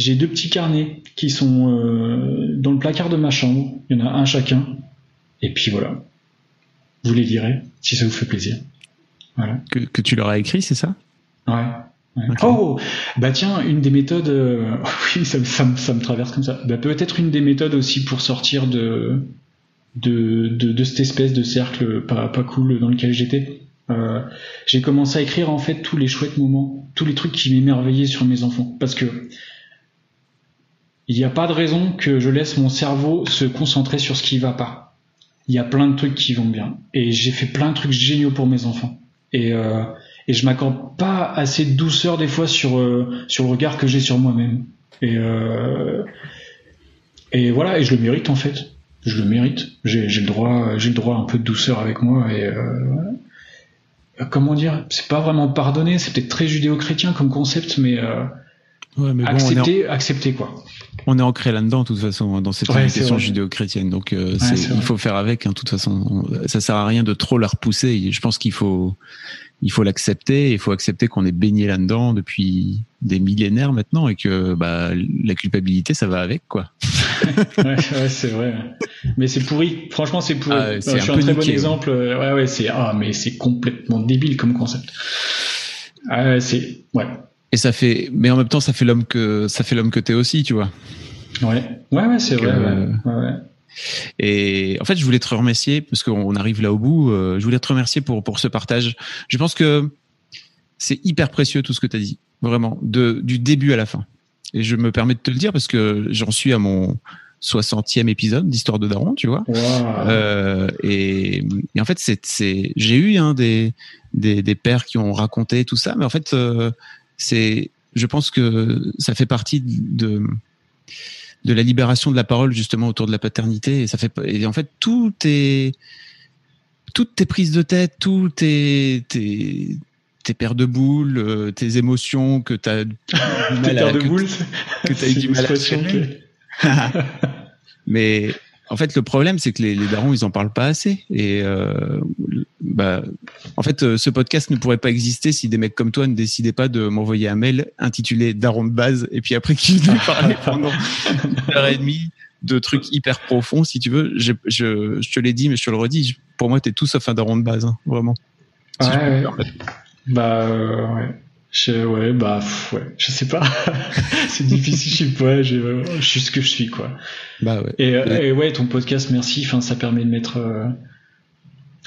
j'ai deux petits carnets qui sont dans le placard de ma chambre. Il y en a un chacun. Et puis voilà. Vous les lirez si ça vous fait plaisir. Que, que, tu leur as écrit, c'est ça? Ouais. Oh, bah tiens, une des méthodes, euh, oui, ça, ça, ça, me traverse comme ça. Bah, peut-être une des méthodes aussi pour sortir de de, de, de cette espèce de cercle pas, pas cool dans lequel j'étais. Euh, j'ai commencé à écrire en fait tous les chouettes moments, tous les trucs qui m'émerveillaient sur mes enfants, parce que il n'y a pas de raison que je laisse mon cerveau se concentrer sur ce qui va pas. Il y a plein de trucs qui vont bien, et j'ai fait plein de trucs géniaux pour mes enfants. Et euh, et je m'accorde pas assez de douceur des fois sur euh, sur le regard que j'ai sur moi-même. Et euh, et voilà et je le mérite en fait. Je le mérite. J'ai le droit j'ai le droit un peu de douceur avec moi et euh, comment dire? C'est pas vraiment pardonner c'est peut-être très judéo-chrétien comme concept mais, ouais, mais bon, accepter accepter quoi on est ancré là-dedans, de toute façon, hein, dans cette ouais, judéo-chrétienne. Donc, euh, il faut faire avec. Hein, de toute façon, ça sert à rien de trop la repousser. Je pense qu'il faut, il faut l'accepter. Il faut accepter qu'on est baigné là-dedans depuis des millénaires maintenant et que bah, la culpabilité, ça va avec, quoi. ouais, c'est vrai. Mais c'est pourri. Franchement, c'est pourri. Ah, je suis un, très bon exemple. Ouais, ouais, c'est ah, mais c'est complètement débile comme concept. Ah, c'est ouais. Et ça fait, mais en même temps, ça fait l'homme que ça fait l'homme que t'es aussi, tu vois. Ouais, ouais, ouais c'est vrai. ouais. Ouais. Et en fait, je voulais te remercier parce qu'on arrive là au bout. Euh, je voulais te remercier pour pour ce partage. Je pense que c'est hyper précieux tout ce que tu as dit, vraiment, de du début à la fin. Et je me permets de te le dire parce que j'en suis à mon 60e épisode d'Histoire de Daron, tu vois. Wow. Euh, et, et, en fait, c'est, c'est, j'ai eu hein, des, des, des pères qui ont raconté tout ça, mais en fait, euh, c'est, je pense que ça fait partie de de la libération de la parole justement autour de la paternité. Et ça fait et en fait tout est toutes tes prises de tête, tous tes, tes, tes paires de boules, euh, tes émotions que tu as du mal à, de boules, que, as eu du mal à Mais en fait, le problème, c'est que les, les, darons, ils en parlent pas assez. Et euh, bah, en fait, euh, ce podcast ne pourrait pas exister si des mecs comme toi ne décidaient pas de m'envoyer un mail intitulé Daron de base, et puis après qu'ils nous parlaient pendant une heure et demie de trucs hyper profonds, si tu veux. Je, je, je te l'ai dit, mais je te le redis. Pour moi, tu es tout sauf un daron de base, hein, vraiment. ouais, Bah, euh, ouais. Je, ouais, bah, ouais, je sais pas. c'est difficile, je sais pas, je, je, suis ce que je suis, quoi. Bah ouais. Et, euh, et ouais, ton podcast, merci. Enfin, ça permet de mettre. Euh...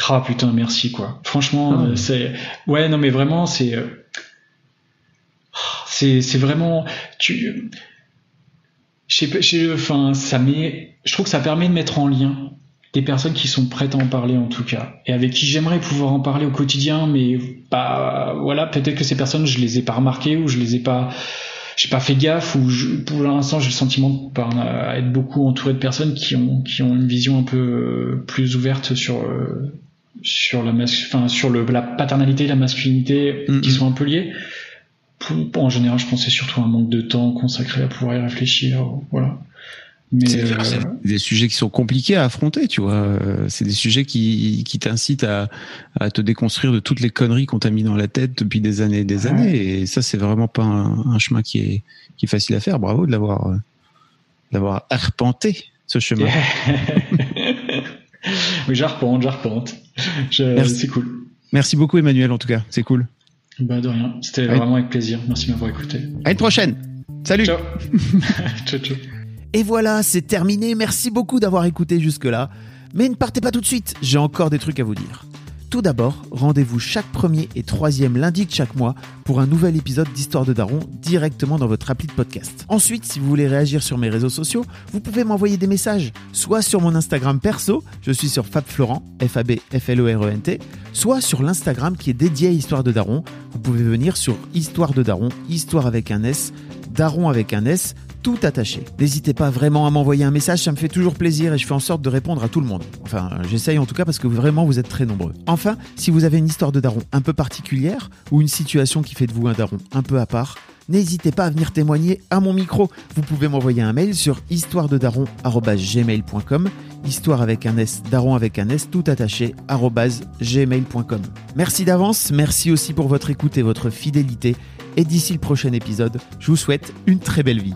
Ah putain, merci, quoi. Franchement, ah, euh, c'est. Ouais, non, mais vraiment, c'est. C'est, c'est vraiment. Tu je sais enfin, ça met, je trouve que ça permet de mettre en lien des personnes qui sont prêtes à en parler en tout cas et avec qui j'aimerais pouvoir en parler au quotidien mais bah voilà peut-être que ces personnes je les ai pas remarquées ou je les ai pas j'ai pas fait gaffe ou pour l'instant j'ai le sentiment de pas être beaucoup entouré de personnes qui ont qui ont une vision un peu plus ouverte sur sur la enfin sur le la paternalité la masculinité qui sont un peu liées en général, je pense c'est surtout un manque de temps consacré à pouvoir y réfléchir. Voilà. Mais c'est euh, des sujets qui sont compliqués à affronter, tu vois. C'est des sujets qui, qui t'incitent à, à te déconstruire de toutes les conneries qu'on t'a mis dans la tête depuis des années et des années. Et ça, c'est vraiment pas un, chemin qui est, qui est facile à faire. Bravo de l'avoir, d'avoir arpenté ce chemin. oui, j'arpente, j'arpente. C'est cool. Merci beaucoup, Emmanuel, en tout cas. C'est cool. Bah de rien, c'était vraiment avec plaisir. Merci de m'avoir écouté. À une prochaine. Salut. Ciao. ciao, ciao. Et voilà, c'est terminé. Merci beaucoup d'avoir écouté jusque-là. Mais ne partez pas tout de suite, j'ai encore des trucs à vous dire. Tout d'abord, rendez-vous chaque premier et troisième lundi de chaque mois pour un nouvel épisode d'Histoire de Daron directement dans votre appli de podcast. Ensuite, si vous voulez réagir sur mes réseaux sociaux, vous pouvez m'envoyer des messages, soit sur mon Instagram perso, je suis sur FabFlorent, F-A-B-F-L-O-R-E-N-T, soit sur l'Instagram qui est dédié à Histoire de Daron. Vous pouvez venir sur Histoire de Daron, Histoire avec un S, Daron avec un S, tout attaché. N'hésitez pas vraiment à m'envoyer un message, ça me fait toujours plaisir et je fais en sorte de répondre à tout le monde. Enfin, j'essaye en tout cas parce que vraiment vous êtes très nombreux. Enfin, si vous avez une histoire de daron un peu particulière ou une situation qui fait de vous un daron un peu à part, n'hésitez pas à venir témoigner à mon micro. Vous pouvez m'envoyer un mail sur histoirededaron.gmail.com histoire avec un S, daron avec un S, tout attaché, gmail.com. Merci d'avance, merci aussi pour votre écoute et votre fidélité. Et d'ici le prochain épisode, je vous souhaite une très belle vie.